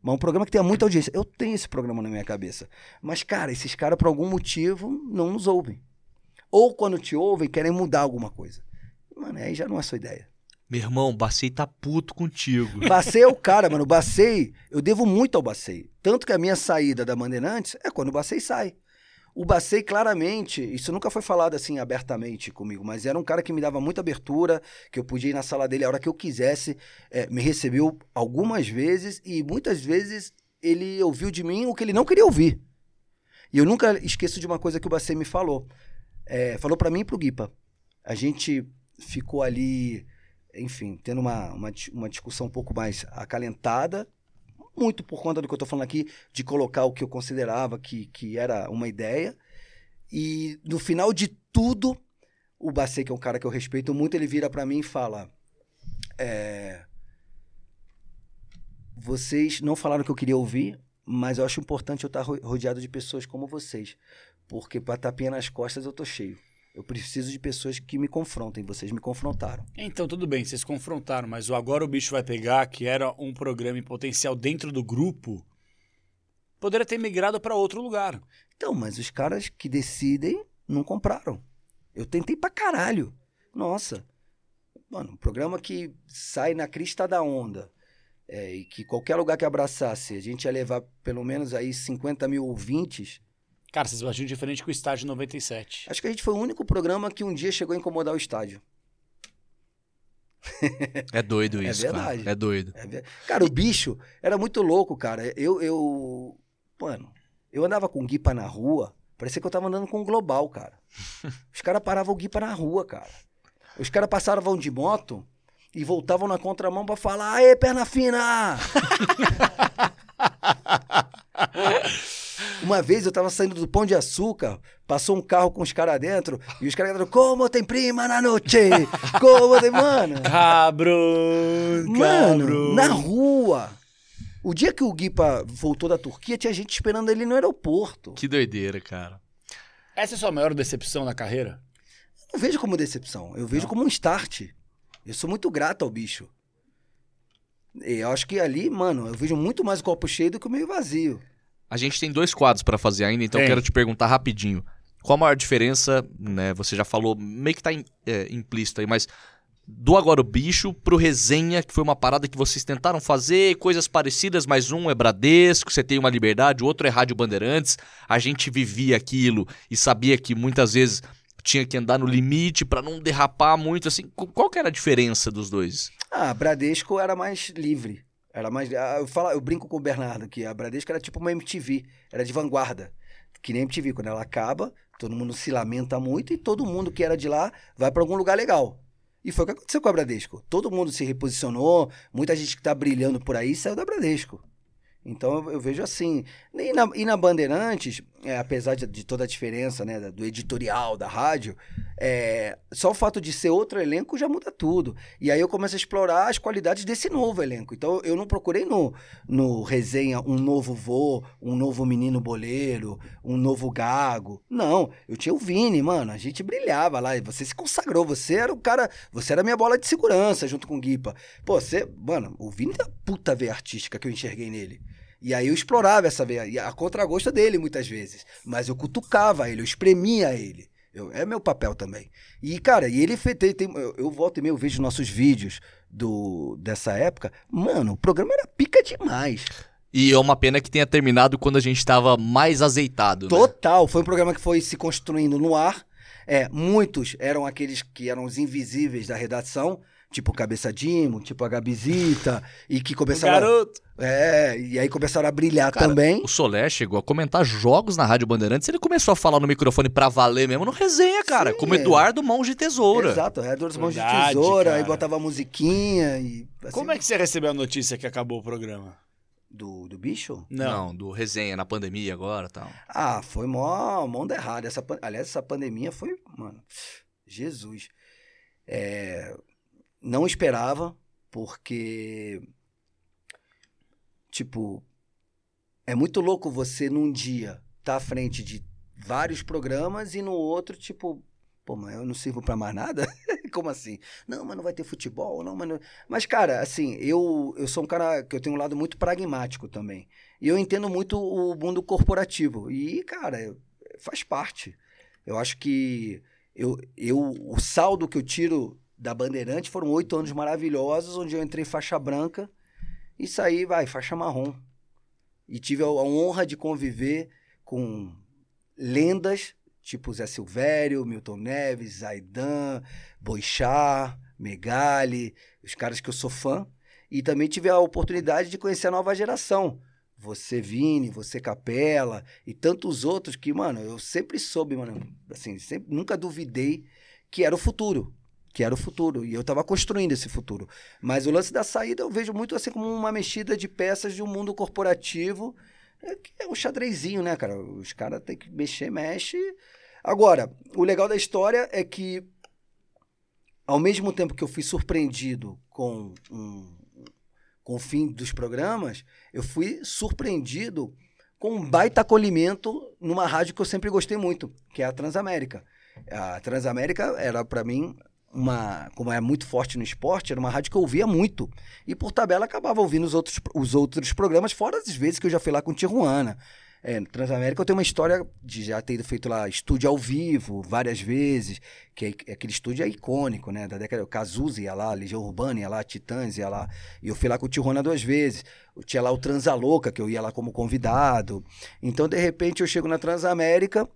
Mas um programa que tenha muita audiência. Eu tenho esse programa na minha cabeça. Mas, cara, esses caras, por algum motivo, não nos ouvem. Ou quando te ouvem, querem mudar alguma coisa. Mano, aí já não é sua ideia. Meu irmão, o Bacei tá puto contigo. Bacei é o cara, mano. O Bacei, eu devo muito ao Bacei. Tanto que a minha saída da Bandeirantes é quando o Bacei sai. O Bacei, claramente, isso nunca foi falado assim abertamente comigo, mas era um cara que me dava muita abertura, que eu podia ir na sala dele a hora que eu quisesse, é, me recebeu algumas vezes e muitas vezes ele ouviu de mim o que ele não queria ouvir. E eu nunca esqueço de uma coisa que o Bacei me falou. É, falou pra mim e pro Guipa. A gente ficou ali, enfim, tendo uma, uma, uma discussão um pouco mais acalentada, muito por conta do que eu tô falando aqui, de colocar o que eu considerava que, que era uma ideia. E no final de tudo, o Bacei, que é um cara que eu respeito muito, ele vira pra mim e fala: é, Vocês não falaram o que eu queria ouvir, mas eu acho importante eu estar ro- rodeado de pessoas como vocês. Porque pra tapinha nas costas eu tô cheio. Eu preciso de pessoas que me confrontem. Vocês me confrontaram. Então, tudo bem, vocês confrontaram, mas o Agora o Bicho Vai Pegar, que era um programa em potencial dentro do grupo, poderia ter migrado pra outro lugar. Então, mas os caras que decidem não compraram. Eu tentei pra caralho. Nossa. Mano, um programa que sai na crista da onda. é, e que qualquer lugar que abraçasse, a gente ia levar pelo menos aí 50 mil ouvintes. Cara, vocês batiam diferente com o Estádio 97. Acho que a gente foi o único programa que um dia chegou a incomodar o estádio. É doido É isso, verdade. cara. É doido. É ver- Cara, o bicho era muito louco, cara. Eu, eu. Mano, eu andava com o Guipa na rua, parecia que eu tava andando com o Global, cara. Os caras paravam o Guipa na rua, cara. Os caras passavam de moto e voltavam na contramão pra falar: Aê, perna fina! Uma vez eu tava saindo do Pão de Açúcar, passou um carro com os caras dentro, e os caras gritaram, como tem prima na noite? Como tem... Mano, Cabrão, Mano, na rua. O dia que o Guipa voltou da Turquia, tinha gente esperando ele no aeroporto. Que doideira, cara. Essa é a sua maior decepção na carreira? Eu não vejo como decepção, eu vejo como um start. Eu sou muito grato ao bicho. E Eu acho que ali, mano, eu vejo muito mais o copo cheio do que o meio vazio. A gente tem dois quadros pra fazer ainda, então quero te perguntar rapidinho. Qual a maior diferença, né? Você já falou, meio que tá im- é, implícito aí, mas do Agora o Bicho pro Resenha, que foi uma parada que vocês tentaram fazer, coisas parecidas, mas um é Bradesco, você tem uma liberdade, o outro é Rádio Bandeirantes. A gente vivia aquilo e sabia que muitas vezes tinha que andar no limite pra não derrapar muito, assim. Qu- Qual que era a diferença dos dois? Ah, Bradesco era mais livre. Era mais. ah, Eu, falo, eu brinco com o Bernardo que a Bradesco era tipo uma MTV, era de vanguarda. Que nem MTV, quando ela acaba, todo mundo se lamenta muito e todo mundo que era de lá vai pra algum lugar legal. E foi o que aconteceu com a Bradesco. Todo mundo se reposicionou, muita gente que tá brilhando por aí saiu da Bradesco. Então eu, eu vejo assim. E na, e na Bandeirantes, é, apesar de, de toda a diferença né, da- do editorial da rádio, é, só o fato de ser outro elenco já muda tudo. E aí eu começo a explorar as qualidades desse novo elenco. Então eu não procurei no, no resenha um novo vô, um novo menino boleiro, um novo gago. Não, eu tinha o Vini, mano. A gente brilhava lá. E você se consagrou. Você era o cara. Você era a minha bola de segurança junto com o Guipa. Pô, você. Mano, o Vini é a puta veia artística que eu enxerguei nele. E aí eu explorava essa veia, a contragosto dele muitas vezes. Mas eu cutucava ele, eu espremia ele. Eu- é meu papel também. E, cara, e ele fez. Tem, tem- eu, eu volto e meio, vejo nossos vídeos do, dessa época. Mano, o programa era pica demais. E é uma pena que tenha terminado quando a gente tava mais azeitado, né? Total. Foi um programa que foi se construindo no ar. É, muitos eram aqueles que eram os invisíveis da redação, tipo o Cabeça Dimo, tipo a Gabizita, e que começaram. a- Garoto. É, e aí começaram a brilhar Cara, também. O Soler chegou a comentar jogos na Rádio Bandeirantes, ele começou a falar no microfone pra valer mesmo no resenha, cara, Sim, como é. Eduardo Mãos de Tesoura. Exato, é duas mãos de tesoura, aí cara. botava a musiquinha e. assim, Como é que você recebeu a notícia que acabou o programa? Do, do bicho? Não. do resenha na pandemia agora e tal. Ah, foi mó, onda errada. Essa, aliás, essa pandemia foi, mano, Jesus. É, não esperava, porque, tipo, é muito louco você num dia tá à frente de vários programas e no outro, tipo, pô, mas eu não sirvo pra mais nada? Como assim? Não, mas não vai ter futebol, não, mas não... Mas, cara, assim, eu, eu sou um cara que eu tenho um lado muito pragmático também. E eu entendo muito o mundo corporativo. E, cara, faz parte. Eu acho que eu, eu, o saldo que eu tiro da Bandeirante foram oito anos maravilhosos, onde eu entrei faixa branca e saí, vai, faixa marrom. E tive a, a honra de conviver com lendas, tipo Zé Silvério, Milton Neves, Zaidan, Boixá, Megali, os caras que eu sou fã. E também tive a oportunidade de conhecer a nova geração. Você, Vini, você, Capela e tantos outros que, mano, eu sempre soube, mano, assim, sempre, nunca duvidei que era o futuro. Que era o futuro. E eu tava construindo esse futuro. Mas o lance da saída eu vejo muito assim como uma mexida de peças de um mundo corporativo. É, que é um xadrezinho, né, cara? Os caras têm que mexer, mexe. Agora, o legal da história é que, ao mesmo tempo que eu fui surpreendido com, um, com o fim dos programas, eu fui surpreendido com um baita acolhimento numa rádio que eu sempre gostei muito, que é a Transamérica. A Transamérica era, para mim, uma, como é muito forte no esporte, era uma rádio que eu ouvia muito. E por tabela acabava ouvindo os outros, os outros programas, fora as vezes que eu já fui lá com Tijuana. É, Transamérica eu tenho uma história de já ter feito lá estúdio ao vivo várias vezes, que é, aquele estúdio é icônico, né? Da década, o Cazuza ia lá, Legião Urbana ia lá, Titãs ia lá. E eu fui lá com o Tijuana duas vezes. Eu tinha lá o Transalouca, que eu ia lá como convidado. Então, de repente, eu chego na Transamérica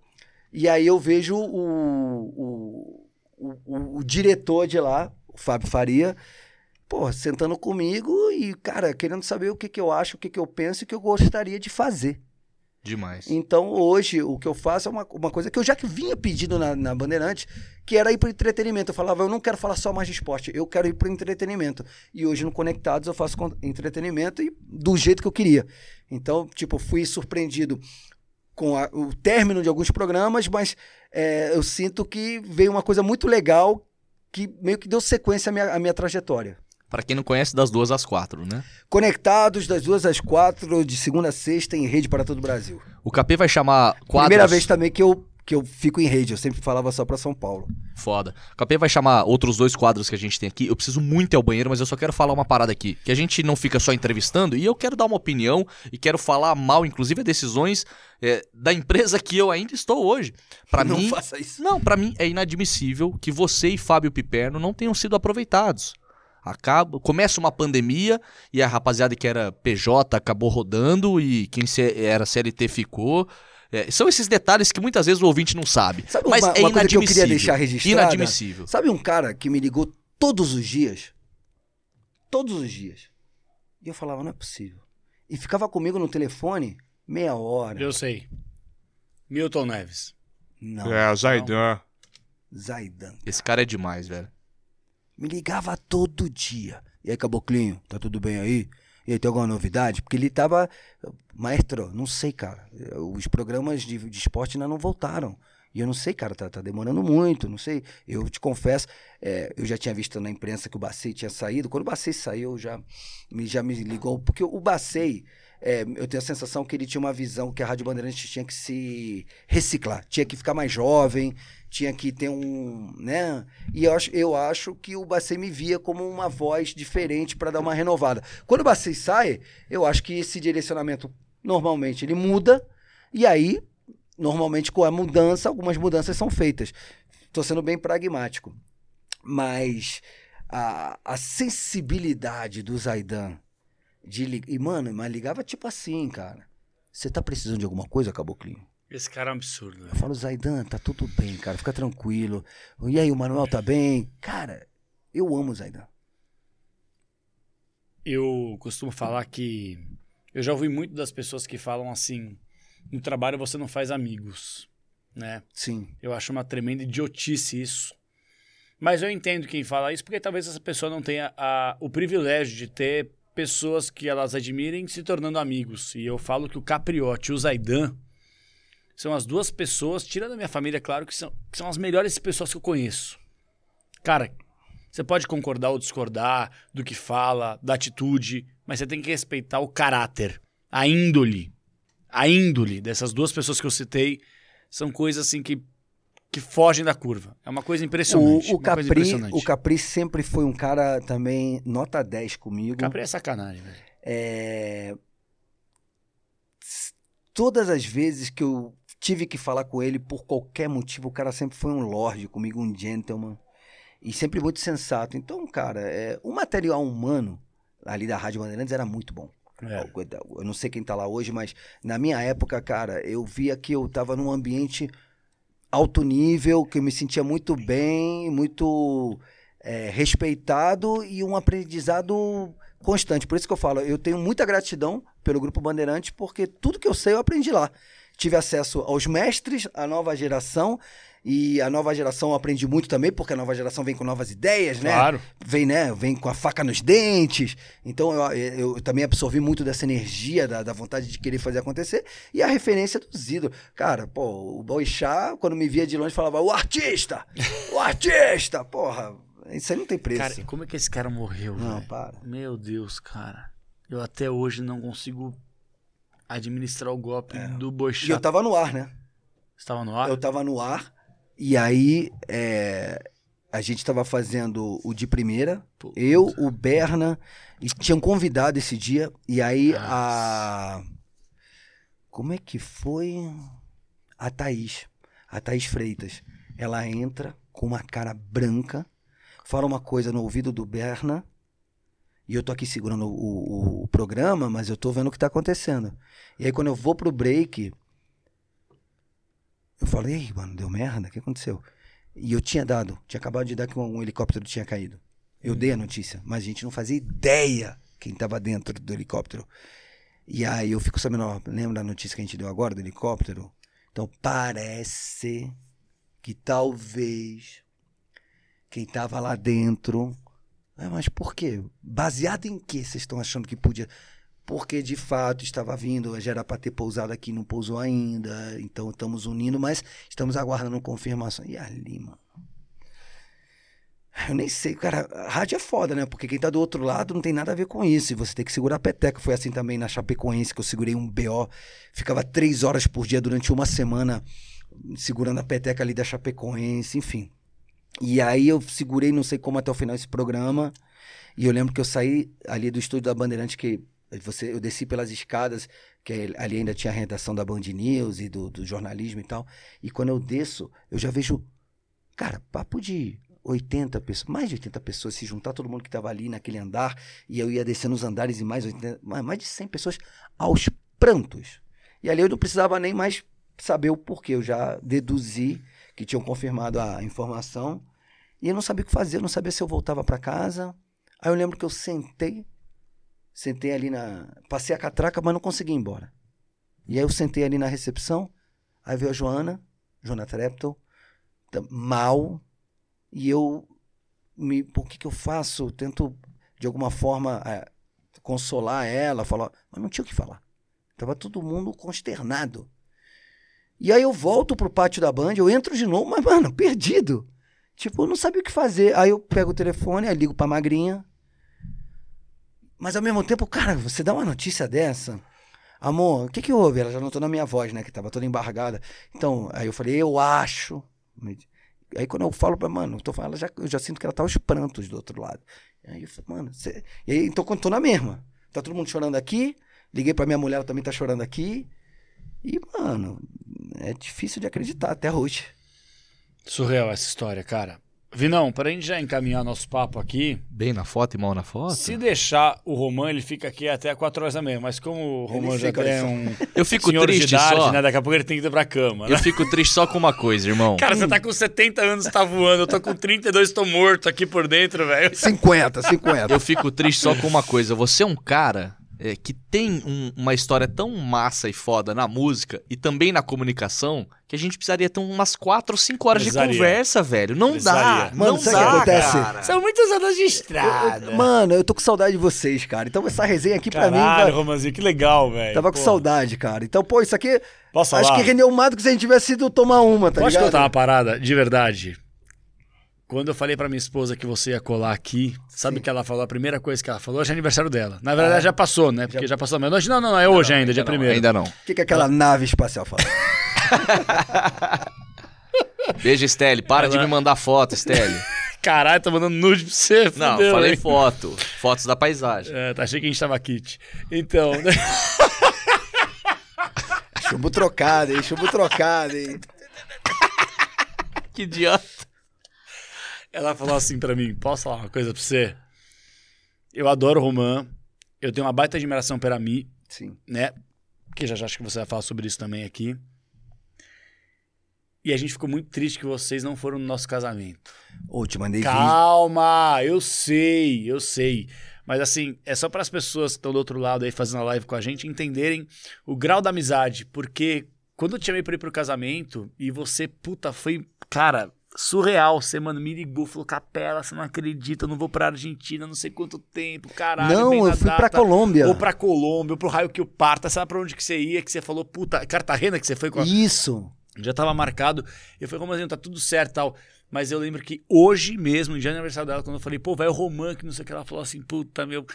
e aí eu vejo o, o, o, o- o diretor de lá, o Fábio Faria, pô, sentando comigo e, cara, querendo saber o que, que eu acho, o que, que eu penso e o que eu gostaria de fazer. Demais. Então, hoje, o que eu faço é uma, uma coisa que eu já que vinha pedindo na, na Bandeirante, que era ir pro entretenimento. Eu falava, eu não quero falar só mais de esporte, eu quero ir pro entretenimento. E hoje no Conectados eu faço entretenimento e do jeito que eu queria. Então, tipo, fui surpreendido com a- o término de alguns programas, mas é, eu sinto que veio uma coisa muito legal que meio que deu sequência à minha, à minha trajetória. Pra quem não conhece, das duas às quatro, né? Conectados das duas às quatro, de segunda a sexta, em rede para todo o Brasil. O KP vai chamar quadros... Primeira vez também que eu, que eu fico em rede, eu sempre falava só para São Paulo. Foda. O KP vai chamar outros dois quadros que a gente tem aqui. Eu preciso muito ir ao banheiro, mas eu só quero falar uma parada aqui. Que a gente não fica só entrevistando e eu quero dar uma opinião e quero falar mal, inclusive, decisões é, da empresa que eu ainda estou hoje. Pra não mim. faça isso. Não, pra mim é inadmissível que você e Fábio Piperno não tenham sido aproveitados. Acaba, começa uma pandemia e a rapaziada que era PJ acabou rodando e quem era CLT ficou. É, são esses detalhes que muitas vezes o ouvinte não sabe. Sabe mas uma, é uma coisa que eu queria inadmissível. deixar registrada? Inadmissível. Sabe um cara que me ligou todos os dias? Todos os dias. E eu falava, não é possível. E ficava comigo no telefone meia hora. Eu sei. Milton Neves. Não, É, Zaidan. Zaidan. Esse cara é demais, velho. Me ligava todo dia. E aí, Caboclinho, tá tudo bem aí? E tem alguma novidade? Porque ele tava. Maestro, não sei, cara. Os programas de, de esporte ainda não voltaram. E eu não sei, cara, tá, tá demorando muito, não sei. Eu te confesso, é, eu já tinha visto na imprensa que o Bacei tinha saído. Quando o Bacei saiu, já me, já me ligou. Porque o Bacei, é, eu tenho a sensação que ele tinha uma visão que a Rádio Bandeirantes tinha que se reciclar, tinha que ficar mais jovem, tinha que ter um. né? E eu acho, eu acho que o Bacei me via como uma voz diferente para dar uma renovada. Quando o Bacei sai, eu acho que esse direcionamento normalmente ele muda, e aí, normalmente com a mudança, algumas mudanças são feitas. Estou sendo bem pragmático. Mas a, a sensibilidade do Zaidan de ligar. E, mano, mas ligava tipo assim, cara. Você tá precisando de alguma coisa, Caboclinho? Esse cara é um absurdo. Eu falo, Zaidan, tá tudo bem, cara, fica tranquilo. E aí, o Manuel tá bem? Cara, eu amo o Zaidan. Eu costumo falar que eu já ouvi muito das pessoas que falam assim: no trabalho você não faz amigos, né? Sim. Eu acho uma tremenda idiotice isso. Mas eu entendo quem fala isso porque talvez essa pessoa não tenha a- o privilégio de ter pessoas que elas admirem se tornando amigos. E eu falo que o Capriotti e o Zaidan são as duas pessoas, tirando a minha família, claro, que são, que são as melhores pessoas que eu conheço. Cara, você pode concordar ou discordar do que fala, da atitude, mas você tem que respeitar o caráter, a índole. A índole dessas duas pessoas que eu citei são coisas assim que, que fogem da curva. É uma coisa impressionante. O, o, Capri, impressionante. o Capri sempre foi um cara também nota 10 comigo. Capri é sacanagem, velho. É, Todas as vezes que eu tive que falar com ele por qualquer motivo, o cara sempre foi um lorde comigo, um gentleman. E sempre muito sensato. Então, cara, é, o material humano ali da Rádio Bandeirantes era muito bom. É. Eu não sei quem tá lá hoje, mas na minha época, cara, eu via que eu tava num ambiente alto nível, que eu me sentia muito bem, muito é, respeitado e um aprendizado constante. Por isso que eu falo, eu tenho muita gratidão pelo Grupo Bandeirantes, porque tudo que eu sei eu aprendi lá. Tive acesso aos mestres, à nova geração, e a nova geração eu aprendi muito também, porque a nova geração vem com novas ideias, né? Claro. vem, né, vem com a faca nos dentes. Então eu, eu também absorvi muito dessa energia, da, da vontade de querer fazer acontecer. E a referência dos ídolos. Cara, pô, o Boixá, quando me via de longe, falava, o artista! O artista! Porra, isso aí não tem preço. Cara, e como é que esse cara morreu, não, velho? para. Meu Deus, cara. Eu até hoje não consigo administrar o golpe do É. E Boixá. eu tava no ar, né? Estava no ar? Eu tava no ar, e aí é, a gente tava fazendo o de primeira, Pô, eu, o Berna, e tinham convidado esse dia, e aí a. Como é que foi? A Thaís, a Thaís Freitas. Ela entra com uma cara branca, fala uma coisa no ouvido do Berna, e eu tô aqui segurando o, o- o programa, mas eu tô vendo o que tá acontecendo. E aí quando eu vou pro break, eu falei, ei, mano, deu merda, o que aconteceu? E eu tinha dado, tinha acabado de dar que um, um helicóptero tinha caído. Eu dei a notícia, mas a gente não fazia ideia quem tava dentro do helicóptero. E aí eu fico sabendo, ó, lembra da notícia que a gente deu agora do helicóptero? Então parece que talvez quem tava lá dentro. Ah, mas por quê? Baseado em que vocês estão achando que podia? Porque de fato estava vindo, já era para ter pousado aqui, não pousou ainda. Então estamos unindo, mas estamos aguardando confirmação. E ali, mano. Eu nem sei, cara, a rádio é foda, né? Porque quem tá do outro lado não tem nada a ver com isso. E você tem que segurar a peteca. Foi assim também na Chapecoense, que eu segurei um BO. Ficava três horas por dia durante uma semana segurando a peteca ali da Chapecoense, enfim. E aí eu segurei, não sei como, até o final desse programa. E eu lembro que eu saí ali do estúdio da Bandeirante, que você, eu desci pelas escadas, que ali ainda tinha a redação da Band News e do, do jornalismo e tal. E quando eu desço, eu já vejo, cara, papo de 80 pessoas, mais de 80 pessoas, se juntar todo mundo que estava ali naquele andar, e eu ia descendo os andares e mais 80, mais de 100 pessoas aos prantos. E ali eu não precisava nem mais saber o porquê, eu já deduzi que tinham confirmado a informação, e eu não sabia o que fazer, eu não sabia se eu voltava para casa. Aí eu lembro que eu sentei, sentei ali na, passei a catraca, mas não consegui ir embora. E aí eu sentei ali na recepção, aí veio a Joana, Joana Trepton, mal, e eu me, por que que eu faço? Tento de alguma forma é, consolar ela, falar, mas não tinha o que falar. Tava todo mundo consternado. E aí eu volto pro pátio da Band, eu entro de novo, mas mano, perdido. Tipo, eu não sabia o que fazer. Aí eu pego o telefone, aí ligo pra magrinha. Mas ao mesmo tempo, cara, você dá uma notícia dessa, amor, o que que houve? Ela já notou na minha voz, né, que tava toda embargada. Então, aí eu falei, eu acho. Aí quando eu falo pra, mano, eu tô falando, já, eu já sinto que ela tá aos prantos do outro lado. Aí eu falei, mano, você... e aí, então tô na mesma, tá todo mundo chorando aqui, liguei pra minha mulher, ela também tá chorando aqui. E, mano, é difícil de acreditar até hoje. Surreal essa história, cara. Vinão, para a gente já encaminhar nosso papo aqui. Bem na foto e mal na foto? Se deixar o Romã, ele fica aqui até 4 horas da manhã. Mas como o Romã já ali um. Eu fico senhor triste de idade, só. né? Daqui a pouco ele tem que ir pra cama. Né? Eu fico triste só com uma coisa, irmão. Cara, você tá com 70 anos, tá voando. Eu tô com 32, tô morto aqui por dentro, velho. 50, 50. Eu fico triste só com uma coisa. Você é um cara é, que tem um- uma história tão massa e foda na música e também na comunicação que a gente precisaria ter umas 4 ou 5 horas Precisaria. de conversa, velho. Não Precisaria. dá. Mano, não sabe o que dá, acontece? cara. São muitos anos de estrada. Mano, eu tô com saudade de vocês, cara. Então essa resenha aqui pra mim Caralho, vai- Romanzinho, que legal, velho. tava com Pô. saudade, cara. Então, pô, isso aqui Posso acho falar? que rendeu mais do que se a gente tivesse ido tomar uma, tá Posso ligado? contar uma parada de verdade? Quando eu falei pra minha esposa que você ia colar aqui, sabe o que ela falou? A primeira coisa que ela falou hoje é aniversário dela. Na verdade, já passou, né? Porque já, passou a meia-noite. Não, não, não, é hoje ainda, dia Ainda não, primeiro. Ainda não. O que, que aquela nave espacial fala? Beijo, Estelle. Para de Ela- me mandar foto, Estelle. Caralho, tá mandando nude pra você. Não, fudeu, falei hein? foto. Fotos da paisagem. É, tá, achei que a gente tava kit. Então, Chumbo trocado, hein? Chumbo trocado, hein? Que idiota. Ela falou assim pra mim: posso falar uma coisa pra você? Eu adoro o Romã. Eu tenho uma baita admiração pela mim, Sim. né? Que já já acho que você vai falar sobre isso também aqui. E a gente ficou muito triste que vocês não foram no nosso casamento. Ô, te mandei. Calma, eu sei, eu sei. Mas assim, é só para as pessoas que estão do outro lado aí fazendo a live com a gente entenderem o grau da amizade. Porque quando eu te chamei pra ir pro casamento e você, puta, foi, cara, surreal. Você, mano, me ligou, falou, Capela, você não acredita, eu não vou pra Argentina, não sei quanto tempo, caralho. Não, eu fui pra data. Colômbia. Ou pra Colômbia, ou pro raio que o parta, sabe pra onde que você ia, que você falou, puta, Cartagena que você foi com a... Isso. Já tava marcado. Eu falei, Romanzinho, tá tudo certo e tal. Mas eu lembro que hoje mesmo, no dia aniversário dela, quando eu falei, pô, vai o Roman, que não sei o que, ela falou assim, puta, meu.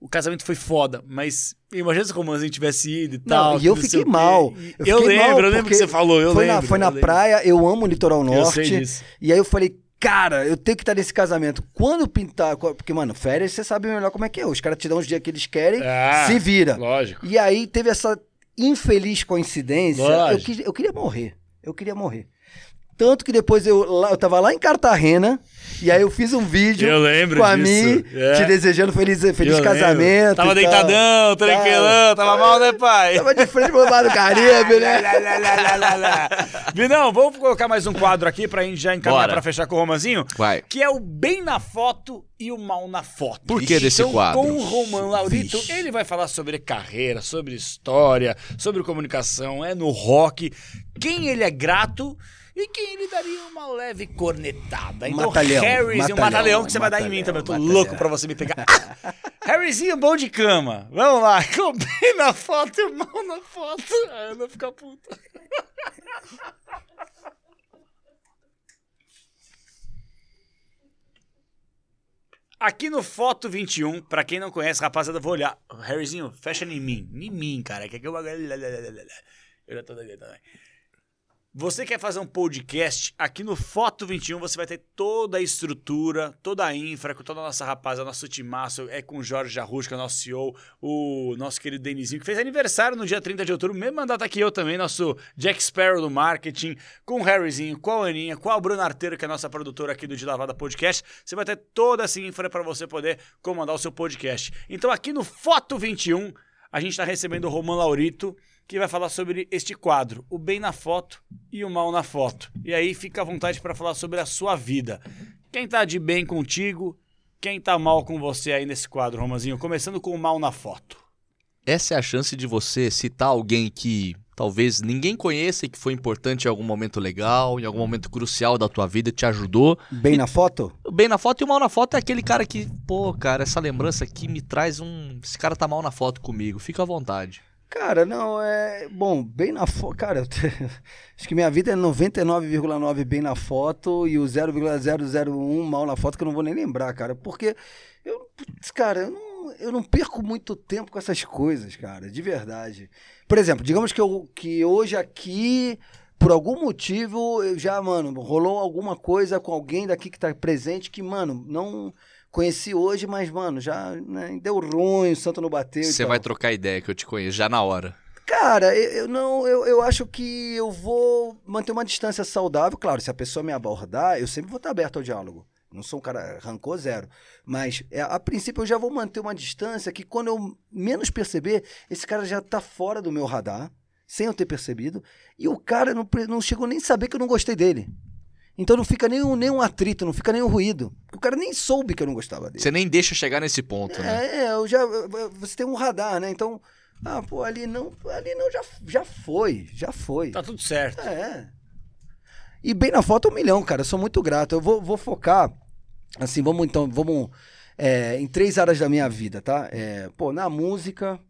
O casamento foi foda, mas imagina se o Romanzinho tivesse ido e tal. Não, e eu fiquei mal. Eu Eu, fiquei mal lembro, eu lembro que você falou, eu foi lembro. Na, foi eu na lembro. praia, eu amo o litoral Eu sei norte. disso. E aí eu falei, cara, eu tenho que estar nesse casamento. Quando pintar. Porque, mano, férias você sabe melhor como é que é. Os caras te dão os dias que eles querem, Ah, se vira. Lógico. E aí teve essa infeliz coincidência. Eu, Lógico. quis- eu queria morrer. Eu queria morrer. Tanto que depois eu, eu tava lá em Cartagena, e aí eu fiz um vídeo Eu lembro com a Mi, é. te desejando feliz, feliz Eu casamento. lembro. Tava e tal. deitadão, tranquilão, tava mal, né, pai? Tava de frente pro Mar do Caribe, né? Vinão, vamos colocar mais um quadro aqui pra gente já encaminhar Bora. pra fechar com o Romanzinho? Vai. Que é o bem na foto e o mal na foto. Por que desse então, quadro? Com o Roman Laurito, ele vai falar sobre carreira, sobre história, sobre comunicação, é no rock, quem ele é grato e quem ele daria uma leve cornetada. Então, Matalhão, um matalhão, matalhão que você vai dar em mim também. Eu tô matalhão. louco pra você me pegar. Harryzinho, bom de cama. Vamos lá, com o bem na foto o mal na foto. Eu não ficar puta. Aqui no Foto 21, pra quem não conhece, rapaziada, vou olhar. Harryzinho, fecha em mim. Em mim, cara. Que aqui eu... eu já tô daqui também. Você quer fazer um podcast? Aqui no Foto 21 você vai ter toda a estrutura, toda a infra, com toda a nossa rapaziada, nosso timaço, é com o Jorge Jarrusca, nosso CEO, o nosso querido Denizinho, que fez aniversário no dia 30 de outubro, mesma data que eu também, nosso Jack Sparrow do marketing, com o Harryzinho, com a Aninha, com a Bruna Arteiro, que é a nossa produtora aqui do De Lavada Podcast. Você vai ter toda essa infra para você poder comandar o seu podcast. Então aqui no Foto 21, a gente está recebendo o Roman Laurito, que vai falar sobre este quadro, o bem na foto e o mal na foto. E aí fica à vontade para falar sobre a sua vida. Quem tá de bem contigo, quem tá mal com você aí nesse quadro, Romanzinho, começando com o mal na foto. Essa é a chance de você citar alguém que talvez ninguém conheça e que foi importante em algum momento legal, em algum momento crucial da tua vida, te ajudou. Bem na foto? O bem na foto e o mal na foto é aquele cara que, pô, cara, essa lembrança aqui me traz um. Esse cara tá mal na foto comigo. Fica à vontade. Cara, não, é. Bom, bem na foto. Cara, acho que minha vida é 99,9 bem na foto e o 0,001 mal na foto que eu não vou nem lembrar, cara. Porque eu. Cara, eu não, eu não perco muito tempo com essas coisas, cara, de verdade. Por exemplo, digamos que, eu, que hoje aqui. Por algum motivo, já, mano, rolou alguma coisa com alguém daqui que tá presente que, mano, não conheci hoje, mas, mano, já né, deu ruim, o santo não bateu. Você vai trocar ideia que eu te conheço já na hora. Cara, eu, eu não, eu, eu acho que eu vou manter uma distância saudável. Claro, se a pessoa me abordar, eu sempre vou estar aberto ao diálogo. Não sou um cara rancor zero. Mas, é, a princípio, eu já vou manter uma distância que, quando eu menos perceber, esse cara já tá fora do meu radar, sem eu ter percebido. E o cara não, não chegou nem a saber que eu não gostei dele. Então não fica nem um, nem um atrito, não fica nem um ruído. O cara nem soube que eu não gostava dele. Você nem deixa chegar nesse ponto, né? É, é, eu já. Você tem um radar, né? Então. Ah, pô, ali não. Ali não, já, já foi. Já foi. Tá tudo certo. É. E bem na foto um milhão, cara. Eu sou muito grato. Eu vou, vou focar. Assim, vamos então. Vamos. é, em três áreas da minha vida, tá? É, pô, na música.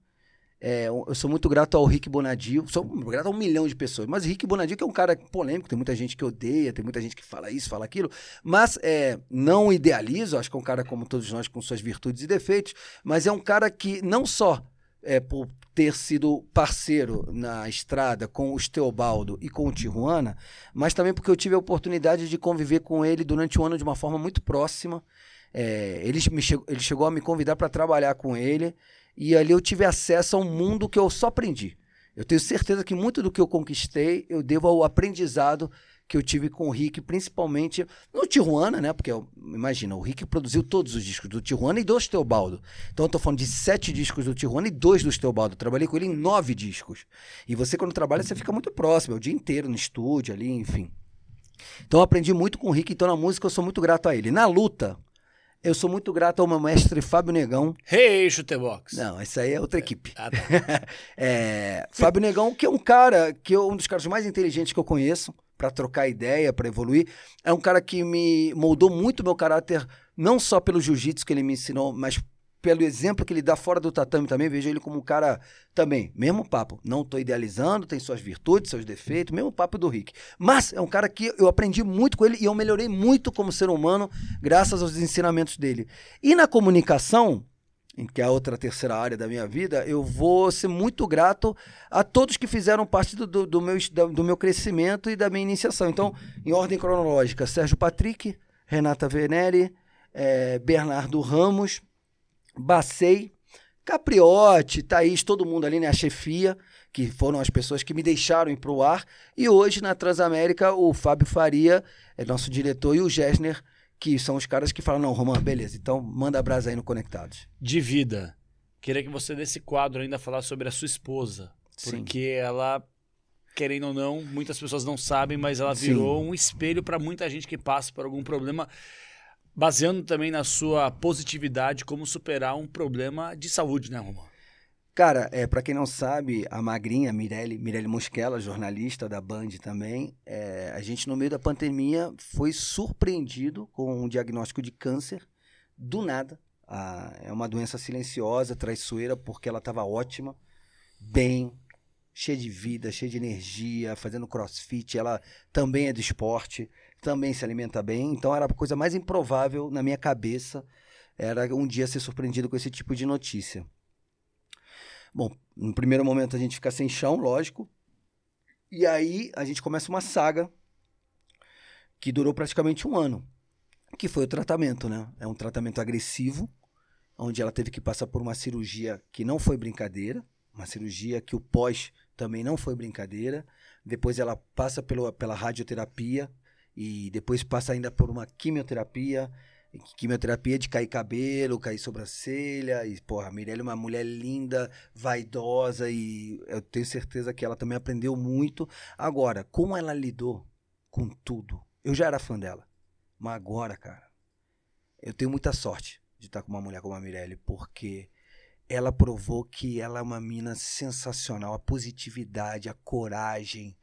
É, eu sou muito grato ao Rick Bonadio. Sou grato a um milhão de pessoas. Mas Rick Bonadio, que é um cara polêmico, tem muita gente que odeia, tem muita gente que fala isso, fala aquilo. Mas é, não idealizo, acho que é um cara como todos nós, com suas virtudes e defeitos. Mas é um cara que não só é, por ter sido parceiro na estrada com o Steobaldo e com o Tijuana, mas também porque eu tive a oportunidade de conviver com ele durante um ano de uma forma muito próxima. É, ele, me chegou, ele chegou a me convidar para trabalhar com ele e ali eu tive acesso a um mundo que eu só aprendi. Eu tenho certeza que muito do que eu conquistei eu devo ao aprendizado que eu tive com o Rick, principalmente no Tijuana, né? Porque, imagina, o Rick produziu todos os discos do Tijuana e do Steobaldo. Então eu tô falando de sete discos do Tijuana e dois do Steobaldo. Eu trabalhei com ele em nove discos. E você, quando trabalha, você fica muito próximo, é o dia inteiro no estúdio ali, enfim. Então eu aprendi muito com o Rick, então na música eu sou muito grato a ele. Na luta, eu sou muito grato ao meu mestre Fábio Negão. Hey, Chutebox. Não, essa aí é outra equipe. Ah, tá. É, Fábio Negão, que é um cara, que é um dos caras mais inteligentes que eu conheço, para trocar ideia, para evoluir. É um cara que me moldou muito meu caráter, não só pelo jiu-jitsu que ele me ensinou, mas pelo exemplo que ele dá fora do tatame também. Vejo ele como um cara também, mesmo papo. Não tô idealizando, tem suas virtudes, seus defeitos, mesmo papo do Rick. Mas é um cara que eu aprendi muito com ele e eu melhorei muito como ser humano graças aos ensinamentos dele. E na comunicação, que é a outra terceira área da minha vida, eu vou ser muito grato a todos que fizeram parte do, do, do meu, do meu crescimento e da minha iniciação. Então, em ordem cronológica, Sérgio Patrick, Renata Venere, eh, Bernardo Ramos, Bacei, Capriote, Thaís, todo mundo ali, né? A chefia, que foram as pessoas que me deixaram ir pro ar. E hoje, na Transamérica, o Fábio Faria é nosso diretor e o Gessner, que são os caras que falam, não, Romã, beleza, então manda a brasa aí no Conectados. De vida. Queria que você desse quadro ainda falar sobre a sua esposa. Sim. Porque ela, querendo ou não, muitas pessoas não sabem, mas ela Sim. virou um espelho para muita gente que passa por algum problema, baseando também na sua positividade, como superar um problema de saúde, né, Romão? Cara, é, para quem não sabe, a magrinha Mirelle, Mirelle Mosquela, jornalista da Band também, é, a gente no meio da pandemia foi surpreendido com um diagnóstico de câncer do nada. É uma doença silenciosa, traiçoeira, porque ela estava ótima, bem, cheia de vida, cheia de energia, fazendo crossfit. Ela também é de esporte, também se alimenta bem. Então era a coisa mais improvável na minha cabeça, era um dia ser surpreendido com esse tipo de notícia. Bom, no primeiro momento a gente fica sem chão, lógico. E aí a gente começa uma saga que durou praticamente um ano, que foi o tratamento, né? É um tratamento agressivo, onde ela teve que passar por uma cirurgia que não foi brincadeira, uma cirurgia que o pós também não foi brincadeira. Depois ela passa pelo, pela radioterapia e depois passa ainda por uma quimioterapia quimioterapia de cair cabelo, cair sobrancelha, e, porra, a Mirelle é uma mulher linda, vaidosa, e eu tenho certeza que ela também aprendeu muito. Agora, como ela lidou com tudo? Eu já era fã dela, mas agora, cara, eu tenho muita sorte de estar com uma mulher como a Mirelle, porque ela provou que ela é uma mina sensacional, a positividade, a coragem,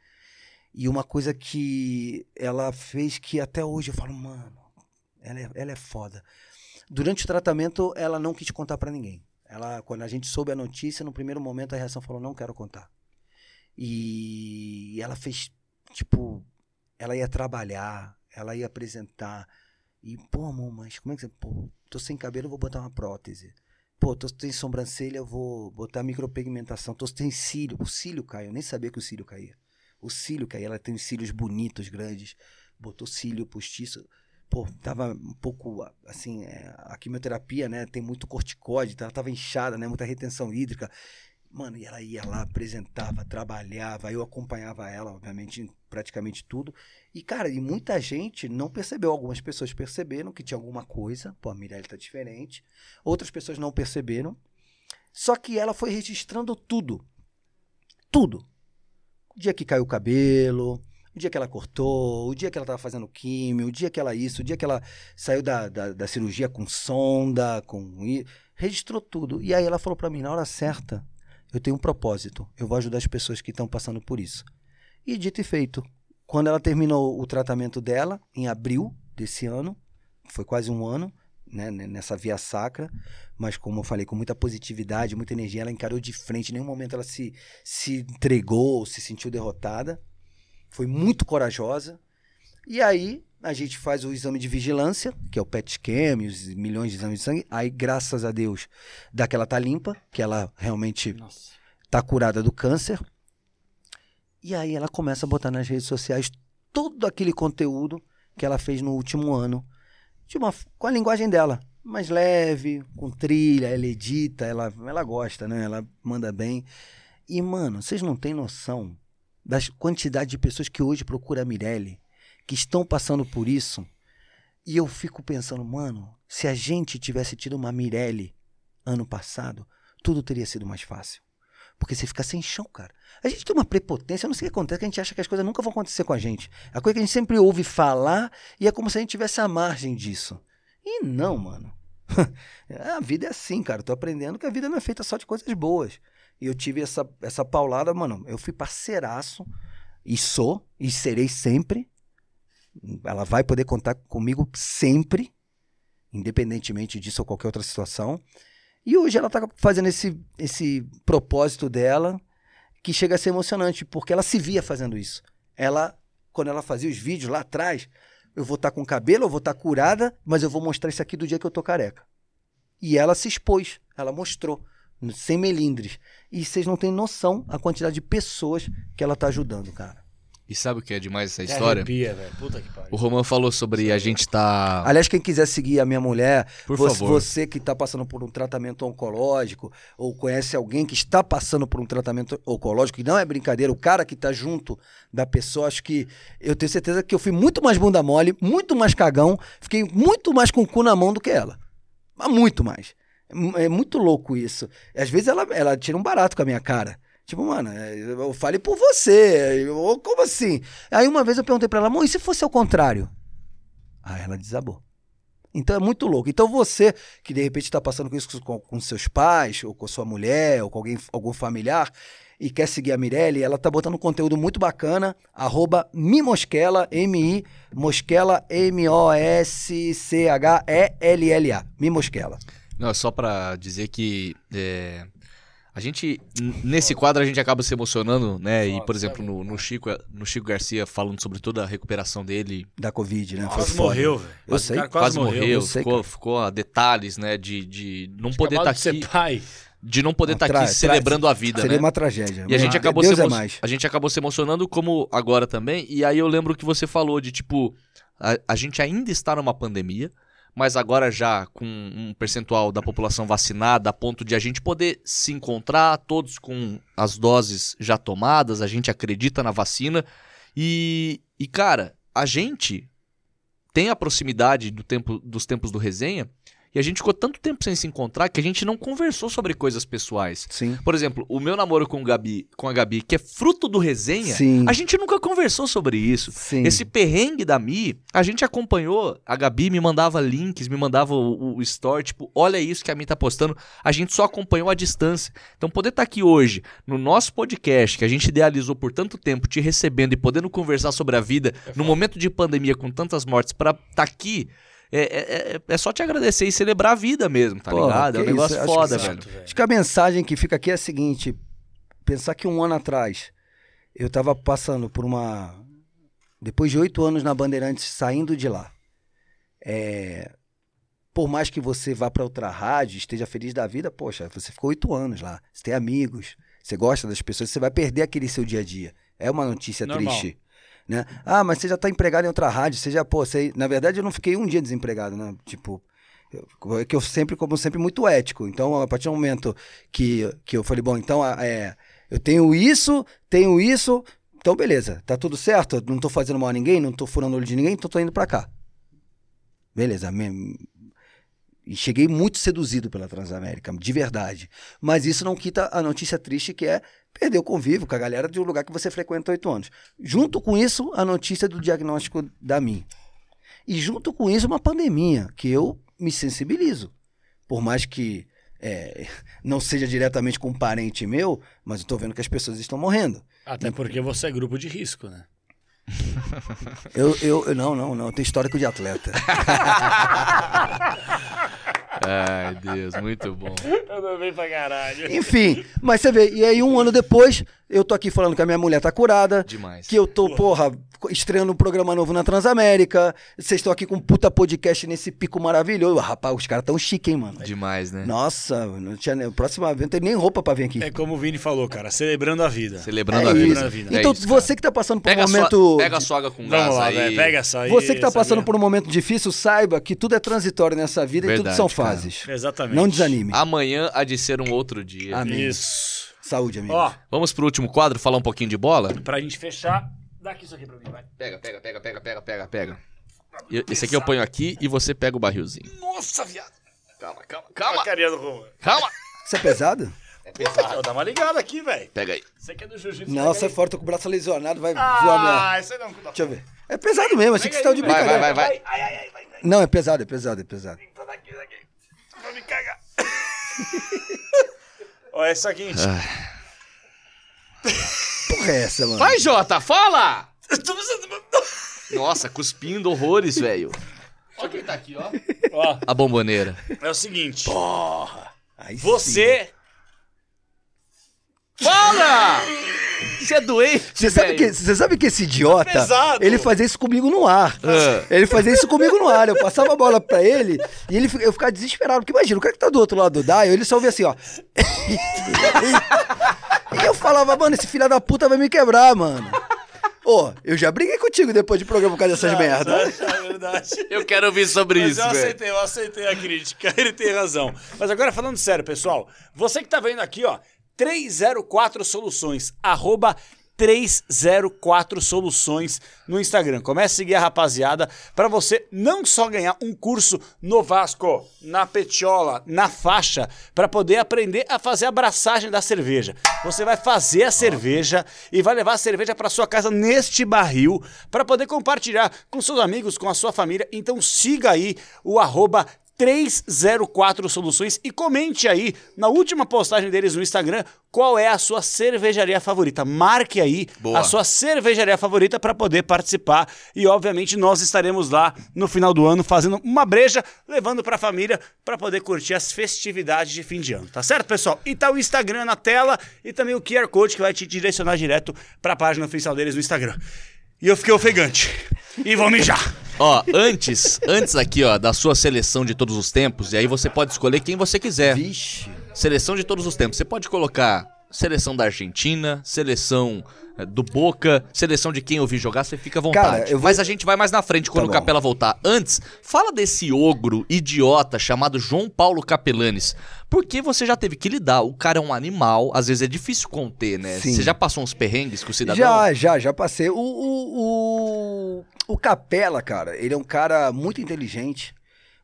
e uma coisa que ela fez que até hoje eu falo, mano, ela é, ela é foda. Durante o tratamento, ela não quis contar pra ninguém. Ela, quando a gente soube a notícia, no primeiro momento a reação falou: não quero contar. E ela fez, tipo, ela ia trabalhar, ela ia apresentar. E, pô, amor, mas como é que você. Pô, tô sem cabelo, vou botar uma prótese. Pô, tô sem sobrancelha, vou botar micropigmentação. Tô sem cílio. O cílio caiu, eu nem sabia que o cílio caía. O cílio caía, ela tem os cílios bonitos, grandes. Botou cílio postiço pô, tava um pouco, assim, é, a quimioterapia, né, tem muito corticóide, ela tava inchada, né, muita retenção hídrica. Mano, e ela ia lá, apresentava, trabalhava, eu acompanhava ela, obviamente, em praticamente tudo. E, cara, e muita gente não percebeu. Algumas pessoas perceberam que tinha alguma coisa. Pô, a Mirelle tá diferente. Outras pessoas não perceberam. Só que ela foi registrando tudo. Tudo. O dia que caiu o cabelo, o dia que ela cortou, o dia que ela estava fazendo químio, o dia que ela isso, o dia que ela saiu da, da, da cirurgia com sonda, com. Registrou tudo. E aí ela falou para mim, na hora certa, eu tenho um propósito. Eu vou ajudar as pessoas que estão passando por isso. E dito e feito. Quando ela terminou o tratamento dela, em abril desse ano, foi quase um ano, né, nessa via sacra, mas como eu falei, com muita positividade, muita energia, ela encarou de frente, em nenhum momento ela se, se entregou, se sentiu derrotada foi muito corajosa. E aí a gente faz o exame de vigilância, que é o PET scan, os milhões de exames de sangue. Aí, graças a Deus, dá que ela tá limpa, que ela realmente Nossa. tá curada do câncer. E aí ela começa a botar nas redes sociais todo aquele conteúdo que ela fez no último ano, de uma, com a linguagem dela, mais leve, com trilha, ela edita, ela, ela gosta, né? Ela manda bem. E, mano, vocês não têm noção da quantidade de pessoas que hoje procuram a Mirelle, que estão passando por isso. E eu fico pensando, mano, se a gente tivesse tido uma Mirelle ano passado, tudo teria sido mais fácil. Porque você fica sem chão, cara. A gente tem uma prepotência, eu não sei o que acontece, que a gente acha que as coisas nunca vão acontecer com a gente. A coisa que a gente sempre ouve falar e é como se a gente tivesse a margem disso. E não, mano. a vida é assim, cara. Eu tô aprendendo que a vida não é feita só de coisas boas. E eu tive essa, essa paulada, mano. Eu fui parceiraço. E sou. E serei sempre. Ela vai poder contar comigo sempre. Independentemente disso ou qualquer outra situação. E hoje ela tá fazendo esse, esse propósito dela. Que chega a ser emocionante. Porque ela se via fazendo isso. Ela, quando ela fazia os vídeos lá atrás. Eu vou estar tá com cabelo, eu vou estar tá curada. Mas eu vou mostrar isso aqui do dia que eu tô careca. E ela se expôs. Ela mostrou sem melindres. E vocês não têm noção a quantidade de pessoas que ela tá ajudando, cara. E sabe o que é demais essa Até história? Arrepia, velho. Puta que pariu. O Roman falou sobre a gente tá. Aliás, quem quiser seguir a minha mulher, Por você, favor. você que está passando por um tratamento oncológico, ou conhece alguém que está passando por um tratamento oncológico, que não é brincadeira, o cara que está junto da pessoa, acho que eu tenho certeza que eu fui muito mais bunda mole, muito mais cagão, fiquei muito mais com o cu na mão do que ela. Mas muito mais. É muito louco isso. Às vezes ela, ela tira um barato com a minha cara. Tipo, mano, é, eu falei por você. Eu, como assim? Aí uma vez eu perguntei pra ela, amor, e se fosse ao contrário? Aí ela desabou. Então é muito louco. Então você que de repente está passando com isso com, com seus pais, ou com sua mulher, ou com alguém, algum familiar, e quer seguir a Mirelle, ela tá botando um conteúdo muito bacana, arroba Mimosquela, M-I, Mosquela, M-O-S-C-H-E-L-L-A. Mimosquela. Não, só pra dizer que é, a gente, nesse quadro, a gente acaba se emocionando, né? E, por exemplo, no, no Chico, no Chico Garcia, falando sobre toda a recuperação dele, Da Covid, né? Quase morreu, velho. Eu sei. cara quase, morreu, eu sei, ficou, ficou a detalhes, né? De, de não poder Acabado estar de aqui, ser pai. de não poder estar tra- aqui celebrando a vida, Seria né? uma tragédia. E a gente acabou Deus se é mais. a gente acabou se emocionando como agora também. E aí eu lembro que você falou de tipo a, a gente ainda está numa pandemia, mas agora já com um percentual da população vacinada a ponto de a gente poder se encontrar todos com as doses já tomadas, a gente acredita na vacina. E, e cara, a gente tem a proximidade do tempo, dos tempos do resenha e a gente ficou tanto tempo sem se encontrar que a gente não conversou sobre coisas pessoais. Sim. Por exemplo, o meu namoro com, o Gabi, com a Gabi, que é fruto do resenha, Sim. a gente nunca conversou sobre isso. Sim. Esse perrengue da Mi, a gente acompanhou. A Gabi me mandava links, me mandava o, o story, tipo, olha isso que a Mi tá postando. A gente só acompanhou à distância. Então, poder estar aqui hoje, no nosso podcast, que a gente idealizou por tanto tempo, te recebendo e podendo conversar sobre a vida, no momento de pandemia com tantas mortes, pra estar aqui. É, é, é- é só te agradecer e celebrar a vida mesmo, tá Pô, ligado? É um isso, negócio acho que foda, sim. velho. Acho que a mensagem que fica aqui é a seguinte: pensar que um ano atrás eu tava passando por uma. Depois de oito anos na Bandeirantes, saindo de lá. É, Por mais que você vá para outra rádio, esteja feliz da vida, poxa, você ficou oito anos lá. Você tem amigos, você gosta das pessoas, você vai perder aquele seu dia a dia. É uma notícia Normal. triste. Né? Ah, mas você já tá empregado em outra rádio, você já, pô, você, na verdade eu não fiquei um dia desempregado, né? Tipo, eu- é que eu sempre, como sempre, muito ético. Então, a partir do momento que, que eu falei, bom, então é, eu tenho isso, tenho isso, então beleza, tá tudo certo, não tô fazendo mal a ninguém, não tô furando o olho de ninguém, então tô indo pra cá. Beleza, me- e cheguei muito seduzido pela Transamérica, de verdade. Mas isso não quita a notícia triste que é perder o convívio com a galera de um lugar que você frequenta há oito anos. Junto com isso, a notícia do diagnóstico da mim. E junto com isso, uma pandemia, que eu me sensibilizo. Por mais que é, não seja diretamente com um parente meu, mas eu tô vendo que as pessoas estão morrendo. Até porque você é grupo de risco, né? Eu, eu, eu- não, não, não, eu tenho histórico de atleta. Ai, Deus, muito bom. Eu não venho pra caralho. Enfim, mas você vê, e aí um ano depois, eu tô aqui falando que a minha mulher tá curada, Demais. que eu tô, porra, estreando um programa novo na Transamérica, vocês estão aqui com um puta podcast nesse pico maravilhoso. Rapaz, os caras tão chique, hein, mano? Demais, né? Nossa, não tinha, nem- próxima vez não tem nem roupa pra vir aqui. É como o Vini falou, cara, celebrando a vida. Celebrando É a vida. a vida. É Então, isso, você que tá passando por pega, um a momento. sua, pega a soga com gás Vamos lá, aí. velho, pega essa aí. Você que tá passando por um momento difícil, saiba que tudo é transitório nessa vida e tudo Verdade, são cara. fases. Exatamente. Não desanime. Amanhã há de ser um outro dia. Amém. Isso. Saúde, amigo. Ó, Vamos pro último quadro, falar um pouquinho de bola? pra gente fechar, dá aqui isso aqui pra mim, vai. Pega, pega, pega, pega, pega, pega, pega. Esse aqui eu ponho aqui e você pega o barrilzinho. Nossa, viado. Calma, calma, Calma. calma, A carinha do Roma. calma. Isso é pesado? É pesado. Dá uma ligada aqui, velho. Pega aí. Você que é do jiu-jitsu. Não, pega sai aí. fora, tô com o braço lesionado, vai voar minha. Ah, isso aí não. Cuidado. Deixa eu ver. É pesado mesmo, achei que você tava de Vai, vai, brincadeira. vai, vai. Ai, ai, ai, vai, vai. Não, é pesado, é pesado, é pesado. Tá daqui, daqui. Vai me cagar. Ó, é o seguinte. Porra é essa, mano? Vai, Jota, fala! Eu tô precisando- Nossa, cuspindo horrores, velho. Olha quem tá aqui, ó. Ó, A bomboneira. é o seguinte. Aí sim. Você. Fala! Você é doente, Você sabe, que, você sabe que esse idiota, pesado. ele fazia isso comigo no ar. Ah. Ele fazia isso comigo no ar. Eu passava a bola pra ele e ele, eu ficava desesperado. Porque imagina, o cara que tá do outro lado do Dial, ele só ouvia assim, ó. e eu falava, mano, esse filho da puta vai me quebrar, mano. Ô, eu já briguei contigo depois de programa por causa dessas merdas. É verdade. Eu quero ouvir sobre Mas isso, eu aceitei, eu aceitei a crítica. Ele tem razão. Mas agora falando sério, pessoal. Você que tá vendo aqui, ó, 304 Soluções, arroba 304 Soluções no Instagram. Comece a seguir a rapaziada para você não só ganhar um curso no Vasco, na Petiola, na faixa, para poder aprender a fazer a abraçagem da cerveja. Você vai fazer a cerveja e vai levar a cerveja para sua casa neste barril para poder compartilhar com seus amigos, com a sua família. Então siga aí o arroba 304 Soluções e comente aí na última postagem deles no Instagram qual é a sua cervejaria favorita. Marque aí Boa. a sua cervejaria favorita para poder participar e obviamente nós estaremos lá no final do ano fazendo uma breja, levando para a família para poder curtir as festividades de fim de ano, tá certo, pessoal? E tá o Instagram na tela e também o QR Code que vai te direcionar direto para a página oficial deles no Instagram. E eu fiquei ofegante. E vou mijar. Ó, antes, antes aqui, ó, da sua seleção de todos os tempos, e aí você pode escolher quem você quiser. Vixe. Seleção de todos os tempos. Você pode colocar seleção da Argentina, seleção eh, do Boca, seleção de quem eu vi jogar, você fica à vontade. Cara, vou- Mas a gente vai mais na frente quando Tá o. Capela voltar. Antes, fala desse ogro idiota chamado João Paulo Capelanes. Porque você já teve que lidar. O cara é um animal, às vezes é difícil conter, né? Sim. Você já passou uns perrengues com o cidadão? Já, já, já passei. O, o, o, o Capela, cara, ele é um cara muito inteligente,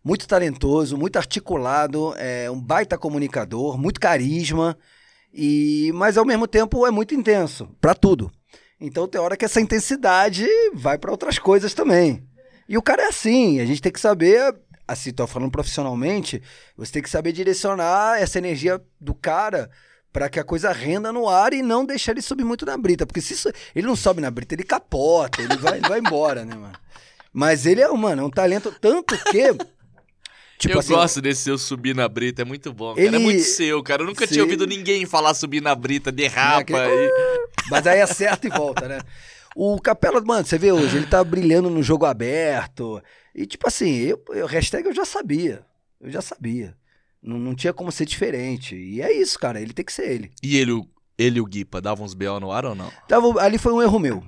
muito talentoso, muito articulado, é um baita comunicador, muito carisma, e mas ao mesmo tempo é muito intenso, pra tudo. Então tem hora que essa intensidade vai pra outras coisas também. E o cara é assim, a gente tem que saber, assim, tô falando profissionalmente, você tem que saber direcionar essa energia do cara pra que a coisa renda no ar e não deixar ele subir muito na brita. Porque se isso- ele não sobe na brita, ele capota, ele vai, ele vai embora, né, mano? Mas ele é, mano, é um talento, tanto que. Tipo eu assim, gosto desse seu subir na brita, é muito bom. Cara. Ele- É muito seu, cara. Eu nunca Sim. tinha ouvido ninguém falar subir na brita, derrapa. aquele- e- Mas aí acerta e volta, né? O Capela, mano, você vê hoje, ele tá brilhando no jogo aberto. E tipo assim, eu, eu hashtag eu já sabia. Eu já sabia. Não, não tinha como ser diferente. E é isso, cara. Ele tem que ser ele. E ele, ele e o Guipa davam uns BO no ar ou não? Tava, ali foi um erro meu.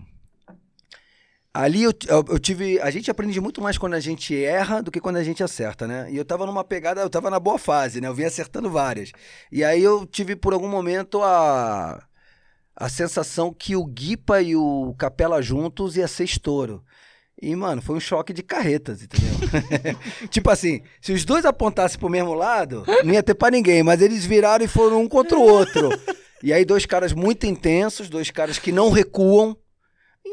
Ali eu, eu, eu tive. A gente aprende muito mais quando a gente erra do que quando a gente acerta, né? E eu tava numa pegada, eu tava na boa fase, né? Eu vim acertando várias. E aí eu tive por algum momento a. A sensação que o Guipa e o Capela juntos ia ser estouro. E, mano, foi um choque de carretas, entendeu? tipo assim, se os dois apontassem pro mesmo lado, não ia ter pra ninguém, mas eles viraram e foram um contra o outro. E aí, dois caras muito intensos, dois caras que não recuam.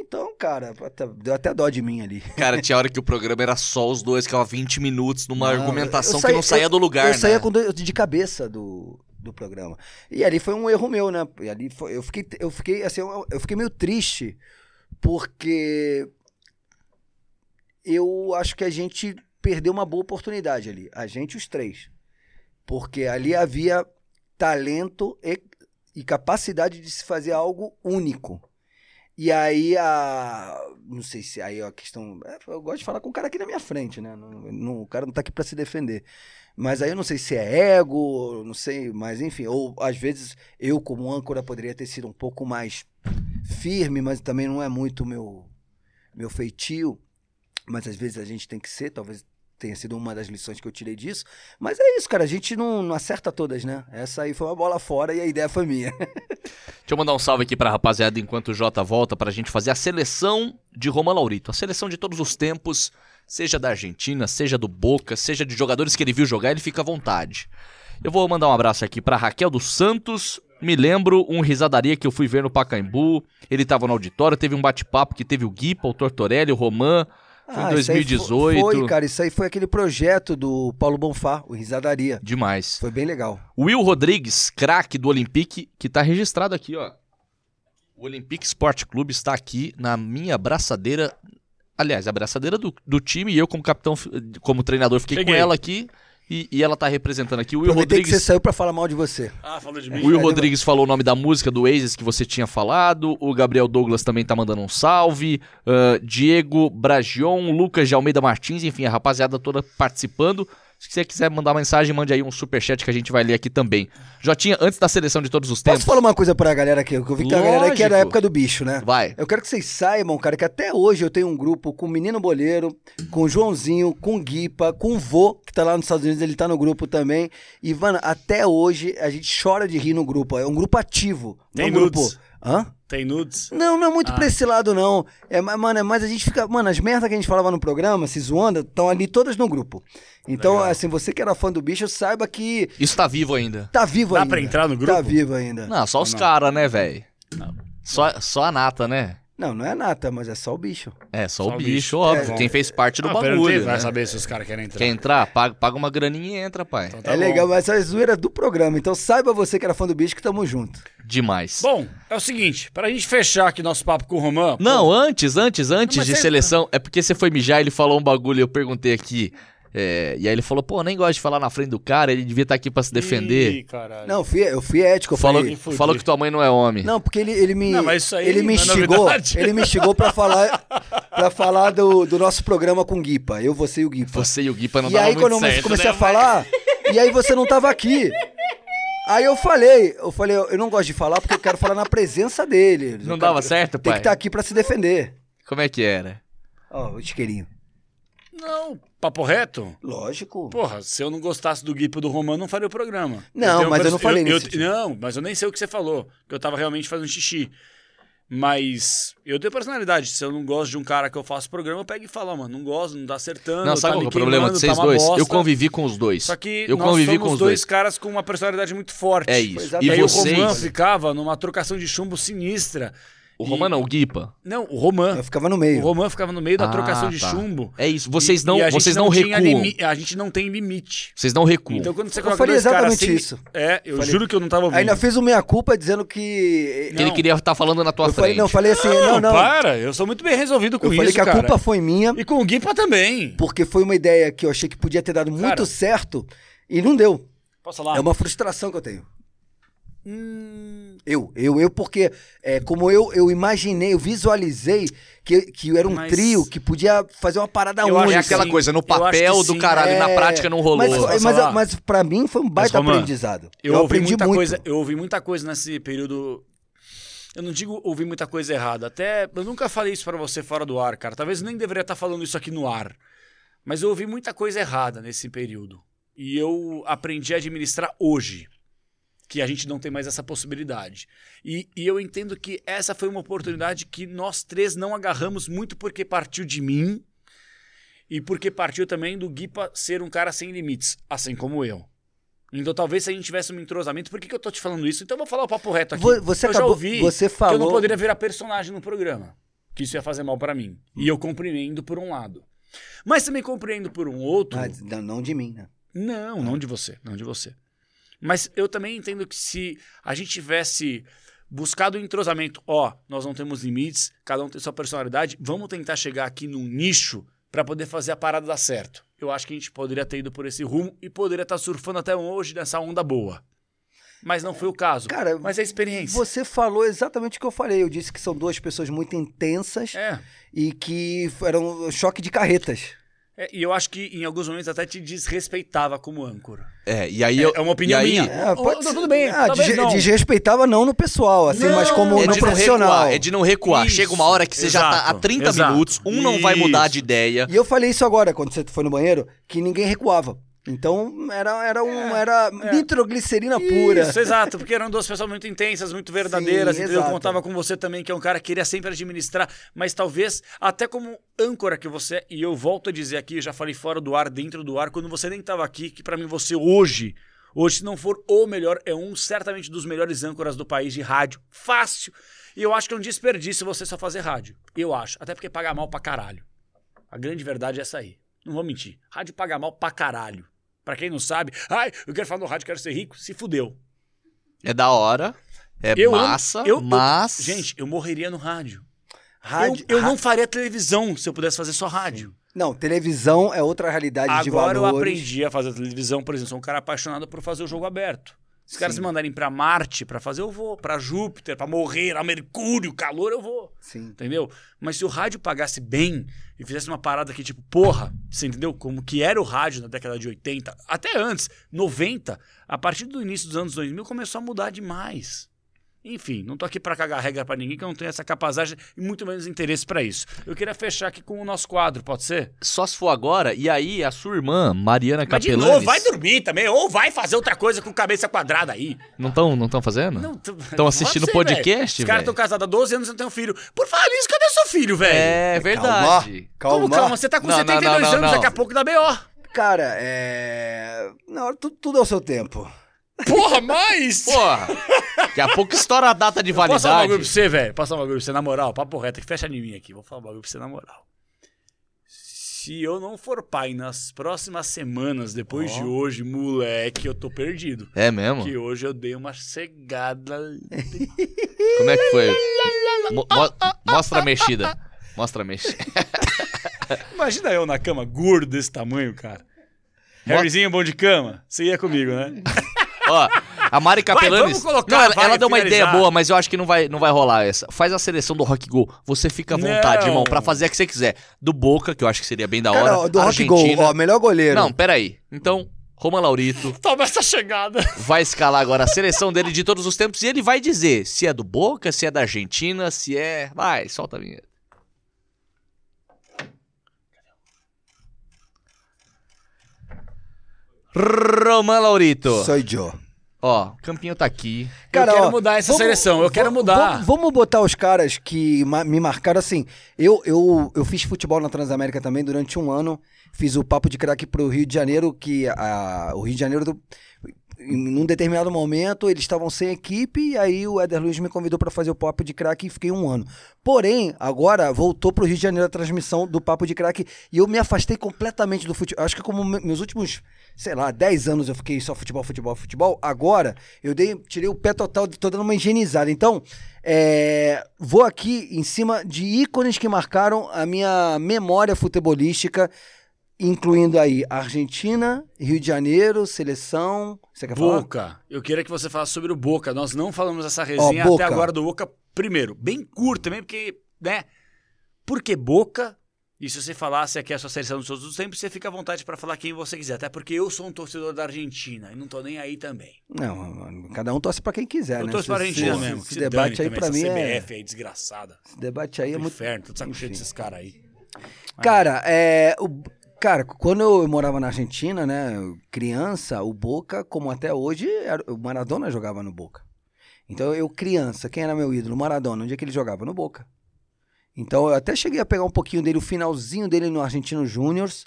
Então, cara, até- deu até dó de mim ali. Cara, tinha hora que o programa era só os dois, ficava 20 minutos numa Não, argumentação que não saía eu- do lugar, Eu né? saía com dois- de cabeça do, do programa. E ali foi um erro meu, né? E ali foi- eu fiquei, eu fiquei assim, eu, eu fiquei meio triste porque eu acho que a gente perdeu uma boa oportunidade ali, a gente os três. Porque ali havia talento e, e capacidade de se fazer algo único. E aí a. Não sei se aí a questão. é, Eu gosto de falar com o cara aqui na minha frente, né? Não, não- o cara não tá aqui pra se defender. Mas aí eu não sei se é ego, não sei, mas enfim. Ou às vezes eu, como âncora, poderia ter sido um pouco mais firme, mas também não é muito meu, meu feitio. Mas às vezes a gente tem que ser, talvez tenha sido uma das lições que eu tirei disso. Mas é isso, cara, a gente não, não acerta todas, né? Essa aí foi uma bola fora e a ideia foi minha. Deixa eu mandar um salve aqui pra rapaziada enquanto o Jota volta pra gente fazer a seleção de Roma Laurito. A seleção de todos os tempos, seja da Argentina, seja do Boca, seja de jogadores que ele viu jogar, ele fica à vontade. Eu vou mandar um abraço aqui pra Raquel dos Santos. Me lembro um risadaria que eu fui ver no Pacaembu. Ele tava no auditório, teve um bate-papo que teve o Guipa, o Tortorelli, o Roman. Foi em Ah, isso aí 2018. Foi, foi, cara, isso aí foi aquele projeto do Paulo Bonfá, o Risadaria. Demais. Foi bem legal. Will Rodrigues, craque do Olympique, que tá registrado aqui, ó. O Olympique Sport Clube está aqui na minha abraçadeira. Aliás, a abraçadeira do, do time e eu, como capitão, como treinador, fiquei Peguei. com ela aqui. E, e ela tá representando aqui. O Will Aproveitei que você Rodrigues. saiu pra falar mal de você. Ah, falou de O mim. Will Cadê Rodrigues falou o nome da música do Oasis que você tinha falado. O Gabriel Douglas também tá mandando um salve. Ah, Diego Bragion, Lucas de Almeida Martins, enfim, a rapaziada toda participando. Se você quiser mandar uma mensagem, mande aí um superchat que a gente vai ler aqui também. Jotinha, antes da seleção de todos os tempos. Posso falar uma coisa pra galera aqui? Que eu vi que uma galera que é da Lógico. época do bicho, né? Vai. Eu quero que vocês saibam, cara, que até hoje eu tenho um grupo com o Menino Boleiro, com o Joãozinho, com o Guipa, com o Vô, que tá lá nos Estados Unidos, ele tá no grupo também. E, mano, até hoje a gente chora de rir no grupo. É um grupo ativo. Tem é um grupo. Hã? Tem nudes? Não, não é muito Ah. pra esse lado, não. É, ma- mano, é mais a gente fica. Mano, as merdas que a gente falava no programa, se zoando, estão ali todas no grupo. Então, Legal. assim, você que era fã do bicho, saiba que Isso tá vivo ainda. tá vivo Dá ainda. pra entrar no grupo? Tá vivo ainda. Não, só os caras, né, velho? Só, só a nata, né? Não, é nata, mas é só o bicho. É, só, Só o bicho, bicho. óbvio. É. Quem fez parte do Ah, perguntei, bagulho. Vai né? saber se os caras querem entrar. Quer entrar? Paga, paga uma graninha e entra, pai. Então tá é bom. legal, mas essa é a zoeira do programa. Então saiba você que era fã do bicho que tamo junto. Demais. Bom, é o seguinte, pra gente fechar aqui nosso papo com o Romã... pô, Não, antes, antes, antes mas de é- seleção. É porque você foi mijar, ele falou um bagulho, eu perguntei aqui. É, e aí ele falou, pô, nem gosto de falar na frente do cara, ele devia estar aqui pra se defender. Ih, caralho. Não, eu fui, eu fui ético. Eu falou, falei, falou que tua mãe não é homem. Não, porque ele, ele me. Não, mas isso aí ele me é instigou. novidade. ele me instigou pra falar, pra falar do, do nosso programa com o Guipa. Eu, você e o Guipa. Você e o Guipa não e aí, muito quando eu certo, comecei né, a falar, e aí você não tava aqui. Aí eu falei, eu falei, eu não gosto de falar porque eu quero falar na presença dele. Não Eu dava quero- certo, Tem pai? que estar aqui pra se defender. Como é que era? Ó, o isqueirinho. Não, papo reto? Lógico. Porra, se eu não gostasse do Guipo do Romano, não faria o programa. Não, mas eu não falei eu, eu- tipo. Não, mas eu nem sei o que você falou. Que eu tava realmente fazendo xixi. Mas eu tenho personalidade. Se eu não gosto de um cara que eu faço programa, eu pego e falo, "Ó, mano, não gosto, não dá acertando. Não, sabe tá qual é o problema de vocês tá uma dois? Eu bosta." convivi com os dois. Só que eu nós convivi somos com os dois dois. caras com uma personalidade muito forte. É isso. Exatamente. E E aí o vocês. Roman ficava numa trocação de chumbo sinistra. O E- Roman não, o Guipa. Não, o Roman. Eu ficava no O meio. Roman ficava no meio da Ah, trocação de tá. chumbo. É isso. Vocês não, E a gente vocês não, tinha recuam. limi- A gente não tem limite. Vocês não recuam. Então quando você Eu coloca falei dois caras exatamente sem... isso. É, eu Falei. juro que eu não tava ouvindo. Ainda fez o meia-culpa dizendo que. que ele Não. queria estar falando na tua Eu frente. falei, não, eu falei assim, não, não. para, eu sou muito bem resolvido com Eu falei isso, que a cara. culpa foi minha, E com o Guipa também. porque foi uma ideia que eu achei que podia ter dado muito Cara. certo e não deu. Posso falar? É uma frustração que eu tenho. Hum, Eu, eu, eu, porque é, como eu, eu imaginei, eu visualizei que, que era um Mas- trio que podia fazer uma parada Eu única. É aquela sim. coisa, no papel do sim. caralho, na É, prática não rolou. Mas, mas, mas pra mim foi um baita Roman, aprendizado. eu, Eu, ouvi aprendi muita muito. coisa, eu ouvi muita coisa nesse período. Eu não digo ouvir muita coisa errada, até eu nunca falei isso pra você fora do ar, cara. Talvez nem deveria estar falando isso aqui no ar. Mas eu ouvi muita coisa errada nesse período. E eu aprendi a administrar hoje. Que a gente não tem mais essa possibilidade. E, e eu entendo que essa foi uma oportunidade que nós três não agarramos muito porque partiu de mim e porque partiu também do Guipa ser um cara sem limites, assim como eu. Então talvez se a gente tivesse um entrosamento, por que, que eu tô te falando isso? Então eu vou falar o papo reto aqui. Vo- Você eu acabou, já ouvi você que eu falou. não poderia virar personagem no programa. Que isso ia fazer mal pra mim. E eu compreendo por um lado. Mas também compreendo por um outro. Mas não de mim, né? Não, não de você, não de você. Mas eu também entendo que se a gente tivesse buscado o entrosamento, ó, nós não temos limites, cada um tem sua personalidade, vamos tentar chegar aqui num nicho pra poder fazer a parada dar certo. Eu acho que a gente poderia ter ido por esse rumo e poderia estar surfando até hoje nessa onda boa. Mas não foi o caso. Cara, Mas é a experiência. Você falou exatamente o que eu falei. Eu disse que são duas pessoas muito intensas É. e que eram um choque de carretas. É, E eu acho que em alguns momentos até te desrespeitava como âncora. É, e aí É, eu. é uma opinião aí, minha. É, pode ser- tudo bem, Ah, desre- não. desrespeitava não no pessoal, assim, Não, mas como É no de não profissional. recuar, é de não recuar. Isso, Chega uma hora que você já tá há exato, 30 exato. minutos, um não vai mudar de Isso. ideia. E eu falei isso agora, quando você foi no banheiro, que ninguém recuava. Então era, era, um, era é. nitroglicerina pura. Isso, exato, porque eram duas pessoas muito intensas, muito verdadeiras, Sim, entendeu? Eu contava com você também, que é um cara que queria sempre administrar, mas talvez, até como âncora que você é, e eu volto a dizer aqui, eu já falei fora do ar, dentro do ar, quando você nem estava aqui, que pra mim você hoje, hoje se não for o melhor, é um certamente dos melhores âncoras do país de rádio, fácil. E eu acho que é um desperdício você só fazer rádio. Eu acho, até porque paga mal pra caralho. A grande verdade é essa aí. Não vou mentir. Rádio paga mal pra caralho. Pra quem não sabe, ai, eu quero falar no rádio, quero ser rico, se fudeu. É da hora, é Eu massa, eu- eu- mas. Gente, eu morreria no rádio. Rádio- eu eu ra- não faria televisão se eu pudesse fazer só rádio. Não, televisão é outra realidade de Agora eu valores. aprendi a fazer televisão, por exemplo, sou um cara apaixonado por fazer o jogo aberto. Se os caras Sim. me mandarem pra Marte pra fazer, eu vou. Pra Júpiter, pra morrer, a Mercúrio, calor, eu vou. Sim. Entendeu? Mas se o rádio pagasse bem e fizesse uma parada que, tipo, porra, você entendeu? Como que era o rádio na década de 80, até antes, 90, a partir do início dos anos 2000 começou a mudar demais. Enfim, não tô aqui pra cagar regra pra ninguém, que eu não tenho essa capacidade e muito menos interesse pra isso. Eu queria fechar aqui com o nosso quadro, pode ser? Só se for agora, e aí a sua irmã, Mariana Mas de Capelanes... novo, vai dormir também, ou vai fazer outra coisa com cabeça quadrada aí. Não estão não tão fazendo? Não, Estão assistindo Você, podcast, velho. Os caras estão casados há 12 anos e não tem um filho. Por falar nisso, cadê seu filho, velho? É verdade. Calma. Como calma? Você tá com Não, não, 72 não, não, anos, não. daqui a pouco dá B.O. Cara, é. Não, tudo, tudo ao seu tempo. Porra, mas... Porra, daqui a pouco estoura a data de Posso falar um validade. bagulho pra você, velho? Falar um bagulho pra você, na moral? Papo reto, que fecha em mim aqui. Vou falar um bagulho pra você, na moral. Se eu não for pai nas próximas semanas, depois de hoje, moleque, eu tô perdido. É mesmo? Que hoje eu dei uma cegada. Como é que foi? Mo- mo- mostra a mexida. Mostra a mexida. Imagina eu na cama, gordo desse tamanho, cara. Harryzinho bom de cama? Você ia comigo, né? Ó, a Mari Capelanes. colocar, não, ela, vai, ela deu uma finalizar. ideia boa, mas eu acho que não vai, não vai rolar essa. Faz a seleção do Rock Go. Você fica à vontade, Não. irmão, pra fazer a que você quiser. Do Boca, que eu acho que seria bem da hora. Cara, do Rock Go, Argentina. ó, melhor goleiro. Não, peraí. Então, Roman Laurito Toma essa chegada. vai escalar agora a seleção dele de todos os tempos e ele vai dizer se é do Boca, se é da Argentina, se é. Vai, solta a vinheta. Roman Laurito. Soy Joe. Ó, o campinho tá aqui. Cara, eu quero ó, mudar essa vamos- seleção, eu quero mudar. Vamos, vamos botar os caras que ma- me marcaram assim. Eu, eu, eu fiz futebol na Transamérica também durante um ano. Fiz o papo de craque pro Rio de Janeiro, que a, o Rio de Janeiro, do- em um determinado momento, eles estavam sem equipe, e aí o Éder Luiz me convidou para fazer o papo de craque e fiquei um ano. Porém, agora voltou pro Rio de Janeiro a transmissão do papo de craque e eu me afastei completamente do futebol. Acho que como me- meus últimos, sei lá, 10 anos eu fiquei só futebol, futebol, futebol. Agora eu dei, tirei o pé total, tô dando uma higienizada. Então, é, vou aqui em cima de ícones que marcaram a minha memória futebolística, incluindo aí Argentina, Rio de Janeiro, seleção. Você quer falar? Boca. Eu queria que você falasse sobre o Boca. Nós não falamos essa resenha Boca. até agora do Boca. Primeiro, bem curto também, porque, né? Porque Boca, e se você falasse aqui a sua seleção dos todos os tempos, você fica à vontade pra falar quem você quiser. Até porque eu sou um torcedor da Argentina e não tô nem aí também. Não, cada um torce pra quem quiser, eu né? torço pra Esse- Argentina esse- mesmo. Esse se debate aí essa mim é. CBF aí, desgraçada. Esse debate aí é Do muito. inferno, tô de saco cheio desses caras aí. Cara, é. O, cara, quando eu morava na Argentina, né? Criança, o Boca, como até hoje, o Maradona jogava no Boca. Então eu, criança, quem era meu ídolo? Maradona. Onde é que ele jogava? No Boca. Então eu até cheguei a pegar um pouquinho dele, o finalzinho dele no Argentino Júniors.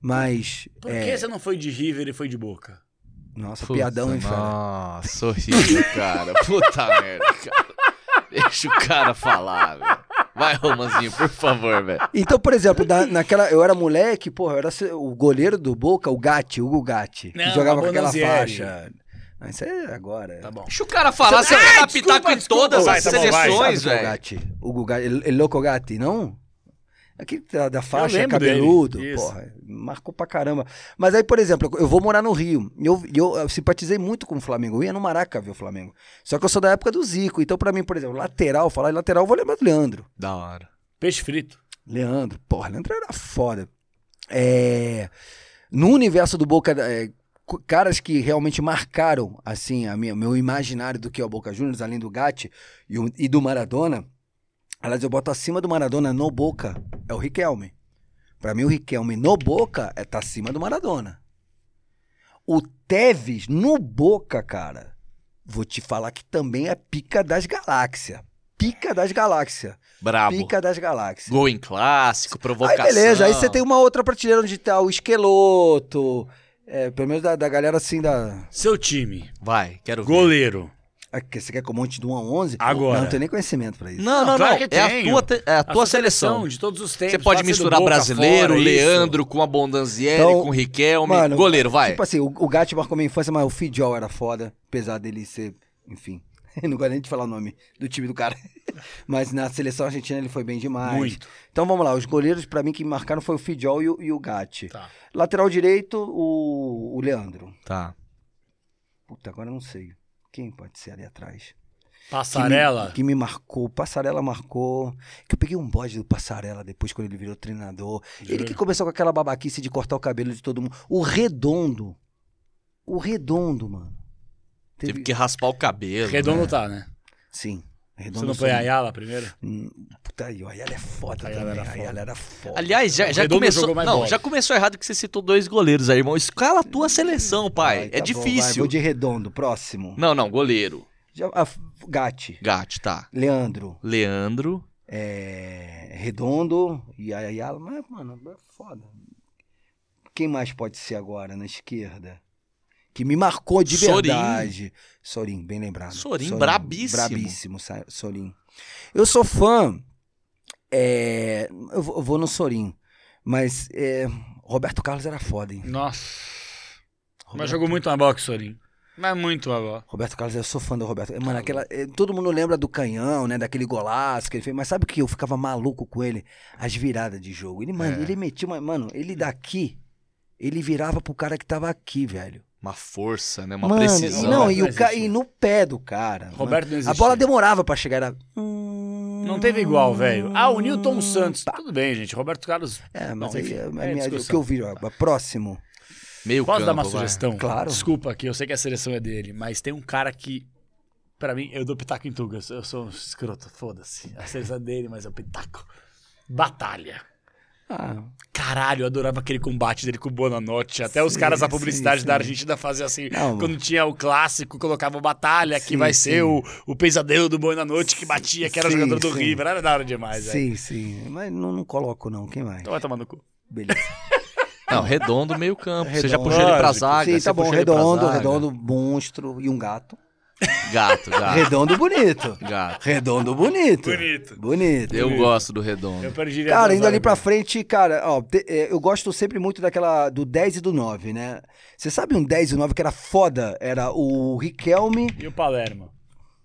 Mas. Por é, que você não foi de River e foi de Boca? Nossa, Puta, piadão, hein? Nossa, horrível, cara. Puta merda, cara. Deixa o cara falar, velho. Vai, Romanzinho, por favor, velho. Então, por exemplo, na- naquela. Eu era moleque, porra, eu era o goleiro do Boca, o Gatti, Hugo Gatti. Não, que jogava com aquela faixa. Não, isso é agora. Tá bom. Deixa o cara falar, você Ah, vai dar desculpa, pitaco em desculpa. todas Vai, as tá seleções, é o velho. Gatti? Hugo Gatti, ele, ele louco Gatti, não? Aquele da, da faixa, cabeludo, porra, marcou pra caramba. Mas aí, por exemplo, eu vou morar no Rio, e eu, eu, eu simpatizei muito com o Flamengo, eu ia no Maraca ver o Flamengo. Só que eu sou da época do Zico, então pra mim, por exemplo, lateral, falar em lateral, eu vou lembrar do Leandro. Da hora. Peixe frito. Leandro, porra, Leandro era foda. É, no universo do Boca, é, caras que realmente marcaram, assim, a minha, meu imaginário do que é o Boca Juniors, além do Gatti e, o- e do Maradona, aliás, eu boto acima do Maradona no Boca, é o Riquelme. Pra mim, o Riquelme no Boca é, tá acima do Maradona. O Tevez no Boca, cara, vou te falar que também é pica das galáxias. Pica das galáxias. Brabo. Pica das galáxias. Gol em clássico, provocação. Aí beleza, aí você tem uma outra prateleira onde tá o esqueloto, é, pelo menos da, da galera assim da... Seu time. Vai, quero ver. Goleiro. Ah, que Você quer que eu monte de 1 a 11? Agora. Não, não tenho nem conhecimento pra isso. Não, não, Não, não. claro que é a tenho. tua, te- é a tua seleção. de todos os tempos. Você pode ser do misturar Boca brasileiro, fora, isso. Leandro com a Bondanzieri, Então, com o Riquelme. mano, Goleiro, vai. Tipo assim, o, o Gatti marcou minha infância, mas o Fidjol era foda, apesar dele ser, enfim... não gosto nem de falar o nome do time do cara. Mas na seleção argentina ele foi bem demais. Muito. Então vamos lá, os goleiros pra mim que me marcaram foi o Fidjol e o, e o Gatti. Tá. Lateral direito, o, o Leandro. Tá. Puta, agora eu não sei. Quem pode ser ali atrás? Passarela. Que me, que me marcou. Passarela marcou. Que eu peguei um bode do Passarela depois, quando ele virou treinador. Ele que começou com aquela babaquice de cortar o cabelo de todo mundo. O Redondo. O Redondo, mano. Teve que raspar o cabelo. Redondo né? tá, né? Sim. Redondo Você não foi a Ayala primeiro? Hum, Puta aí, o Ayala é foda Ayala também. era A foda. Ayala era foda. Aliás, já, já começou. Não, bola. já começou errado que você citou dois goleiros aí, irmão. Escala a tua seleção, pai. Vai, é tá bom, vai, difícil. vou de Redondo, próximo. Não, não, goleiro. Já, Gatti. Gatti, tá. Leandro. Leandro. é, Redondo e a Ayala. Mas, mano, é foda. Quem mais pode ser agora na esquerda? Que me marcou de Sorin. verdade. Sorin, bem lembrado. Sorin, brabíssimo. Brabíssimo, Sorin. Eu sou fã. é, eu, vou, no Sorin. Mas é, Roberto Carlos era foda, hein? Nossa. Roberto, Mas jogou muito mais bola que o Sorin. Mas muito bola. Roberto Carlos, eu sou fã do Roberto. Mano, aquela, é, todo mundo lembra do canhão, né? Daquele golaço que ele fez. Mas sabe o que eu ficava maluco com ele? As viradas de jogo. Ele, mano, É. ele metia uma. Mano, ele daqui, ele virava pro cara que tava aqui, velho. Uma força, né? Uma mano, precisão. E, não, e, o ca... e no pé do cara. Roberto não existia. A bola demorava pra chegar. Era... Não teve igual, velho. Ah, o Newton Santos. Tudo bem, gente. Roberto Carlos. É, mas Não, aí enfim, é, é minha- o que eu vi, ó, próximo. Meio Posso campo, dar uma vai. sugestão? Claro. Desculpa aqui, eu sei que a seleção é dele, mas tem um cara que. Pra mim, eu dou pitaco em tudo. Eu sou, eu sou um escroto, foda-se. A seleção é dele, mas é o pitaco. Batalha. Ah, Caralho, eu adorava aquele combate dele com o Bonanotti. Até os Sim, caras da publicidade sim. da Argentina faziam assim. Não, quando tinha o clássico, colocava Batalha, que Sim, vai sim. ser o, o pesadelo do Bonanotti que batia, que era o Sim, jogador do. River. Era da hora demais, sim, sim. Mas não, não coloco, não. Quem mais? Então vai tomar no cu. Beleza. Não, redondo, meio campo. Você já Redondo. puxou ele pra zaga. Sim, você tá bom. puxou ele pra Redondo, zaga. redondo, monstro e um gato. Gato, gato. Redondo bonito. gato. Redondo bonito. Bonito. Bonito. Eu gosto do redondo. Eu perdi Cara, indo ali pra frente, cara, ó, te- é, eu gosto sempre muito daquela do 10 e do 9, né? Você sabe um 10 e 9 que era foda? Era o Riquelme. E o Palermo?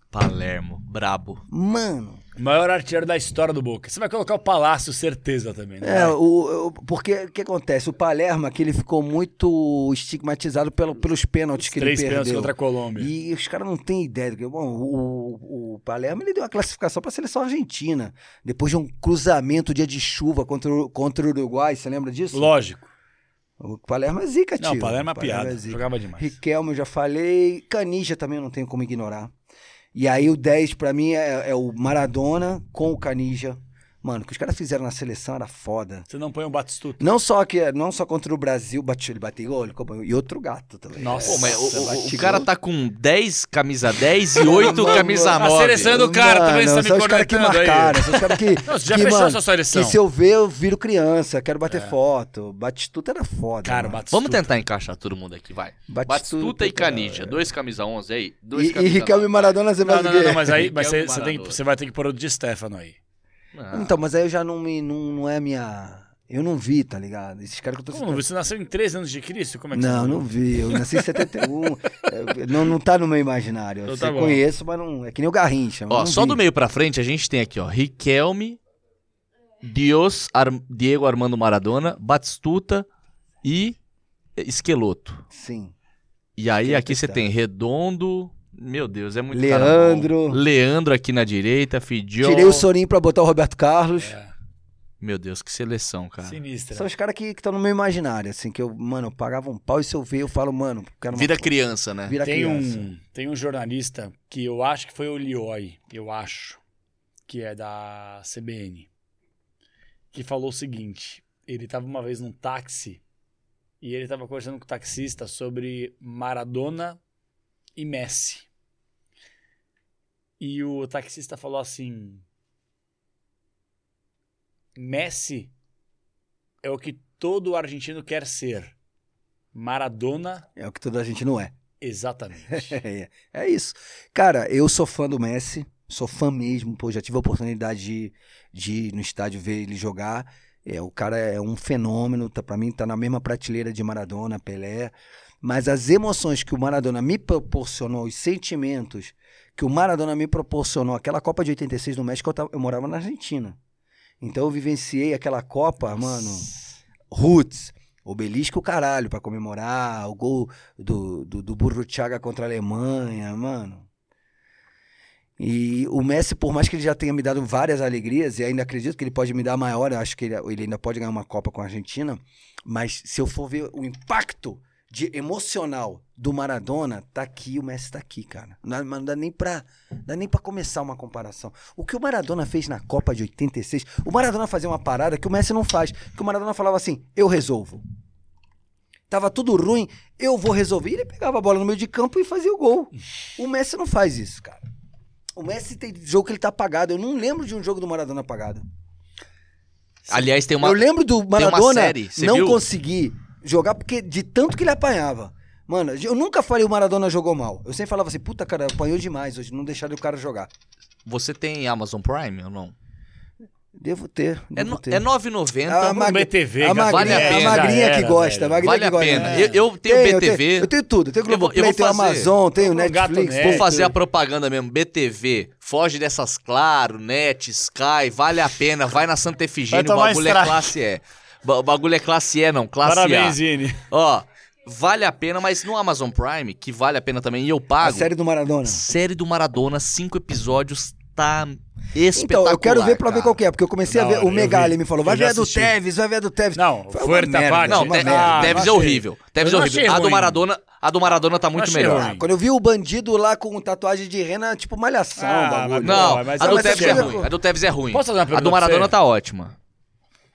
Palermo, brabo. Mano. O maior artilheiro da história do Boca. Você vai colocar o Palácio, certeza também, né? É, o, o- porque o que acontece? O Palermo, que ele ficou muito estigmatizado pelo, pelos pênaltis que ele Três perdeu. pênaltis contra a Colômbia. E os caras não têm ideia do que. Bom, o, o Palermo ele deu uma classificação para a seleção argentina. Depois de um cruzamento dia de chuva contra o, contra o Uruguai. Você lembra disso? Lógico. O Palermo é zica, tio. Não, o Palermo é piada. zica. Jogava demais. Riquelme, eu já falei. Canija também eu não tenho como ignorar. E aí o 10 pra mim é, é o Maradona com o Canija. Mano, o que os caras fizeram na seleção era foda. Você não põe o Batistuta. Não só, que, não só contra o Brasil, bate, ele bateu gol, e outro gato também. Nossa. Pô, mas o, o- o cara tá com 10 camisa 10 e 8 camisa A 9. seleção do cara Mano, também você tá me os caras que marcaram, são os caras que. Não, você já que, fechou mano, a sua seleção. Que se eu ver, eu viro criança, quero bater foto. Batistuta era foda. Cara, mano. Batistuta. Vamos tentar encaixar todo mundo aqui, vai. Batistuta, Batistuta e. Canija. Dois camisa 11 aí. Dois E, e camisa Riquelme e 9. Maradona você Não, vai não, não, não, mas aí mas tem- você vai ter que pôr o de Stefano aí. Ah, Então, mas aí eu já não me. Não, não é minha. Eu não vi, tá ligado? Esses caras que eu tô Como? Você nasceu em 13 anos de Cristo? Como é que Não, você não vi. Eu nasci em 71. É, não, não tá no meu imaginário. Eu Então tá conheço, mas não. É que nem o Garrincha. Ó, só vi. do meio pra frente a gente tem aqui, ó. Riquelme, Dios, Ar- Diego Armando Maradona, Batistuta e Esqueloto. Sim. E aí aqui você tá. tem Redondo. Meu Deus, é muito cara bom. Leandro. Leandro aqui na direita, Fidiol. Tirei o Sorinho pra botar o Roberto Carlos. É, Meu Deus, que seleção, cara. sinistra. São os caras que estão no meu imaginário, assim, que eu, mano, eu pagava um pau e se eu ver, eu falo, mano, quero uma Vira criança, né? Vira Tem criança. um, tem um jornalista que eu acho que foi o Lioi, eu acho, que é da CBN, que falou o seguinte: ele estava uma vez num táxi e ele estava conversando com o taxista sobre Maradona e Messi. E o taxista falou assim: Messi é o que todo argentino quer ser. Maradona, É o que toda a gente não é. exatamente. É, é isso. Cara, eu sou fã do Messi, sou fã mesmo, pô, já tive a oportunidade de, de ir no estádio ver ele jogar. É, o cara é um fenômeno, tá, para mim tá na mesma prateleira de Maradona, Pelé. Mas as emoções que o Maradona me proporcionou, os sentimentos que o Maradona me proporcionou, aquela Copa de 86 no México, eu, tava- eu morava na Argentina. Então eu vivenciei aquela Copa, mano, Roots, Obelisco, caralho, pra comemorar o gol do, do, do Burro Thiaga contra a Alemanha, mano. E o Messi, por mais que ele já tenha me dado várias alegrias, e ainda acredito que ele pode me dar maior, eu acho que ele, ele ainda pode ganhar uma Copa com a Argentina, mas se eu for ver o impacto de emocional do Maradona, tá aqui, o Messi tá aqui, cara. Não, não dá nem pra, não dá nem pra começar uma comparação. O que o Maradona fez na Copa de 86, o Maradona fazia uma parada que o Messi não faz, que o Maradona falava assim, eu resolvo. Tava tudo ruim, eu vou resolver. E ele pegava a bola no meio de campo e fazia o gol. O Messi não faz isso, cara. O Messi tem jogo que ele tá apagado. Eu não lembro de um jogo do Maradona apagado. Aliás, tem uma. Eu lembro do Maradona série, não viu? conseguir jogar porque de tanto que ele apanhava. Mano, eu nunca falei o Maradona jogou mal. Eu sempre falava assim, puta, cara, apanhou demais hoje, não deixaram o cara jogar. Você tem Amazon Prime ou não? Devo ter, É, devo no, ter. é 9,90. A no magri- BTV, a magrinha, vale a a pena. magrinha Já que era, gosta, a magrinha Vale que a gosta. pena. É. Eu, eu tenho Tenho, BTV. Eu tenho, eu tenho tudo. Eu tenho Eu vou- eu Globoplay, vou tenho fazer. Amazon, tenho Netflix. net. Vou fazer a propaganda mesmo. BTV. Foge dessas Claro, Net, Sky. Vale a pena. Vai na Santa Efigênia. O bagulho é classe E. O bagulho é classe E, não. Classe Parabéns, A. Zine. Ó, vale a pena, mas no Amazon Prime, que vale a pena também, e eu A pago. série do Maradona. série do Maradona, cinco episódios, tá espetacular. Então, eu quero ver pra ver cara. qual que é, porque eu comecei Da a ver. hora, o Megali me falou, vai ver a do. Tevez, vai ver a do Tevez. Não, Foi Fuerta Parte. Não, uma Te-. Ah, Tevez é não horrível. Tevez é não horrível. A do. Maradona, a do Maradona tá muito melhor. ruim. Quando eu vi o bandido lá com tatuagem de rena, tipo malhação, Ah, bagulho. Não, Pô, mas a do Tevez é ruim. A do Tevez é ruim. Posso fazer uma A pergunta do pra Maradona tá ótima.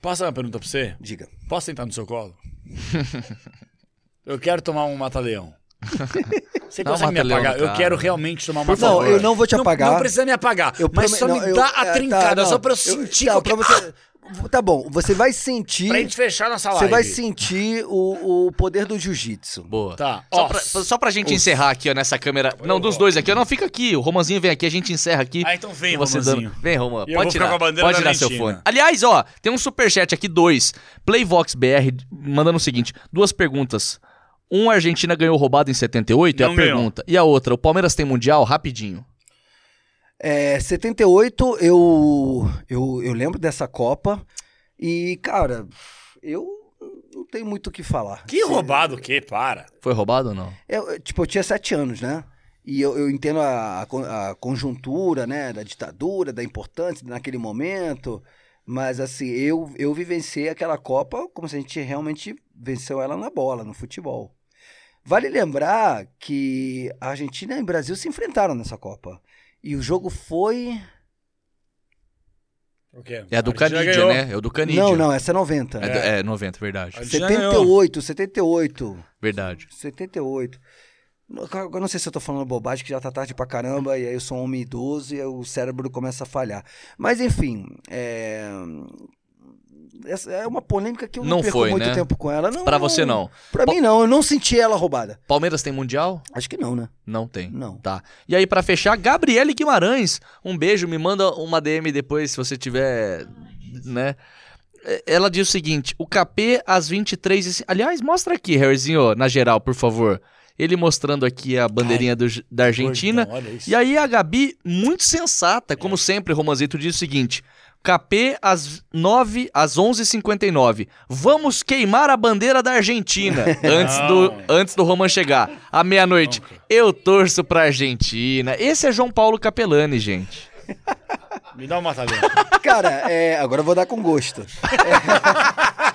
Posso dar uma pergunta pra você? Diga. Posso sentar no seu colo? eu quero tomar um mata-leão. Você um consegue me apagar? no Eu quero realmente tomar um Não, eu não vou te Não- apagar. Não, precisa me apagar, Eu mas prome- só não, me eu- dá é, a tá, trincada, não, só pra eu eu- sentir tá, qualquer... pra você, Tá bom, você vai sentir. Pra gente fechar nossa live. Você vai sentir o, o poder do jiu-jitsu. Boa. Tá, Só, ó. pra, só pra gente encerrar aqui, ó, nessa câmera. Não, dos dois aqui. ó, Não, fica aqui. O Romanzinho vem aqui, a gente encerra aqui. Ah, então vem, você Romanzinho. dando- Vem, Roman. E eu Pode tirar. com a bandeira Pode tirar seu Argentina. fone. Aliás, ó, tem um superchat aqui, dois. Playvox BR mandando o seguinte: duas perguntas. Um, a Argentina ganhou roubado em 78, é Não a ganhou. pergunta. E a outra, o Palmeiras tem Mundial? Rapidinho. É, 78, eu, eu, eu lembro dessa Copa. E, cara, eu não tenho muito o que falar. Que Se- roubado o quê? Para. Foi roubado ou não? Eu, tipo, eu tinha sete anos, né? E eu, eu entendo a, a conjuntura, né? Da ditadura, da importância naquele momento. Mas, assim, eu, eu vivenciei aquela Copa como se a gente realmente venceu ela na bola, no futebol. Vale lembrar que a Argentina e o Brasil se enfrentaram nessa Copa. E o jogo foi. O quê? É a do Canidia, né? É o do Canidia. Não, não, essa é 90. É, do- é 90, verdade. A Argentina ganhou. 78, 78. Verdade. 78. Eu não sei se eu tô falando bobagem, que já tá tarde pra caramba, e aí eu sou um homem idoso e aí o cérebro começa a falhar. Mas enfim, é. Essa é uma polêmica que eu não, Não perco foi, muito né? tempo com ela. Não, Pra você não. Pra mim não, eu não senti ela roubada. Palmeiras tem Mundial? Acho que não, né? Não tem. Não. Tá. E aí, pra fechar, Gabriele Guimarães. Um beijo, me manda uma DM depois, se você tiver, né? É, Ela diz o seguinte: o KP às 23 e... cin- Aliás, mostra aqui, Harryzinho, na geral, por favor. Ele mostrando aqui a bandeirinha do- da Argentina. Gordão, olha isso. E aí a Gabi, muito sensata, como sempre, Romanzito, diz o seguinte: KP às 9, às 11h59. Vamos queimar a bandeira da Argentina antes do, antes do Roman chegar. À meia-noite. Eu torço pra Argentina. Esse é João Paulo Capelani, gente. Me dá um mata-leão. Cara, é, agora eu vou dar com gosto.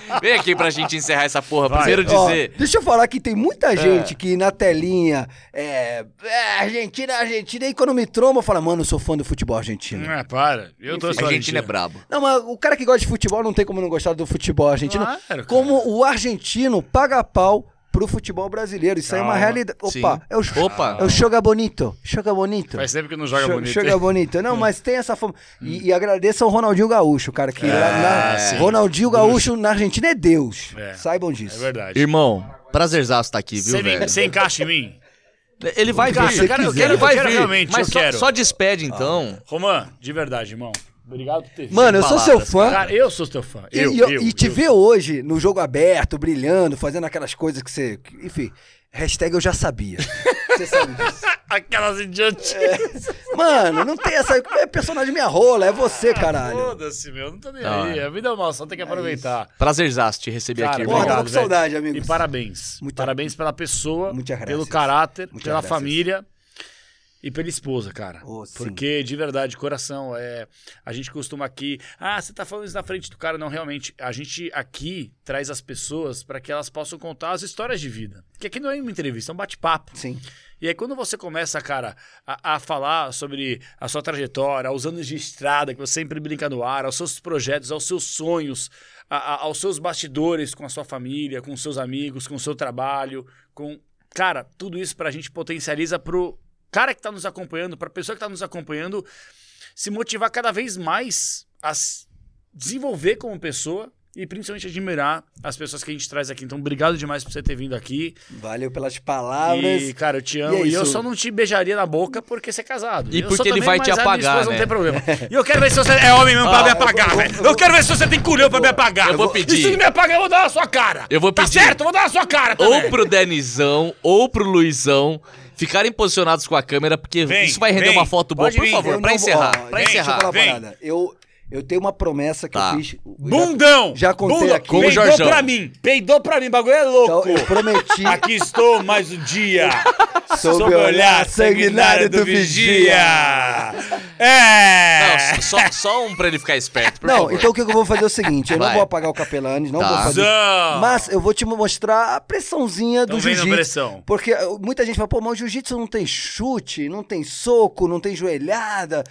Vem aqui pra gente encerrar essa porra. Vai. Primeiro Ó, dizer. deixa eu falar que tem muita gente que na telinha é, é Argentina, Argentina, e quando me tromba, fala, mano, eu sou fã do futebol argentino. É, para. Eu tô A Argentina é brabo. Não, mas o cara que gosta de futebol não tem como não gostar do futebol argentino. Claro, como o argentino paga pau pro futebol brasileiro. Isso aí é uma realidade. Opa, é o, Opa. é o joga bonito. Joga bonito. Faz tempo que não joga Jo- bonito. Joga bonito. Não, mas tem essa forma. E, e agradeço ao Ronaldinho Gaúcho, cara, que lá na- Ah, sim. Ronaldinho Gaúcho na Argentina é Deus. É. Saibam É disso. verdade. Irmão, prazerzaço tá aqui, viu, Você, velho? você encaixa em mim? Ele vai vir. eu quero- eu ele quero- vai eu quero vir. realmente, mas eu só, quero. só despede, então. Romã, de verdade, irmão. Obrigado por ter vindo. Mano, eu sou seu fã. Cara, eu sou teu fã. E, Eu, e, eu, e te eu ver hoje no jogo aberto, brilhando, fazendo aquelas coisas que você. que- Enfim, hashtag eu já sabia. Você sabe disso. Aquelas idiotices. Mano, não tem essa. É personagem minha rola, é você, caralho. Foda-se, meu. Não tô nem Da aí. hora. A vida é uma só, tem que aproveitar. Prazerzaço te receber Cara, aqui, Porra, tava obrigado, com saudade, amigos. E parabéns. Muito- parabéns pela pessoa, pelo caráter, pela graças. família e pela esposa, cara. Oh. Porque, de verdade, coração, é, a gente costuma aqui. Ah, você tá falando isso na frente do cara. Não, realmente. A gente aqui traz as pessoas para que elas possam contar as histórias de vida. Porque aqui não é uma entrevista, é um bate-papo. Sim. E aí, quando você começa, cara, a, a falar sobre a sua trajetória, aos anos de estrada que você sempre brinca no ar, aos seus projetos, aos seus sonhos, a- a- aos seus bastidores com a sua família, com os seus amigos, com o seu trabalho, com. Cara, tudo isso pra gente potencializa pro cara que tá nos acompanhando, pra pessoa que tá nos acompanhando, se motivar cada vez mais a desenvolver como pessoa e principalmente admirar as pessoas que a gente traz aqui. Então, obrigado demais por você ter vindo aqui. Valeu pelas palavras. E, cara, eu te E amo. é E, eu só não te beijaria na boca porque você é casado. E Eu porque ele vai te a apagar, esposa né? Não tem problema. E eu quero ver se você é homem mesmo pra me apagar, eu vou- velho. eu Eu, vou- quero ver se você tem culhão pra me apagar. Eu vou pedir. E se não me apagar, eu vou dar na sua cara. Eu vou tá pedir. certo? Eu vou dar na sua cara também. Ou pro Denizão, ou pro Luizão ficarem posicionados com a câmera, porque Vem, isso vai render vem. uma foto boa. Pode Por vir. favor, pra não encerrar. ó, pra encerrar. Deixa eu falar Vem. uma parada. Eu, eu tenho uma promessa que Tá. eu fiz. Bundão! Já contei Bundão. aqui. Como Peidou Jorjão. pra mim. Peidou pra mim. O bagulho é louco. Então, eu prometi. Aqui estou mais um dia. Sob Sob o olhar sanguinário do vigia. É. Não, só, só um pra ele ficar esperto, por Não, favor. então o que eu vou fazer é o seguinte: eu não Vai. vou apagar o Capelanes, não Tá. vou fazer. Zão. Mas eu vou te mostrar a pressãozinha do Então na jiu-jitsu. pressão. Porque muita gente fala, pô, mas o jiu-jitsu não tem chute, não tem soco, não tem joelhada.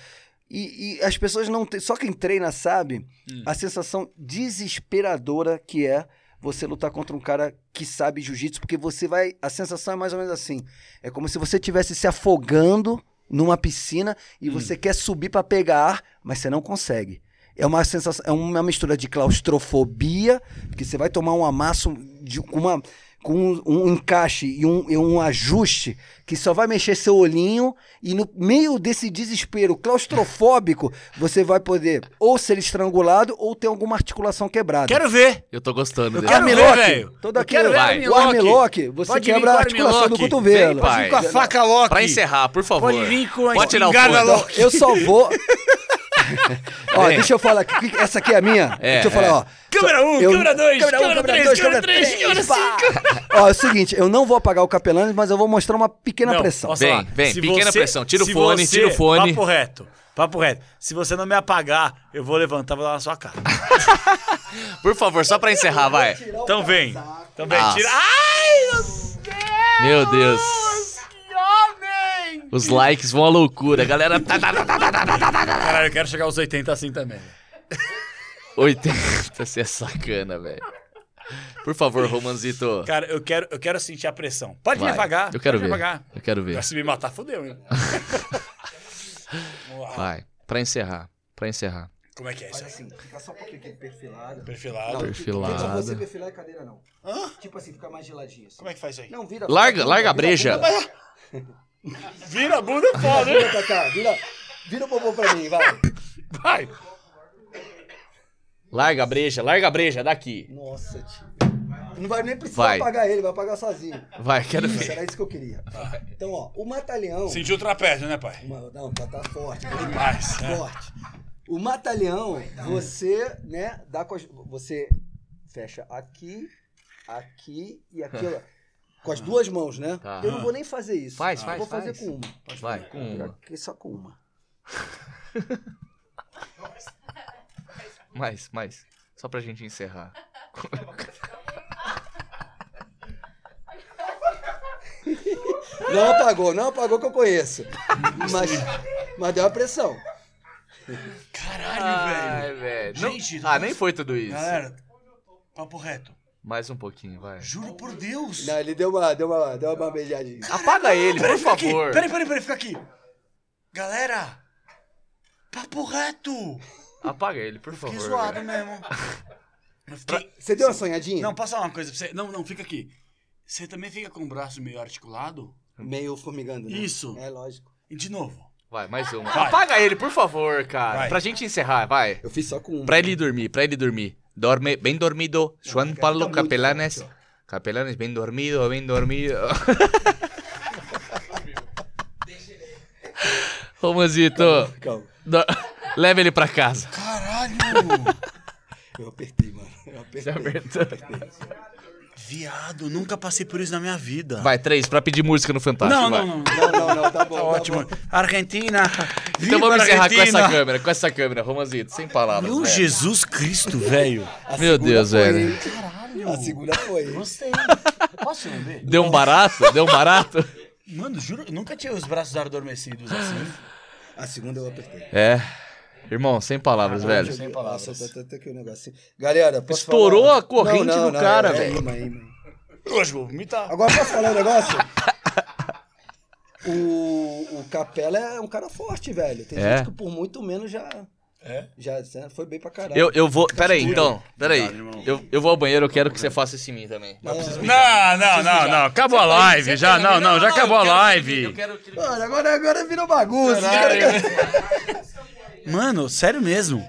E, e as pessoas não têm. Só quem treina sabe Hum. a sensação desesperadora que é você lutar contra um cara que sabe jiu-jitsu, porque você vai. A sensação é mais ou menos assim. É como se você estivesse se afogando numa piscina e Hum. você quer subir pra pegar ar, mas você não consegue. É uma sensação, é uma mistura de claustrofobia, que você vai tomar um amasso de uma com um, um encaixe e um, e um ajuste que só vai mexer seu olhinho e no meio desse desespero claustrofóbico você vai poder ou ser estrangulado ou ter alguma articulação quebrada. Quero ver. Eu tô gostando ver, Armlock, velho. todo aquele Vai. o armlock, você Pode vir quebra a articulação do cotovelo. Vem, pai. Vem com a faca Loki. Pra encerrar, por favor. Pode vir com a Pode tirar o. Loki. Eu só vou. Ó, deixa eu falar aqui. Essa aqui é a minha? É, deixa eu falar, é. ó. Câmera 1, Eu- câmera 2, câmera um, câmera câmera 3, dois, câmera câmera 3, câmera três, pá. 5. Ó, é o seguinte, eu não vou apagar o Capelanes, mas eu vou mostrar uma pequena Não, pressão. posso Vem, falar? vem, Se pequena você- pressão. Tira o fone, você- tira o fone. Papo reto. Papo reto. Se você não me apagar, eu vou levantar e vou dar na sua cara. Por favor, só pra encerrar, vai. Então vem. Então vem, Nossa. tira. Ai, meu Deus! Meu Deus. Os likes vão à loucura. A galera. Cara, eu quero chegar aos 80 assim também. 80, você é sacana, velho. Por favor, Romanzito. Cara, eu quero, eu quero sentir a pressão. Pode Vai. me apagar. Eu quero ver. Apagar. Eu quero ver. Pra se me matar, fodeu, hein? Vai. Pra encerrar. Pra encerrar. Como é que é isso? Olha assim, fica só um pouquinho aqui perfilado. Perfilado. Não, perfilado. Tenta você perfilar a cadeira, não. Hã? Tipo assim, fica mais geladinho. Assim. Como é que faz isso aí? Não, vira. Larga, larga a breja. Vira, Vira a bunda é foda, hein? Vira vira. Vira o bombom pra mim, vai. Vai. Larga a breja, larga a breja, daqui. Nossa, tio. Não vai nem precisar Vai. apagar ele, vai apagar sozinho. Vai, quero Isso, ver. era isso que eu queria. Então, ó, o matalhão. Sentiu o trapézio, né, pai? Uma- não, tá, tá forte. Demais. né? forte. O matalhão, você, né, dá com as, você fecha aqui, aqui e aqui, ó, com as duas mãos, né? Tá. Eu não vou nem fazer isso. Faz, Eu faz, vou fazer faz. com uma. Vai, com uma. Só com uma. Mais, mais. Só pra gente encerrar. Não apagou, não apagou que eu conheço. Mas, mas deu uma pressão. Caralho, Ai, velho. Não- Gente, ah, nem foi tudo isso. Galera, papo reto. Mais um pouquinho, vai. Juro por Deus. Não, ele deu uma, deu uma, deu uma beijadinha. Apaga ele, por fica aqui. favor. Peraí, peraí, peraí, fica aqui. Galera, papo reto. Apaga ele, por Fiquei favor. zoado velho. mesmo. Fiquei... Você deu uma sonhadinha? Não, falar uma coisa pra você? Não, não, fica aqui. Você também fica com o braço meio articulado? Meio formigando, né? Isso. É lógico. E de novo. Vai, mais uma. Vai. Apaga ele, por favor, cara. Vai. Pra gente encerrar, vai. Eu fiz só com um. Pra ele dormir, pra ele dormir. Dorme bem dormido. Juan Pablo muito Capelanes. Capelanes, bem dormido, bem dormido. Romazito, Calma. do- leva ele pra casa. Caralho! Eu apertei, mano. Eu apertei. Viado, nunca passei por isso na minha vida. Vai, três, pra pedir música no Fantástico. Não, não, não. Não, não, não, tá bom. Tá tá ótimo. Argentina. Então vamos encerrar com essa câmera, com essa câmera, Romazito, sem palavras. Meu. Jesus Cristo, velho. A Meu segunda Deus, foi, velho. hein? A segunda foi. Gostei. Posso lamber? Deu um barato? Deu um barato? Mano, juro, nunca tinha os braços adormecidos assim. A segunda eu apertei. É. Irmão, sem palavras, velho. Sem palavras. Nossa, tá até aqui o negocinho. Galera, posso Estourou falar? a corrente Não, não, do não, cara, é, velho. É imã, é. Hoje vou vomitar. Agora posso falar um negócio? O, o Capela é um cara forte, velho. Tem É? gente que por muito menos já. É? Já foi bem pra caralho. Eu, eu vou. Pera aí, então. Pera aí. Obrigado, irmão. Eu, eu vou ao banheiro, eu quero que você faça isso em mim também. Não Não, não, não, não. Acabou a live já. Não, não, já acabou a live. Eu quero que. Mano, agora, agora virou bagunça. Mano, sério mesmo.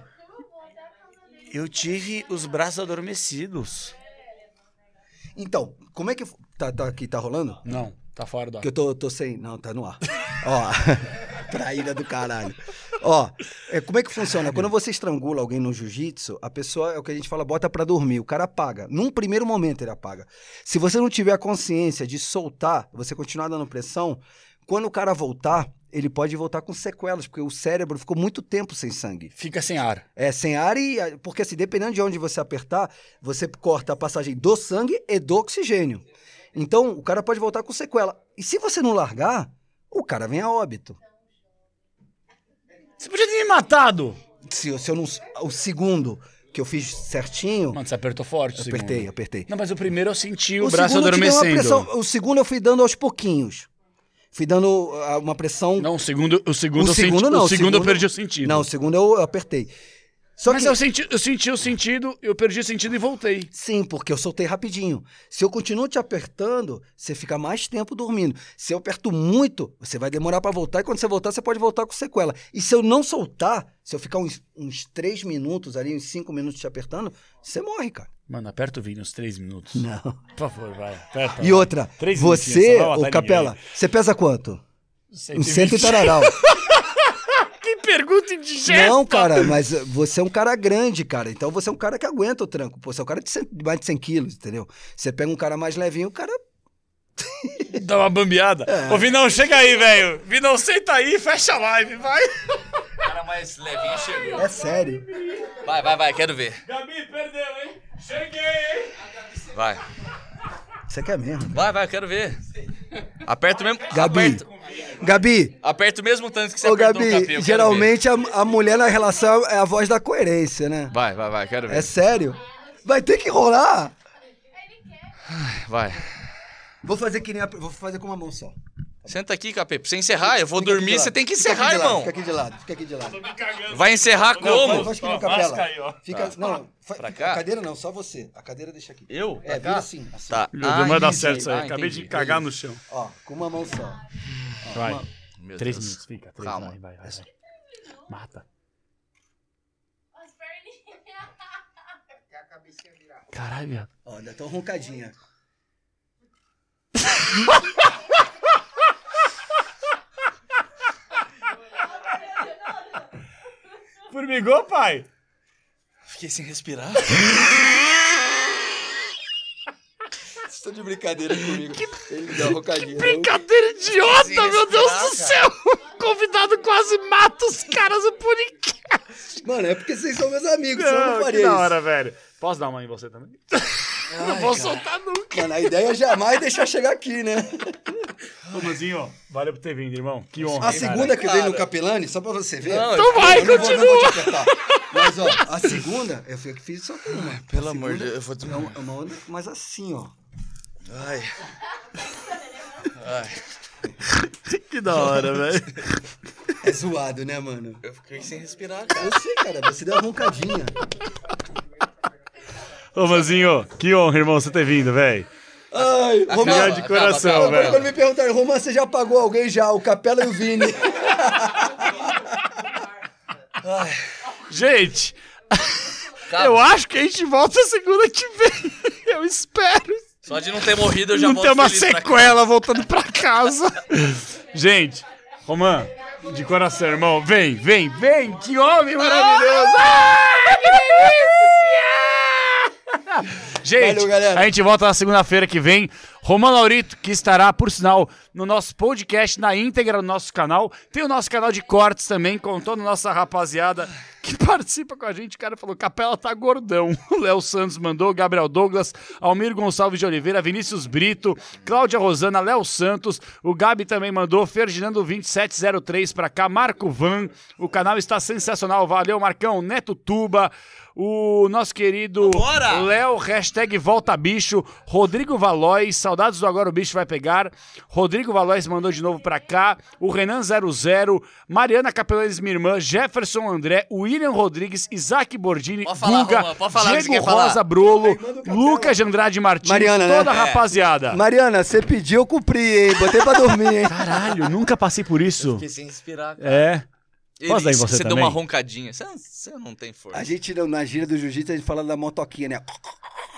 Eu tive os braços adormecidos. Então, como é que. Tá, tá aqui, tá rolando? Não, tá fora do ar. Que eu tô, tô sem. Não, tá no ar. Ó, traíra do caralho. Ó, é, como é que funciona? Quando você estrangula alguém no jiu-jitsu, a pessoa, é o que a gente fala, bota pra dormir. O cara apaga. Num primeiro momento ele apaga. Se você não tiver a consciência de soltar, você continuar dando pressão, quando o cara voltar, ele pode voltar com sequelas, porque o cérebro ficou muito tempo sem sangue. Fica sem ar. É, sem ar e. Porque assim, dependendo de onde você apertar, você corta a passagem do sangue e do oxigênio. Então, o cara pode voltar com sequela. E se você não largar, o cara vem a óbito. Você podia ter me matado. Se, se eu não. O segundo que eu fiz certinho, Mano, você apertou forte o segundo. apertei, apertei. Não, mas o primeiro eu senti o, braço tive uma adormecendo. pressão- o segundo eu fui dando aos pouquinhos. Fui dando ah, uma pressão. Não, o segundo, o segundo, o eu segundo senti, não. o segundo eu perdi o sentido. Não, o segundo eu apertei. Só mas que. eu, senti, eu senti o sentido, eu perdi o sentido e voltei. Sim, porque eu soltei rapidinho. Se eu continuo te apertando, você fica mais tempo dormindo. Se eu aperto muito, você vai demorar pra voltar. E quando você voltar, você pode voltar com sequela. E se eu não soltar, se eu ficar uns, uns 3 minutos ali, uns 5 minutos te apertando, você morre, cara. Mano, aperta o vinho uns três minutos. Não. Por favor, vai. Aperta. E outra, Três você, vai ô Capela, ninguém. você pesa quanto? Um 120. cento e tararau. Que pergunta indigesta! Não, cara, mas você é um cara grande, cara. Então você é um cara que aguenta o tranco. Pô, você é um cara de, cem- de mais de 100 quilos, entendeu? Você pega um cara mais levinho, o cara Dá uma bambeada. É. Ô, Vinão, chega aí, velho. Vinão, senta aí, fecha a live, vai. Cara mais levinho chegou. é sério. Vai, vai, vai, quero ver. Gabi, perdeu, hein? Cheguei, hein? Vai. Você quer mesmo? Vai, vai, quero ver. Aperta o mesmo. Gabi. Aperta, Gabi, aperta o mesmo tanto que você Ô, Gabi, geralmente a, a mulher na relação é a voz da coerência, né? Vai, vai, vai, quero ver. É sério? Vai ter que rolar? Vai. Vou fazer que nem a, Vou fazer com uma mão só. Senta aqui, Capê. Pra você encerrar, eu vou Fica dormir, você tem que Fica encerrar, lado, irmão. Fica aqui de lado, fica aqui de lado. Vai encerrar como? Faz que nem o Ó, capela. aí, ó. Fica, não, fa- Pra fica- cá? A cadeira não, só você. A cadeira deixa aqui. Eu? É, Pra cá? vira assim, assim. Tá. Meu Deus, vai dar isso certo isso aí. Ah, Acabei entendi. de cagar no chão. Ó, com uma mão só. Vai. Meu Três Deus. minutos, fica. Três, Calma. vai, vai, vai, vai. Mata. Caralho, viado. Ó, ainda tão roncadinha. Formigou, pai? Fiquei sem respirar. Vocês estão de brincadeira comigo. Ele deu uma roncadinha. Brincadeira idiota, Sem meu Deus respirar, do céu! O convidado quase mata os caras do podcast. Mano, é porque vocês são meus amigos, senão eu não que faria da isso. hora, velho. Posso dar uma em você também? não vou soltar nunca. Mano, a ideia é jamais deixar chegar aqui, né? Ô, Mazinho, valeu por ter vindo, irmão. Que honra. A cara. segunda que eu dei no Cara. Capelani, só pra você ver. Não, Então vai, eu não vou, não continua. vou te. Mas, ó, a segunda, eu fui que fiz só uma. Pelo A amor de Deus, eu vou uma, é uma onda, mas assim, ó. Ai. Ai. Que da hora, velho. É zoado, né, mano? Eu fiquei sem respirar, cara. Eu sei, cara, você deu uma roncadinha. Ô, Mazinho, que honra, irmão, você ter vindo, velho. Ai, Obrigado Romano, de coração, acaba, agora velho. quando me perguntaram, Romano, você já pagou alguém já? O Capela e o Vini. Gente, Cara, eu acho que a gente volta segunda que vem. Eu espero. Só de não ter morrido eu já Não volto ter uma feliz pra casa. sequela voltando pra casa. Gente, Romã, de coração, irmão, vem, vem, vem. Que homem maravilhoso. Ah, que delícia! Gente, Valeu, galera. a gente volta na segunda-feira que vem. Romã Laurito, que estará, por sinal, no nosso podcast, na íntegra do nosso canal. Tem o nosso canal de cortes também, com toda a nossa rapaziada que participa com a gente. O cara falou, Capela tá gordão. O Léo Santos mandou, Gabriel Douglas, Almir Gonçalves de Oliveira, Vinícius Brito, Cláudia Rosana, Léo Santos. O Gabi também mandou, Ferdinando 2703 pra cá, Marco Van. O canal está sensacional, valeu, Marcão, Neto Tuba. O nosso querido! Léo, hashtag Volta Bicho, Rodrigo Valois, saudades do Agora o Bicho vai pegar. Rodrigo Valois mandou de novo pra cá. O Renan 00, Mariana Capelanes, minha irmã, Jefferson André, William Rodrigues, Isaac Bordini, Pode falar, Guga, pode falar Diego quer falar. Rosa Brolo. Lucas de Andrade Martins, Mariana, né? toda a É. rapaziada. Mariana, você pediu, eu cumpri, hein? Botei pra dormir, hein? Caralho, nunca passei por isso. Fiquei sem inspirar, cara. É. Ele- Posso dar você você deu uma roncadinha. Você, você não tem força. A gente, não- na gíria do jiu-jitsu, a gente fala da motoquinha, né?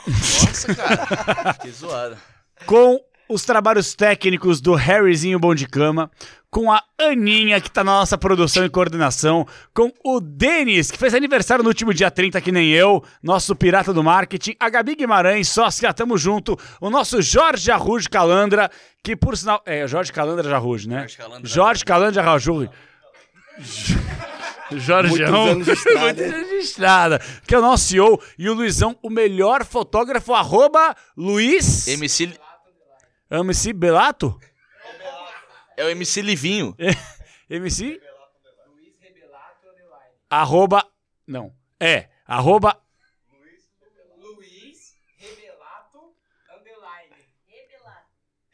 Nossa, cara. que zoada. com os trabalhos técnicos do Harryzinho Bom de Cama, com a Aninha, que tá na nossa produção e coordenação, com o Denis, que fez aniversário no último dia 30, que nem eu, nosso pirata do marketing, a Gabi Guimarães, sócia, tamo junto, o nosso Jorge Arrujo Calandra, que por sinal... É, Jorge Calandra Jarrujo, né? Jorge Calandra Jorge Calandra Jarrujo. Jorgeão, de estrada, que é o nosso CEO, e o Luizão, o melhor fotógrafo, arroba Luiz... MC. MC Belato? É o MC Livinho. MC? Arroba. Não. É. Arroba.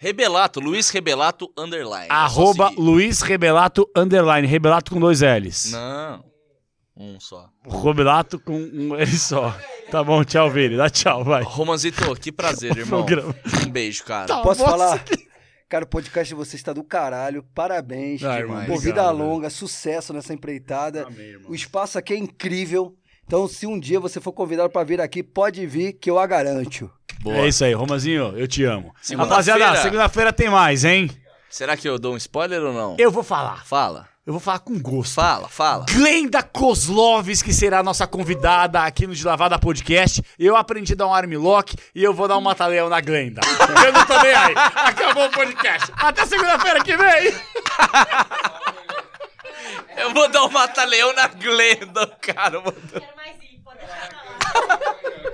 Rebelato, Luiz Rebelato Underline. É Arroba. Luiz Rebelato Underline. Rebelato com dois L's. Não. Um só. Rebelato com um L só. Tá bom, tchau, Vini. Dá tchau, vai. Romanzito, que prazer, irmão. Programa. Um beijo, cara. Tá. Posso falar? Cara, o podcast de vocês está do caralho. Parabéns. Ah, irmão, Pô, vida longa, sucesso nessa empreitada. Amém, irmão. O espaço aqui é incrível. Então, se um dia você for convidado para vir aqui, pode vir que eu a garanto. Boa. É isso aí, Romazinho, eu te amo. Segunda-feira. Rapaziada, segunda-feira tem mais, hein? Será que eu dou um spoiler ou não? Eu vou falar. Fala. Eu vou falar com gosto. Fala, fala. Glenda Kozloves, que será a nossa convidada aqui no De Lavada Podcast. Eu aprendi a dar um armlock e eu vou dar um mata-leão na Glenda. Eu não tô nem aí. Acabou o podcast. Até segunda-feira que vem. Eu vou dar um mata-leão na Glenda, cara. Eu vou dar- Quero mais ir, pode deixar.